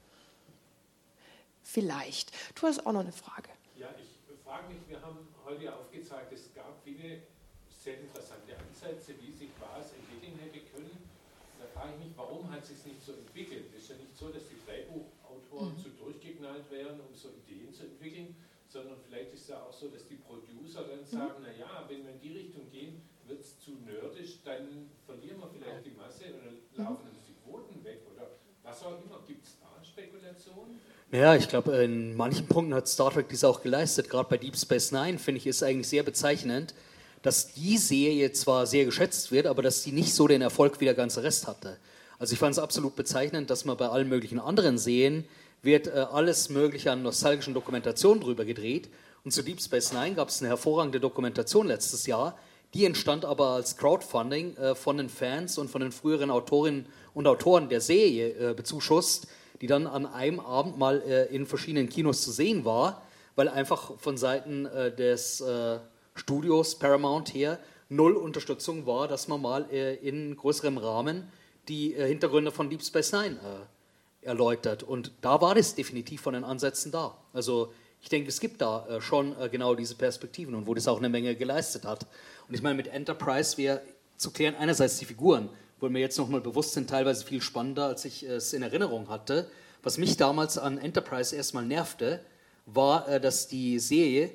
Vielleicht. Du hast auch noch eine Frage. Ja, ich frage mich, wir haben heute aufgezeigt, es gab viele sehr interessante Ansätze, wie sich was entwickeln hätte können. Da frage ich mich, warum hat es sich nicht so entwickelt? Es ist ja nicht so, dass die Drehbuchautoren mhm. zu durchgeknallt wären, um so Ideen zu entwickeln, sondern vielleicht ist es ja auch so, dass die Producer dann mhm. sagen, mhm. naja, wenn wir in die Richtung gehen, wird es zu nerdisch, dann verlieren wir vielleicht die Masse oder mhm. laufen uns die Quoten weg oder was auch immer. Gibt es da Spekulationen? Ja, ich glaube, in manchen Punkten hat Star Trek dies auch geleistet. Gerade bei Deep Space Nine, finde ich, ist eigentlich sehr bezeichnend, dass die Serie zwar sehr geschätzt wird, aber dass sie nicht so den Erfolg wie der ganze Rest hatte. Also ich fand es absolut bezeichnend, dass man bei allen möglichen anderen Serien wird äh, alles Mögliche an nostalgischen Dokumentationen drüber gedreht. Und zu Deep Space Nine gab es eine hervorragende Dokumentation letztes Jahr. Die entstand aber als Crowdfunding äh, von den Fans und von den früheren Autorinnen und Autoren der Serie äh, bezuschusst, die dann an einem Abend mal äh, in verschiedenen Kinos zu sehen war, weil einfach von Seiten äh, des äh, Studios Paramount her null Unterstützung war, dass man mal in größerem Rahmen die Hintergründe von Deep Space Nine erläutert. Und da war das definitiv von den Ansätzen da. Also ich denke, es gibt da äh, schon äh, genau diese Perspektiven und wo das auch eine Menge geleistet hat. Und ich meine, mit Enterprise wäre zu klären einerseits die Figuren, wo mir jetzt nochmal bewusst sind, teilweise viel spannender, als ich es in Erinnerung hatte. Was mich damals an Enterprise erstmal nervte, war, äh, dass die Serie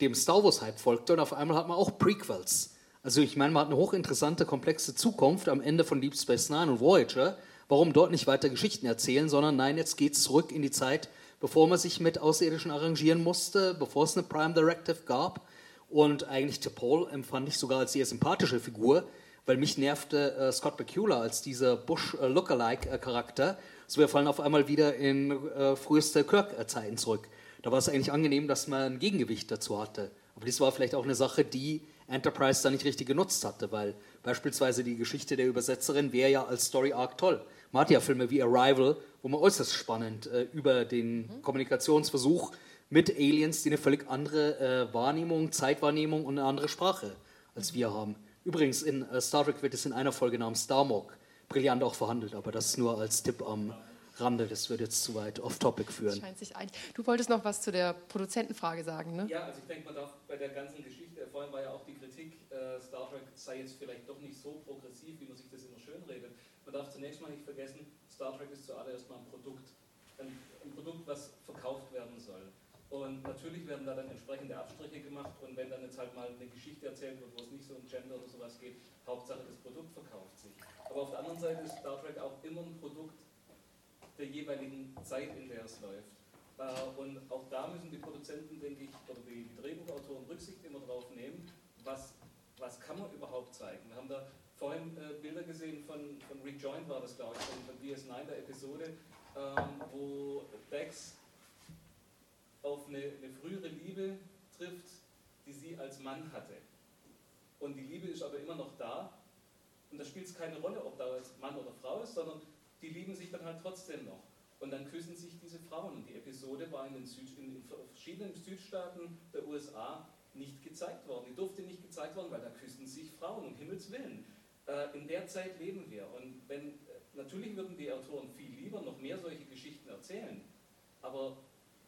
dem Star Wars-Hype folgte und auf einmal hat man auch Prequels. Also ich meine, man hat eine hochinteressante, komplexe Zukunft am Ende von Deep Space Nine und Voyager. Warum dort nicht weiter Geschichten erzählen, sondern nein, jetzt geht es zurück in die Zeit, bevor man sich mit Außerirdischen arrangieren musste, bevor es eine Prime Directive gab. Und eigentlich T'Pol empfand ich sogar als sehr sympathische Figur, weil mich nervte äh, Scott Bakula als dieser Bush-Lookalike-Charakter. So, wir fallen auf einmal wieder in äh, früheste Kirk-Zeiten zurück. Da war es eigentlich angenehm, dass man ein Gegengewicht dazu hatte. Aber das war vielleicht auch eine Sache, die Enterprise da nicht richtig genutzt hatte, weil beispielsweise die Geschichte der Übersetzerin wäre ja als Story Arc toll. Man hat ja Filme wie Arrival, wo man äußerst spannend äh, über den. Kommunikationsversuch mit Aliens, die eine völlig andere äh, Wahrnehmung, Zeitwahrnehmung und eine andere Sprache als wir haben. Übrigens, in äh, Star Trek wird es in einer Folge namens Starmog brillant auch verhandelt, aber das nur als Tipp am Rande. Das würde jetzt zu weit off-topic führen. Scheint sich ein. Du wolltest noch was zu der Produzentenfrage sagen, ne? Ja, also ich denke, man darf bei der ganzen Geschichte, vorhin war ja auch die Kritik, äh, Star Trek sei jetzt vielleicht doch nicht so progressiv, wie man sich das immer schön redet. Man darf zunächst mal nicht vergessen, Star Trek ist zuallererst mal ein Produkt. Ein, ein Produkt, was verkauft werden soll. Und natürlich werden da dann entsprechende Abstriche gemacht und wenn dann jetzt halt mal eine Geschichte erzählt wird, wo es nicht so um Gender oder sowas geht, Hauptsache das Produkt verkauft sich. Aber auf der anderen Seite ist Star Trek auch immer ein Produkt der jeweiligen Zeit, in der es läuft. Äh, und auch da müssen die Produzenten, denke ich, oder die, Drehbuchautoren Rücksicht immer drauf nehmen, was, was kann man überhaupt zeigen. Wir haben da vorhin äh, Bilder gesehen von, von Rejoined, war das glaube ich, von, von DS9, der Episode, ähm, wo Dex auf eine, eine frühere Liebe trifft, die sie als Mann hatte. Und die Liebe ist aber immer noch da. Und da spielt es keine Rolle, ob da jetzt Mann oder Frau ist, sondern die lieben sich dann halt trotzdem noch. Und dann küssen sich diese Frauen. Und die Episode war in den Süd, in verschiedenen Südstaaten der USA nicht gezeigt worden. Die durfte nicht gezeigt worden, weil da küssen sich Frauen, um Himmels Willen. Äh, in der Zeit leben wir. Und wenn, äh, natürlich würden die Autoren viel lieber noch mehr solche Geschichten erzählen. Aber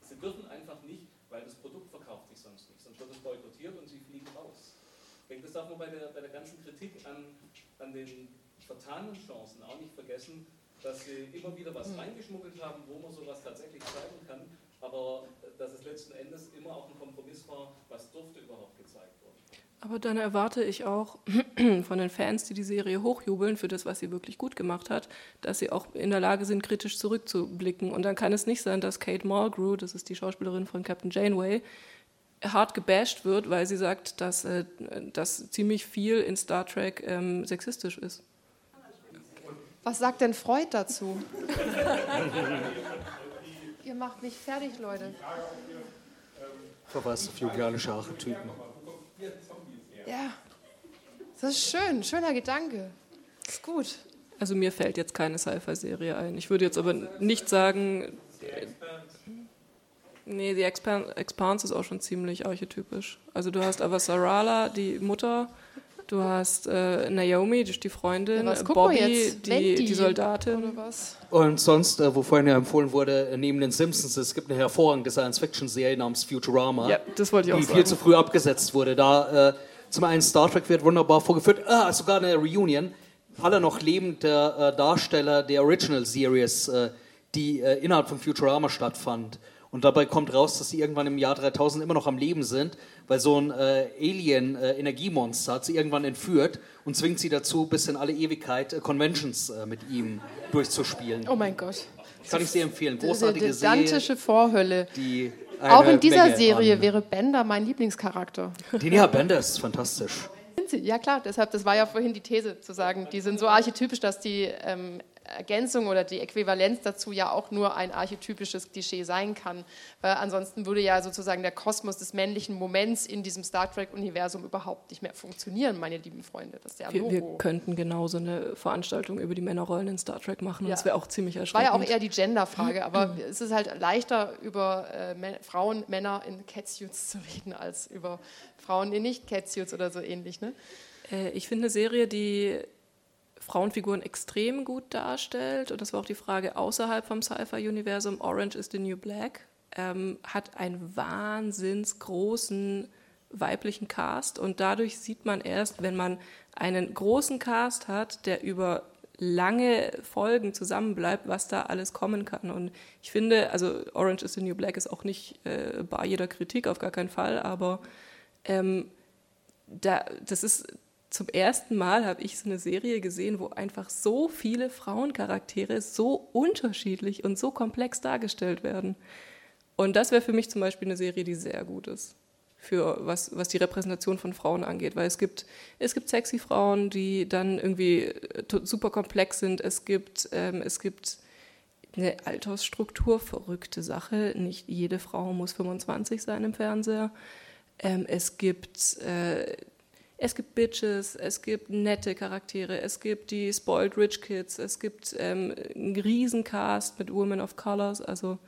sie dürfen einfach nicht, weil das Produkt verkauft sich sonst nicht. Sonst wird es boykottiert und sie fliegen raus. Ich denke, das darf man bei der, bei der ganzen Kritik an, an den vertanen Chancen auch nicht vergessen, dass sie immer wieder was hm. reingeschmuggelt haben, wo man sowas tatsächlich zeigen kann, aber dass es letzten Endes immer auch ein Kompromiss war, was durfte überhaupt gezeigt werden. Aber dann erwarte ich auch *clears throat* von den Fans, die die Serie hochjubeln für das, was sie wirklich gut gemacht hat, dass sie auch in der Lage sind, kritisch zurückzublicken. Und dann kann es nicht sein, dass Kate Mulgrew, das ist die Schauspielerin von Captain Janeway, hart gebasht wird, weil sie sagt, dass, äh, dass ziemlich viel in Star Trek ähm, sexistisch ist. Was sagt denn Freud dazu? *laughs* Ihr macht mich fertig, Leute. Verweist auf julianische Archetypen. Ja, das ist schön, schöner Gedanke. Das ist gut. Also mir fällt jetzt keine Sci-Fi-Serie ein. Ich würde jetzt aber nicht sagen, nee, die Expanse ist auch schon ziemlich archetypisch. Also du hast Avasarala, die Mutter, Du hast äh, Naomi, die, die Freundin, ja, Bobby, die, die, Soldatin. Und sonst, äh, wo vorhin ja empfohlen wurde, äh, neben den Simpsons, es gibt eine hervorragende Science-Fiction-Serie namens Futurama, ja, das wollte ich auch die sagen. viel zu früh abgesetzt wurde. Da äh, zum einen Star Trek wird wunderbar vorgeführt, ah, sogar eine Reunion aller noch lebender äh, Darsteller der Original Series, äh, die innerhalb von Futurama stattfand. Und dabei kommt raus, dass sie irgendwann im Jahr 3000 immer noch am Leben sind, weil so ein äh, Alien-Energiemonster äh, hat sie irgendwann entführt und zwingt sie dazu, bis in alle Ewigkeit äh, Conventions äh, mit ihm durchzuspielen. Oh mein Gott. Kann ich sehr empfehlen. Großartige die, die dantische Vorhölle. Die Auch in dieser Menge Serie wäre Bender mein Lieblingscharakter. Den ja, Bender ist fantastisch. Ja klar, deshalb, das war ja vorhin die These, zu sagen, die sind so archetypisch, dass die ähm, Ergänzung oder die Äquivalenz dazu ja auch nur ein archetypisches Klischee sein kann. Weil ansonsten würde ja sozusagen der Kosmos des männlichen Moments in diesem Star Trek-Universum überhaupt nicht mehr funktionieren, meine lieben Freunde. Das ist ja wir, wir, könnten genauso eine Veranstaltung über die Männerrollen in Star Trek machen und ja. das wäre auch ziemlich erschreckend. War ja auch eher die Gender-Frage, *clears throat* aber es ist halt leichter, über äh, Frauen, Männer in Catsuits zu reden, als über Frauen in Nicht-Catsuits oder so ähnlich. Ne? Äh, ich finde eine Serie, die Frauenfiguren extrem gut darstellt. Und das war auch die Frage außerhalb vom Sci-Fi-Universum. Orange is the New Black ähm, hat einen wahnsinns großen weiblichen Cast und dadurch sieht man erst, wenn man einen großen Cast hat, der über lange Folgen zusammenbleibt, was da alles kommen kann. Und ich finde, also Orange is the New Black ist auch nicht äh, bei jeder Kritik, auf gar keinen Fall, aber ähm, da, das ist zum ersten Mal habe ich so eine Serie gesehen, wo einfach so viele Frauencharaktere so unterschiedlich und so komplex dargestellt werden. Und das wäre für mich zum Beispiel eine Serie, die sehr gut ist für was, was die Repräsentation von Frauen angeht, weil es gibt, es gibt sexy Frauen, die dann irgendwie äh, super komplex sind. Es gibt, ähm, es gibt eine Altersstruktur, verrückte Sache. Nicht jede Frau muss 25 sein im Fernseher. Ähm, es gibt äh, es gibt Bitches, es gibt nette Charaktere, es gibt die Spoiled Rich Kids, es gibt ähm, einen Riesencast mit Women of Colors, also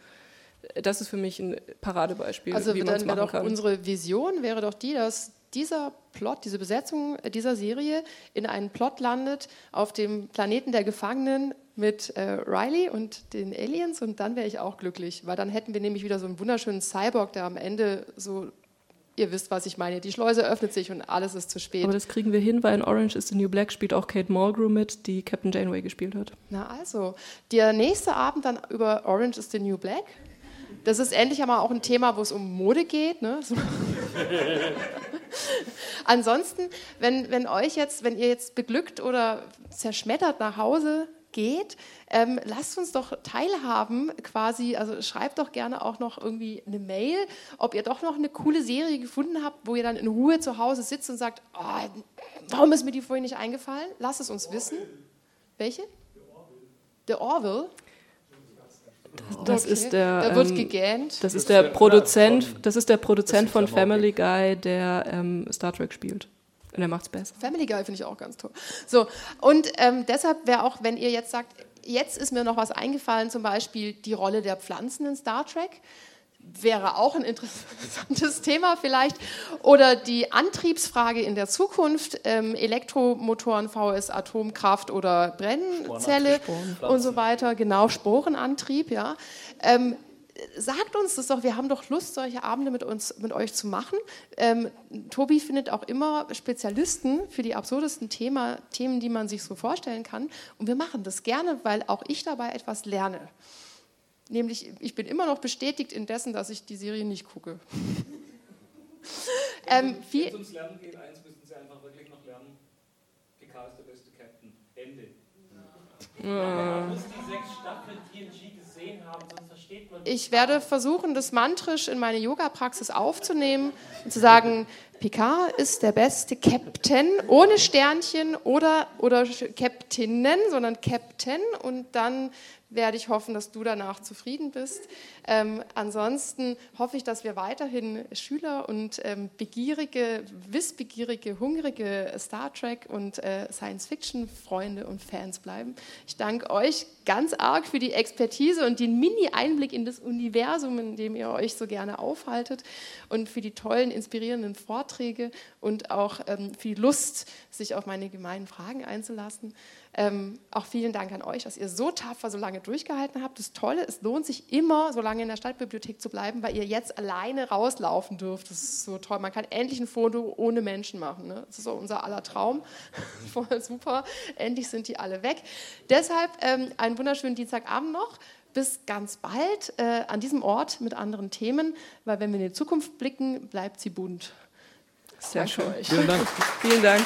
das ist für mich ein Paradebeispiel. Also wie dann wäre doch kann. unsere Vision wäre doch die, dass dieser Plot, diese Besetzung dieser Serie in einen Plot landet auf dem Planeten der Gefangenen mit äh, Riley und den Aliens und dann wäre ich auch glücklich, weil dann hätten wir nämlich wieder so einen wunderschönen Cyborg, der am Ende so Ihr wisst, was ich meine. Die Schleuse öffnet sich und alles ist zu spät. Aber das kriegen wir hin, weil in Orange is the New Black spielt auch Kate Mulgrew mit, die Captain Janeway gespielt hat. Na also, der nächste Abend dann über Orange is the New Black. Das ist endlich einmal auch ein Thema, wo es um Mode geht. Ne? So. *laughs* Ansonsten, wenn, wenn euch jetzt, wenn ihr jetzt beglückt oder zerschmettert nach Hause geht, ähm, lasst uns doch teilhaben quasi, also schreibt doch gerne auch noch irgendwie eine Mail, ob ihr doch noch eine coole Serie gefunden habt, wo ihr dann in Ruhe zu Hause sitzt und sagt, oh, warum ist mir die vorhin nicht eingefallen? Lasst es uns wissen. Welche? The Orville. Das, Okay. ist der. Da wird ähm, gegähnt. Das ist der Produzent, das ist der Produzent von Family Guy, der ähm, Star Trek spielt. Und er macht's besser. Family Guy finde ich auch ganz toll. So, und ähm, deshalb wäre auch, wenn ihr jetzt sagt, jetzt ist mir noch was eingefallen, zum Beispiel die Rolle der Pflanzen in Star Trek, wäre auch ein interessantes *laughs* Thema vielleicht. Oder die Antriebsfrage in der Zukunft, ähm, Elektromotoren, VS, Atomkraft oder Brennzelle und so weiter. Genau, Sporenantrieb, ja. Ähm, sagt uns das doch, wir haben doch Lust, solche Abende mit uns, mit euch zu machen. Ähm, Tobi findet auch immer Spezialisten für die absurdesten Thema, Themen, die man sich so vorstellen kann. Und wir machen das gerne, weil auch ich dabei etwas lerne. Nämlich, ich bin immer noch bestätigt in dessen, dass ich die Serie nicht gucke. *laughs* ähm, Wenn es ums Lernen geht, eins müssten Sie einfach wirklich noch lernen. Picard ist der beste Captain. Ende. Man muss die sechs Staffeln TNG gesehen haben, sonst ich werde versuchen, das mantrisch in meine Yoga-Praxis aufzunehmen und zu sagen, Picard ist der beste Captain, ohne Sternchen oder, oder Captainen, sondern Captain. Und dann werde ich hoffen, dass du danach zufrieden bist. Ähm, ansonsten hoffe ich, dass wir weiterhin Schüler und ähm, begierige, wissbegierige, hungrige Star Trek und äh, Science-Fiction-Freunde und Fans bleiben. Ich danke euch ganz arg für die Expertise und den Mini-Einblick in das Universum, in dem ihr euch so gerne aufhaltet und für die tollen, inspirierenden Vorträge und auch ähm, für die Lust, sich auf meine gemeinen Fragen einzulassen. Ähm, auch vielen Dank an euch, dass ihr so tapfer so lange durchgehalten habt. Das Tolle, es lohnt sich immer, so lange in der Stadtbibliothek zu bleiben, weil ihr jetzt alleine rauslaufen dürft. Das ist so toll. Man kann endlich ein Foto ohne Menschen machen. Ne? Das ist so unser aller Traum. *laughs* Voll super. Endlich sind die alle weg. Deshalb ähm, einen wunderschönen Dienstagabend noch. Bis ganz bald äh, an diesem Ort mit anderen Themen, weil wenn wir in die Zukunft blicken, bleibt sie bunt. Sehr schön. euch. Vielen Dank. *laughs* Vielen Dank.